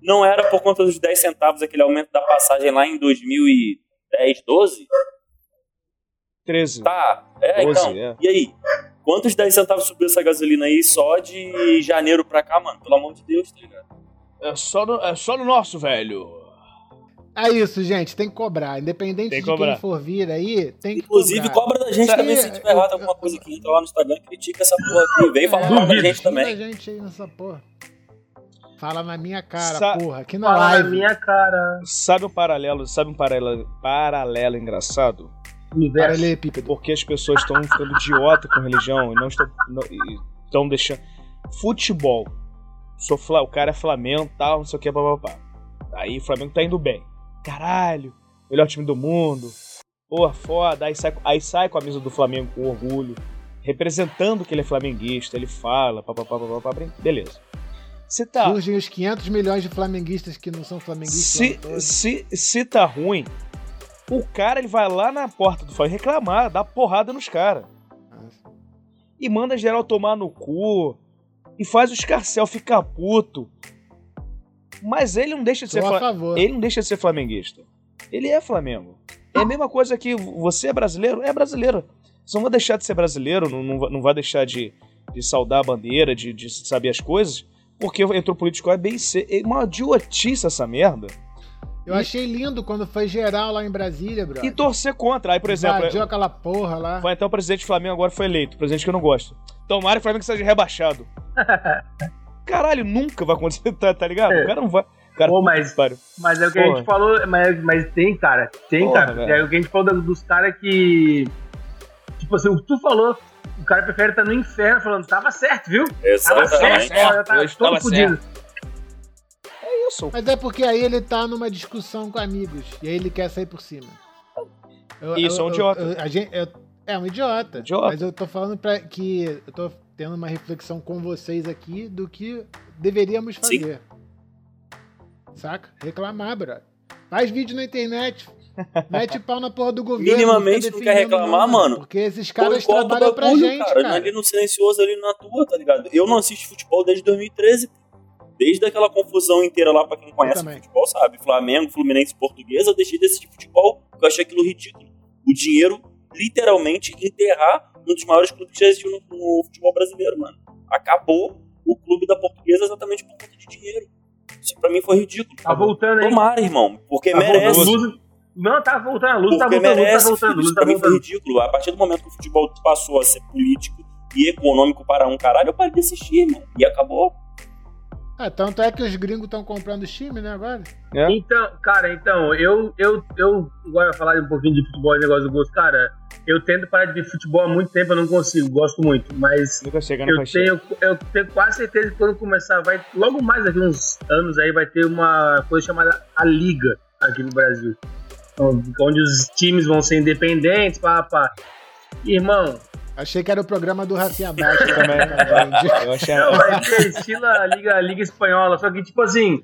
[SPEAKER 4] Não era por conta dos 10 centavos aquele aumento da passagem lá em 2010, 12?
[SPEAKER 1] 13.
[SPEAKER 4] Tá, é, 12, então. É. E aí? Quantos 10 centavos subiu essa gasolina aí só de janeiro pra cá, mano? Pelo amor de Deus, tá ligado?
[SPEAKER 1] É só no, é só no nosso, velho.
[SPEAKER 3] É isso, gente, tem que cobrar. Independente de quem for vir aí, tem que
[SPEAKER 4] Inclusive,
[SPEAKER 3] cobrar.
[SPEAKER 4] cobra da gente também se tiver errado alguma coisa aqui. Entra lá no Instagram e critica essa porra aqui. Vem falar mal da gente também.
[SPEAKER 3] da gente aí nessa porra. Fala na minha cara, Sa porra. Aqui na
[SPEAKER 2] Fala
[SPEAKER 3] live.
[SPEAKER 2] na minha cara.
[SPEAKER 1] Sabe um paralelo, sabe um paralelo, paralelo engraçado?
[SPEAKER 3] Universo.
[SPEAKER 1] Porque as pessoas estão ficando idiota com religião e não estão, estão deixando. Futebol sou Fla, o cara é Flamengo, tal, não sei o que, papapá. Aí o Flamengo tá indo bem. Caralho, melhor time do mundo. Porra, foda. Aí sai, aí sai com a mesa do Flamengo com orgulho, representando que ele é flamenguista, ele fala, papapá, papapá, beleza.
[SPEAKER 3] Se tá... Surgem os 500 milhões de flamenguistas que não são flamenguistas.
[SPEAKER 1] Se, se, se tá ruim, o cara ele vai lá na porta do Flamengo reclamar, dá porrada nos caras. Ah, e manda geral tomar no cu e faz o Scarcel ficar puto. Mas ele não deixa de ser ele não deixa de ser flamenguista. Ele é Flamengo. É a mesma coisa que você é brasileiro, é brasileiro. Você não vai deixar de ser brasileiro, não, não, não vai deixar de, de saudar a bandeira, de, de saber as coisas, porque entrou político A, B e C. É uma idiotice essa merda.
[SPEAKER 3] Eu e... achei lindo quando foi geral lá em Brasília, bro.
[SPEAKER 1] E torcer contra. Aí, por exemplo.
[SPEAKER 3] Invadiu aquela porra lá.
[SPEAKER 1] Foi até o presidente do Flamengo agora foi eleito. Presidente que eu não gosto. Tomara que o Flamengo seja rebaixado. Caralho, nunca vai acontecer, tá, tá ligado? É. O cara não vai. Cara,
[SPEAKER 2] Pô, mas, mas é o que Porra. a gente falou, mas, mas tem, cara. Tem, Porra, cara. Velho. É o que a gente falou dos caras que. Tipo assim, o que tu falou, o cara prefere estar no inferno falando, tava certo, viu?
[SPEAKER 4] Exatamente. Tava certo,
[SPEAKER 2] Olha, tá todo fodido.
[SPEAKER 3] É. Mas é porque aí ele tá numa discussão com amigos. E aí ele quer sair por cima.
[SPEAKER 1] Eu, isso, eu, é um idiota.
[SPEAKER 3] Eu, a gente, é um idiota. idiota. Mas eu tô falando pra que. Eu tô tendo uma reflexão com vocês aqui do que deveríamos fazer. Sim. Saca? Reclamar, brother. Faz vídeo na internet. Mete pau na porra do governo.
[SPEAKER 4] Minimamente não quer reclamar, mano.
[SPEAKER 3] Porque esses caras trabalham pra gente, cara. cara.
[SPEAKER 4] Ali no silencioso, ali na tua, tá ligado? Eu não assisto futebol desde 2013. Desde aquela confusão inteira lá, pra quem conhece futebol, sabe? Flamengo, Fluminense, Portuguesa, eu deixei de assistir futebol, porque eu achei aquilo ridículo. O dinheiro, literalmente, enterrar um dos maiores clubes que já existiu no, no futebol brasileiro, mano. Acabou o clube da Portuguesa exatamente por conta de dinheiro. Isso pra mim foi ridículo.
[SPEAKER 2] Tá voltando aí.
[SPEAKER 4] Tomara, irmão, porque tá merece.
[SPEAKER 2] Luz... Não, tá voltando, a luz
[SPEAKER 4] tá
[SPEAKER 2] porque
[SPEAKER 4] tá voltando,
[SPEAKER 2] merece,
[SPEAKER 4] luz tá voltando. Isso pra mim foi ridículo. A partir do momento que o futebol passou a ser político, e econômico para um caralho, eu parei de assistir, mano. E acabou.
[SPEAKER 3] Ah, tanto é que os gringos estão comprando time, né, agora?
[SPEAKER 2] É. Então, cara, então, eu, eu, eu agora falar um pouquinho de futebol e negócio do gosto, cara, eu tento parar de ver futebol há muito tempo, eu não consigo, gosto muito, mas
[SPEAKER 1] Nunca chega
[SPEAKER 2] eu tenho, eu tenho quase certeza que quando começar, vai, logo mais daqui uns anos aí, vai ter uma coisa chamada a Liga aqui no Brasil. Onde os times vão ser independentes, pá, pá. Irmão,
[SPEAKER 3] Achei que era o programa do Rafinha Baixo também.
[SPEAKER 2] eu achei... Não, vai ter estilo a Liga, a Liga Espanhola, só que tipo assim,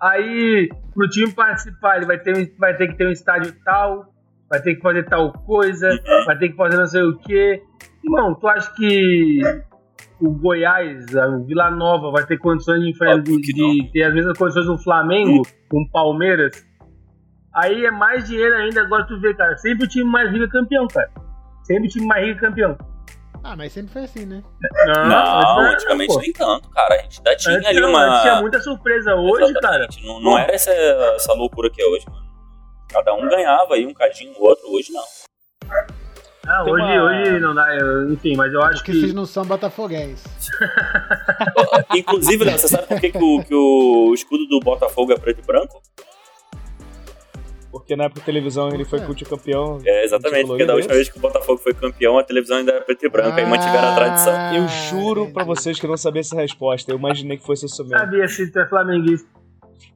[SPEAKER 2] aí pro time participar, ele vai ter, vai ter que ter um estádio tal, vai ter que fazer tal coisa, vai ter que fazer não sei o quê. Irmão, tu acha que o Goiás, a Vila Nova, vai ter condições de, de, de ter as mesmas condições do Flamengo com o Palmeiras? Aí é mais dinheiro ainda, agora tu vê, cara. Sempre o time mais rico é campeão, cara. Sempre o time mais rico é campeão.
[SPEAKER 3] Ah, mas sempre foi assim, né?
[SPEAKER 4] Não, não antigamente nem tanto, cara. A gente ainda tinha
[SPEAKER 2] antes
[SPEAKER 4] ali
[SPEAKER 2] não,
[SPEAKER 4] uma.
[SPEAKER 2] Tinha muita surpresa hoje, Exatamente. cara.
[SPEAKER 4] Não, não era essa, essa loucura que é hoje, mano. Cada um ganhava aí um cadinho, o outro, hoje não.
[SPEAKER 2] Ah, hoje, uma... hoje não dá, enfim, mas eu acho
[SPEAKER 3] que.
[SPEAKER 2] que
[SPEAKER 3] vocês não são botafoguenses.
[SPEAKER 4] Inclusive, Léo, você sabe por que, que, o, que o escudo do Botafogo é preto e branco?
[SPEAKER 1] Porque na época da televisão ele foi multicampeão.
[SPEAKER 4] É, exatamente, porque da última vez que o Botafogo foi campeão, a televisão ainda era preto e branco, ah, aí mantiveram a tradição.
[SPEAKER 1] Eu juro pra vocês que eu não sabia essa resposta, eu imaginei que fosse isso mesmo.
[SPEAKER 2] Sabia se tu é flamenguista.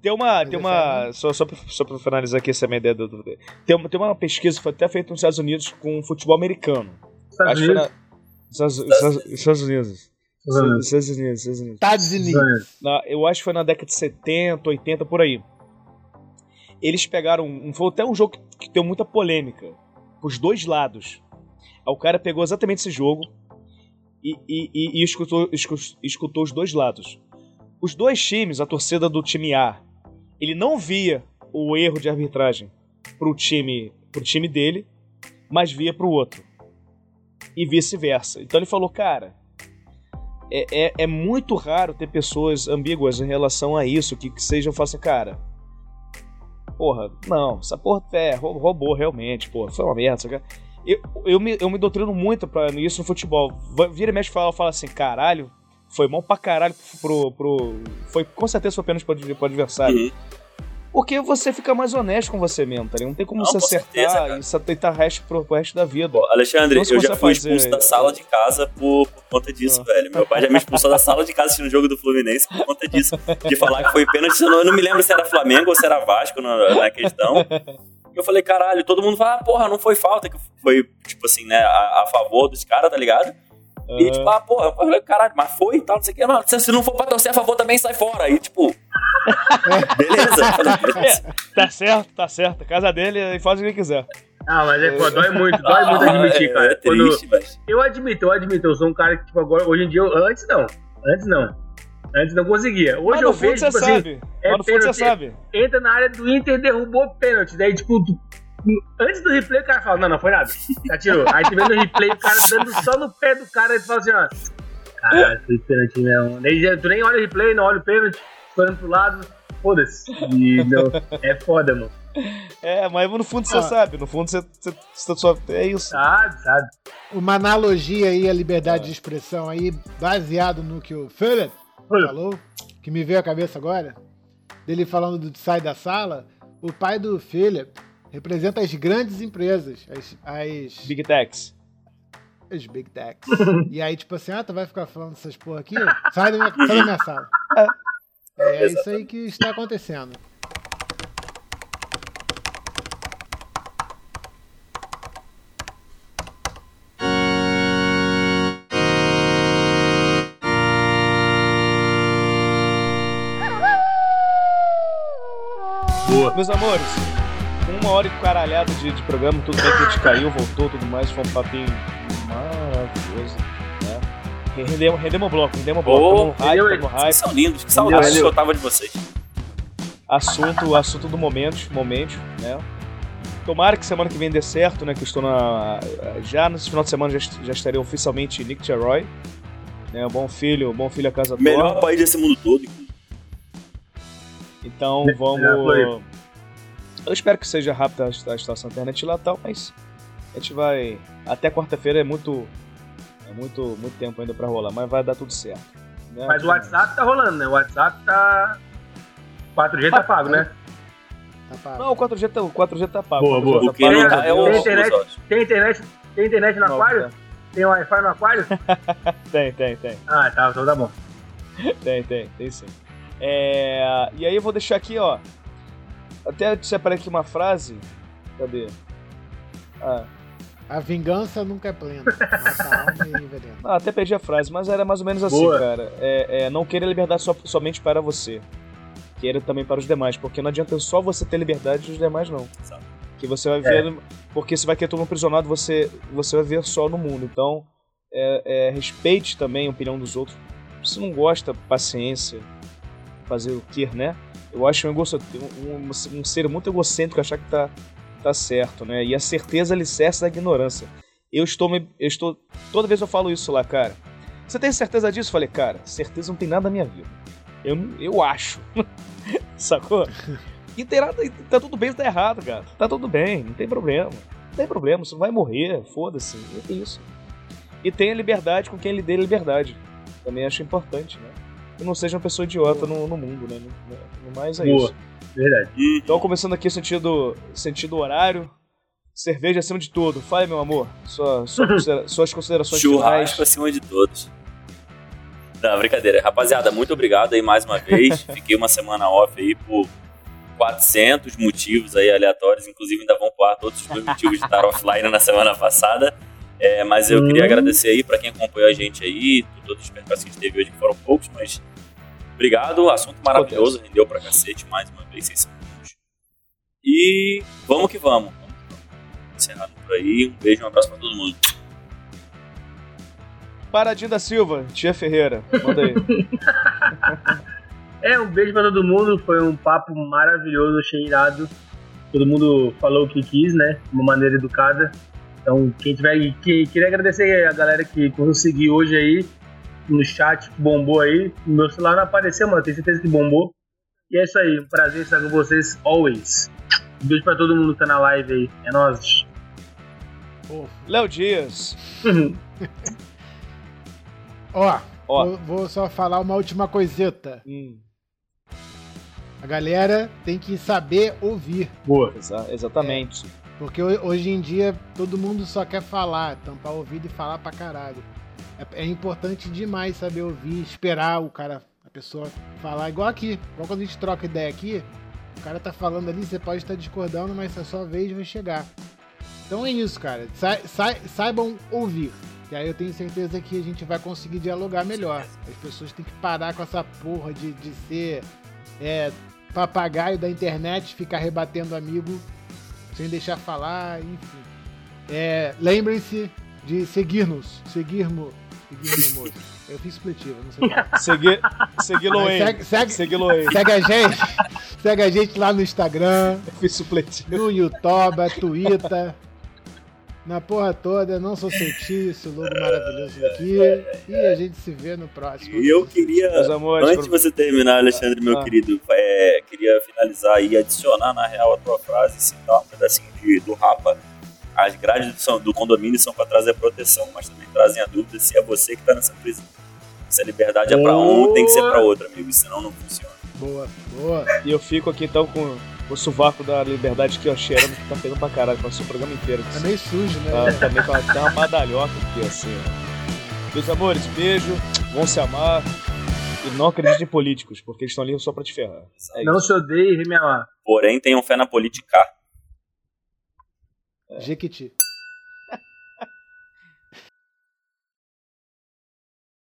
[SPEAKER 1] Tem uma. Tem uma só, só, pra, só pra finalizar aqui essa minha ideia do. do tem, uma, tem uma pesquisa que foi até feita nos Estados Unidos com futebol americano.
[SPEAKER 2] Estados Unidos?
[SPEAKER 1] Estados, Unidos. Estados Unidos,
[SPEAKER 3] Estados Unidos. Estados Unidos.
[SPEAKER 1] Na, eu acho que foi na década de 70, 80, por aí eles pegaram. Um, foi até um jogo que, que deu muita polêmica. Os dois lados. O cara pegou exatamente esse jogo e, e, e, e escutou, escutou, os dois lados. Os dois times, a torcida do time A, ele não via o erro de arbitragem pro time, pro time dele, mas via pro outro. E vice-versa. Então ele falou, cara, é, é, é, muito raro ter pessoas ambíguas em relação a isso, que, que sejam, façam, cara, porra, não, essa porra é, roubou realmente, porra, foi uma merda. Eu, eu, me, eu me doutrino muito pra isso no futebol. Vira e mexe fala, fala assim, caralho, foi mal pra caralho pro. pro foi, com certeza foi apenas pro, pro adversário. Uhum. Porque você fica mais honesto com você mesmo, tá Não tem como não, você acertar certeza, e tentar resto pro, pro resto da vida.
[SPEAKER 4] Pô, Alexandre, então, eu já fui fazer... expulso da sala de casa por, por conta disso, ah. velho. Meu pai já me expulsou da sala de casa assistindo o jogo do Fluminense por conta disso. De falar que foi pênalti. Eu não, eu não me lembro se era Flamengo ou se era Vasco na, na questão. Eu falei, caralho, todo mundo fala, ah, porra, não foi falta, que foi, tipo assim, né, a, a favor dos caras, tá ligado? Uhum. E tipo, ah, porra, eu falei, caralho, mas foi e tal, não sei o que. Mano, se não for pra torcer a favor também, sai fora. E tipo. beleza.
[SPEAKER 1] É, tá certo, tá certo. Casa dele e faz o que quiser.
[SPEAKER 2] Ah, mas é, pô, dói muito, dói muito ah, admitir, cara. É, é triste, Quando... mas... Eu admito, eu admito, eu sou um cara que, tipo, agora, hoje em dia, eu... antes não. Antes não. Antes não conseguia. Hoje eu vejo, tipo
[SPEAKER 1] assim, sabe. É pênalti, você sabe.
[SPEAKER 2] Entra na área do Inter, derrubou pênalti. Daí, tipo, Antes do replay, o cara fala: Não, não foi nada. Já tirou. Aí tu vê no replay, o cara dando só no pé do cara e fala assim: Ó, caralho, foi pênalti mesmo. Daí tu nem olha o replay, não olha o pênalti, olhando pro lado, foda-se. É foda, mano.
[SPEAKER 1] É, mas no fundo você ah. sabe, no fundo você, você, você só. É isso.
[SPEAKER 2] Sabe, sabe.
[SPEAKER 3] Uma analogia aí à liberdade ah. de expressão aí, baseado no que o Philip falou, que me veio à cabeça agora, dele falando do sai da sala. O pai do Philip representa as grandes empresas, as, as...
[SPEAKER 1] Big Techs.
[SPEAKER 3] As Big Techs. e aí, tipo assim, ah, tu vai ficar falando essas porra aqui? Sai da minha, sai da minha sala. É, é isso aí que está acontecendo.
[SPEAKER 1] Boa. Meus amores, uma hora e caralhada de, de programa, tudo bem que a gente caiu, voltou, tudo mais, foi um papinho maravilhoso, né? Rendemos, rendemos bloco, rendemos bloco. Oh, hype,
[SPEAKER 4] hype. Vocês são lindos, que saudades que eu tava de vocês.
[SPEAKER 1] Assunto, assunto do momento, momento, né? Tomara que semana que vem dê certo, né? Que eu estou na. Já nesse final de semana já, já estarei oficialmente Nick Geroy. Né, bom filho, bom filho a casa
[SPEAKER 4] toda. Melhor país desse mundo todo.
[SPEAKER 1] Então vamos. Eu espero que seja rápida a estação internet lá e tal, mas a gente vai. Até quarta-feira é muito. É muito, muito tempo ainda pra rolar, mas vai dar tudo certo.
[SPEAKER 2] Né? Mas o WhatsApp tá rolando, né? O WhatsApp tá. 4G tá pago, né?
[SPEAKER 1] Tá pago. Não, o 4G tá, o 4G tá pago.
[SPEAKER 2] Boa, boa.
[SPEAKER 1] O que tem,
[SPEAKER 2] tá, é o, tem, internet, tem, internet, tem internet no aquário? Tá. Tem Wi-Fi no aquário?
[SPEAKER 1] tem, tem, tem.
[SPEAKER 2] Ah, tá, então tá bom.
[SPEAKER 1] tem, tem, tem sim. É, e aí eu vou deixar aqui, ó. Até separei aqui uma frase. Cadê?
[SPEAKER 3] Ah. A vingança nunca é plena.
[SPEAKER 1] ah, até perdi a frase, mas era mais ou menos assim, Boa. cara. É, é, não querer liberdade so, somente para você. Queira também para os demais. Porque não adianta só você ter liberdade e os demais não. Que você vai ver. É. Porque se vai querer todo mundo prisionado, você, você vai ver só no mundo. Então, é, é, respeite também a opinião dos outros. Se não gosta, paciência. Fazer o que, né? Eu acho um, um, um, ser muito egocêntrico achar que tá tá certo, né? E a certeza alicerce da ignorância. Eu estou, me, eu estou. Toda vez eu falo isso lá, cara. Você tem certeza disso? Eu falei, cara, certeza não tem nada na minha vida. Eu, eu acho. Sacou? E tem nada, tá tudo bem, tá errado, cara. Tá tudo bem, não tem problema. Não tem problema, você não vai morrer, foda-se. É isso. E tenha liberdade com quem lhe dê liberdade. Também acho importante, né? E não seja uma pessoa idiota no, no mundo, né? No, no mais é Boa. isso.
[SPEAKER 2] Verdade.
[SPEAKER 1] Então, começando aqui sentido, sentido horário. Cerveja acima de tudo. Fale, meu amor. Sua, sua, suas considerações
[SPEAKER 4] Churrasco acima de todos. Não, brincadeira. Rapaziada, muito obrigado aí mais uma vez. Fiquei uma semana off aí por 400 motivos aí aleatórios. Inclusive, ainda vão voar todos os meus motivos de estar offline na semana passada. É, mas eu queria hum. agradecer aí para quem acompanhou a gente aí. Todos os percalços que a gente teve hoje foram poucos, mas Obrigado, assunto maravilhoso, rendeu pra cacete mais uma vez, seis segundos. E vamos que vamos. Encerrado por aí, um beijo e um abraço pra todo mundo.
[SPEAKER 1] Paradinho da Silva, Tia Ferreira, manda aí.
[SPEAKER 2] é, um beijo pra todo mundo, foi um papo maravilhoso, achei irado. Todo mundo falou o que quis, né? De uma maneira educada. Então, quem tiver. Que, queria agradecer a galera que conseguiu hoje aí no chat que bombou aí. Meu celular não apareceu, mano. Tenho certeza que bombou. E é isso aí. Um prazer estar com vocês always. Um beijo pra todo mundo que tá na live aí. É nóis.
[SPEAKER 1] Léo Dias.
[SPEAKER 3] Ó, Ó. Vou, vou, só falar uma última coiseta. Hum. A galera tem que saber ouvir.
[SPEAKER 1] Boa. Exa exatamente. É,
[SPEAKER 3] porque hoje em dia todo mundo só quer falar, tampar o ouvido e falar pra caralho é, é importante demais saber ouvir, esperar o cara, a pessoa falar, igual aqui. Igual quando a gente troca ideia aqui, o cara tá falando ali, você pode estar discordando, mas a sua vez vai chegar. Então é isso, cara. Sa sa saibam ouvir. E aí eu tenho certeza que a gente vai conseguir dialogar melhor. As pessoas têm que parar com essa porra de, de ser é, papagaio da internet, ficar rebatendo amigo sem deixar falar, enfim. É, Lembrem-se de seguir-nos, seguir-nos Seguir Eu fiz supletivo, não sei qual.
[SPEAKER 1] Segui, segui Loen. Segue,
[SPEAKER 3] segue, segue, segue a gente. Segue a gente lá no Instagram.
[SPEAKER 1] Eu fiz supletivo.
[SPEAKER 3] No YouTube, Twitter. Na porra toda, não sou seu tio, esse logo maravilhoso daqui. E a gente se vê no próximo.
[SPEAKER 4] E eu queria, amores, antes de você terminar, Alexandre, meu ah. querido, é, queria finalizar e adicionar na real a tua frase, citar um pedacinho de, do Rapa as grades do, do condomínio são para trazer proteção, mas também trazem a dúvida se é você que está nessa prisão. Se a liberdade boa. é para um, tem que ser para outro, amigo, senão não funciona.
[SPEAKER 3] Boa, boa.
[SPEAKER 1] E eu fico aqui então com o sovaco da liberdade que eu cheirando que tá pegando pra caralho, passou o programa inteiro.
[SPEAKER 3] É meio sujo, né?
[SPEAKER 1] Tá, também com uma, uma badalhoca aqui, assim. Meus amores, beijo, vão se amar. E não acreditem em políticos, porque eles estão ali só pra te ferrar.
[SPEAKER 2] É não se odeie e me amar.
[SPEAKER 4] Porém, tenham fé na política.
[SPEAKER 3] Jequiti.